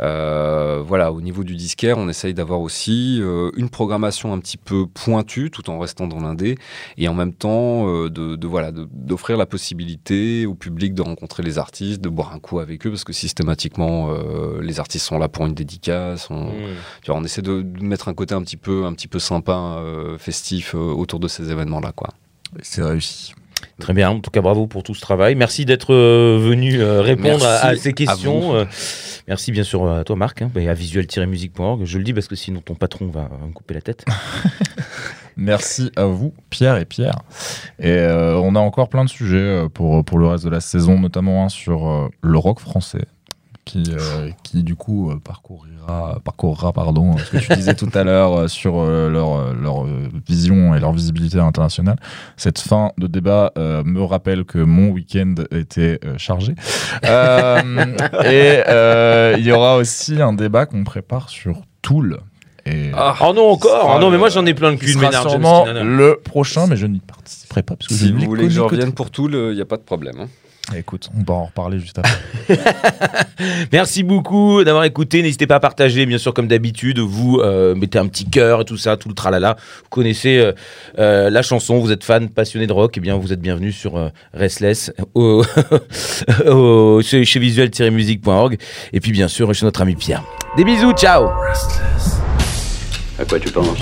Euh, voilà, au niveau du disquaire, on essaye d'avoir aussi euh, une programmation un petit peu pointue, tout en restant dans l'indé, et en même temps de, de, voilà d'offrir la possibilité au public de rencontrer les artistes, de boire un coup avec eux, parce que systématiquement, les artistes sont là pour une dédicace. On, mmh. tu vois, on essaie de, mettre un côté un petit peu, un petit peu sympa, festif euh, autour de ces événements-là. quoi. C'est réussi. Très bien, en tout cas bravo pour tout ce travail. Merci d'être euh, venu euh, répondre à, ces questions. merci bien sûr à toi Marc, hein, à visuel-musique.org. Je le dis parce que sinon ton patron va, me couper la tête. merci à vous Pierre et Pierre. Et on a encore plein de sujets pour, pour le reste de la saison, notamment un sur le rock français qui, euh, qui du coup euh, parcourira, parcourra pardon, ce que tu disais tout à l'heure euh, sur leur, leur vision et leur visibilité internationale. Cette fin de débat me rappelle que mon week-end était chargé. et il y aura aussi un débat qu'on prépare sur Tool. Et ah. oh non encore oh non mais moi j'en ai plein le cul ménard sûrement le prochain mais je n'y participerai pas parce que si vous voulez que je revienne pour Tool il n'y a pas de problème hein. Écoute, on va en reparler juste après. Merci beaucoup d'avoir écouté. N'hésitez pas à partager, bien sûr, comme d'habitude. Vous euh, mettez un petit cœur et tout ça, tout le tralala. Vous connaissez euh, euh, la chanson, vous êtes fan, passionné de rock, et eh bien vous êtes bienvenue sur Restless au, chez, visuel-musique.org. Et puis, bien sûr, chez notre ami Pierre. Des bisous, ciao Restless. À quoi tu penses?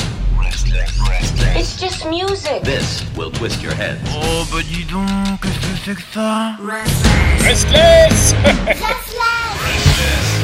It's just music. This will twist your head. Oh, bah dis donc, c'est que ça? Restless! Restless! Restless!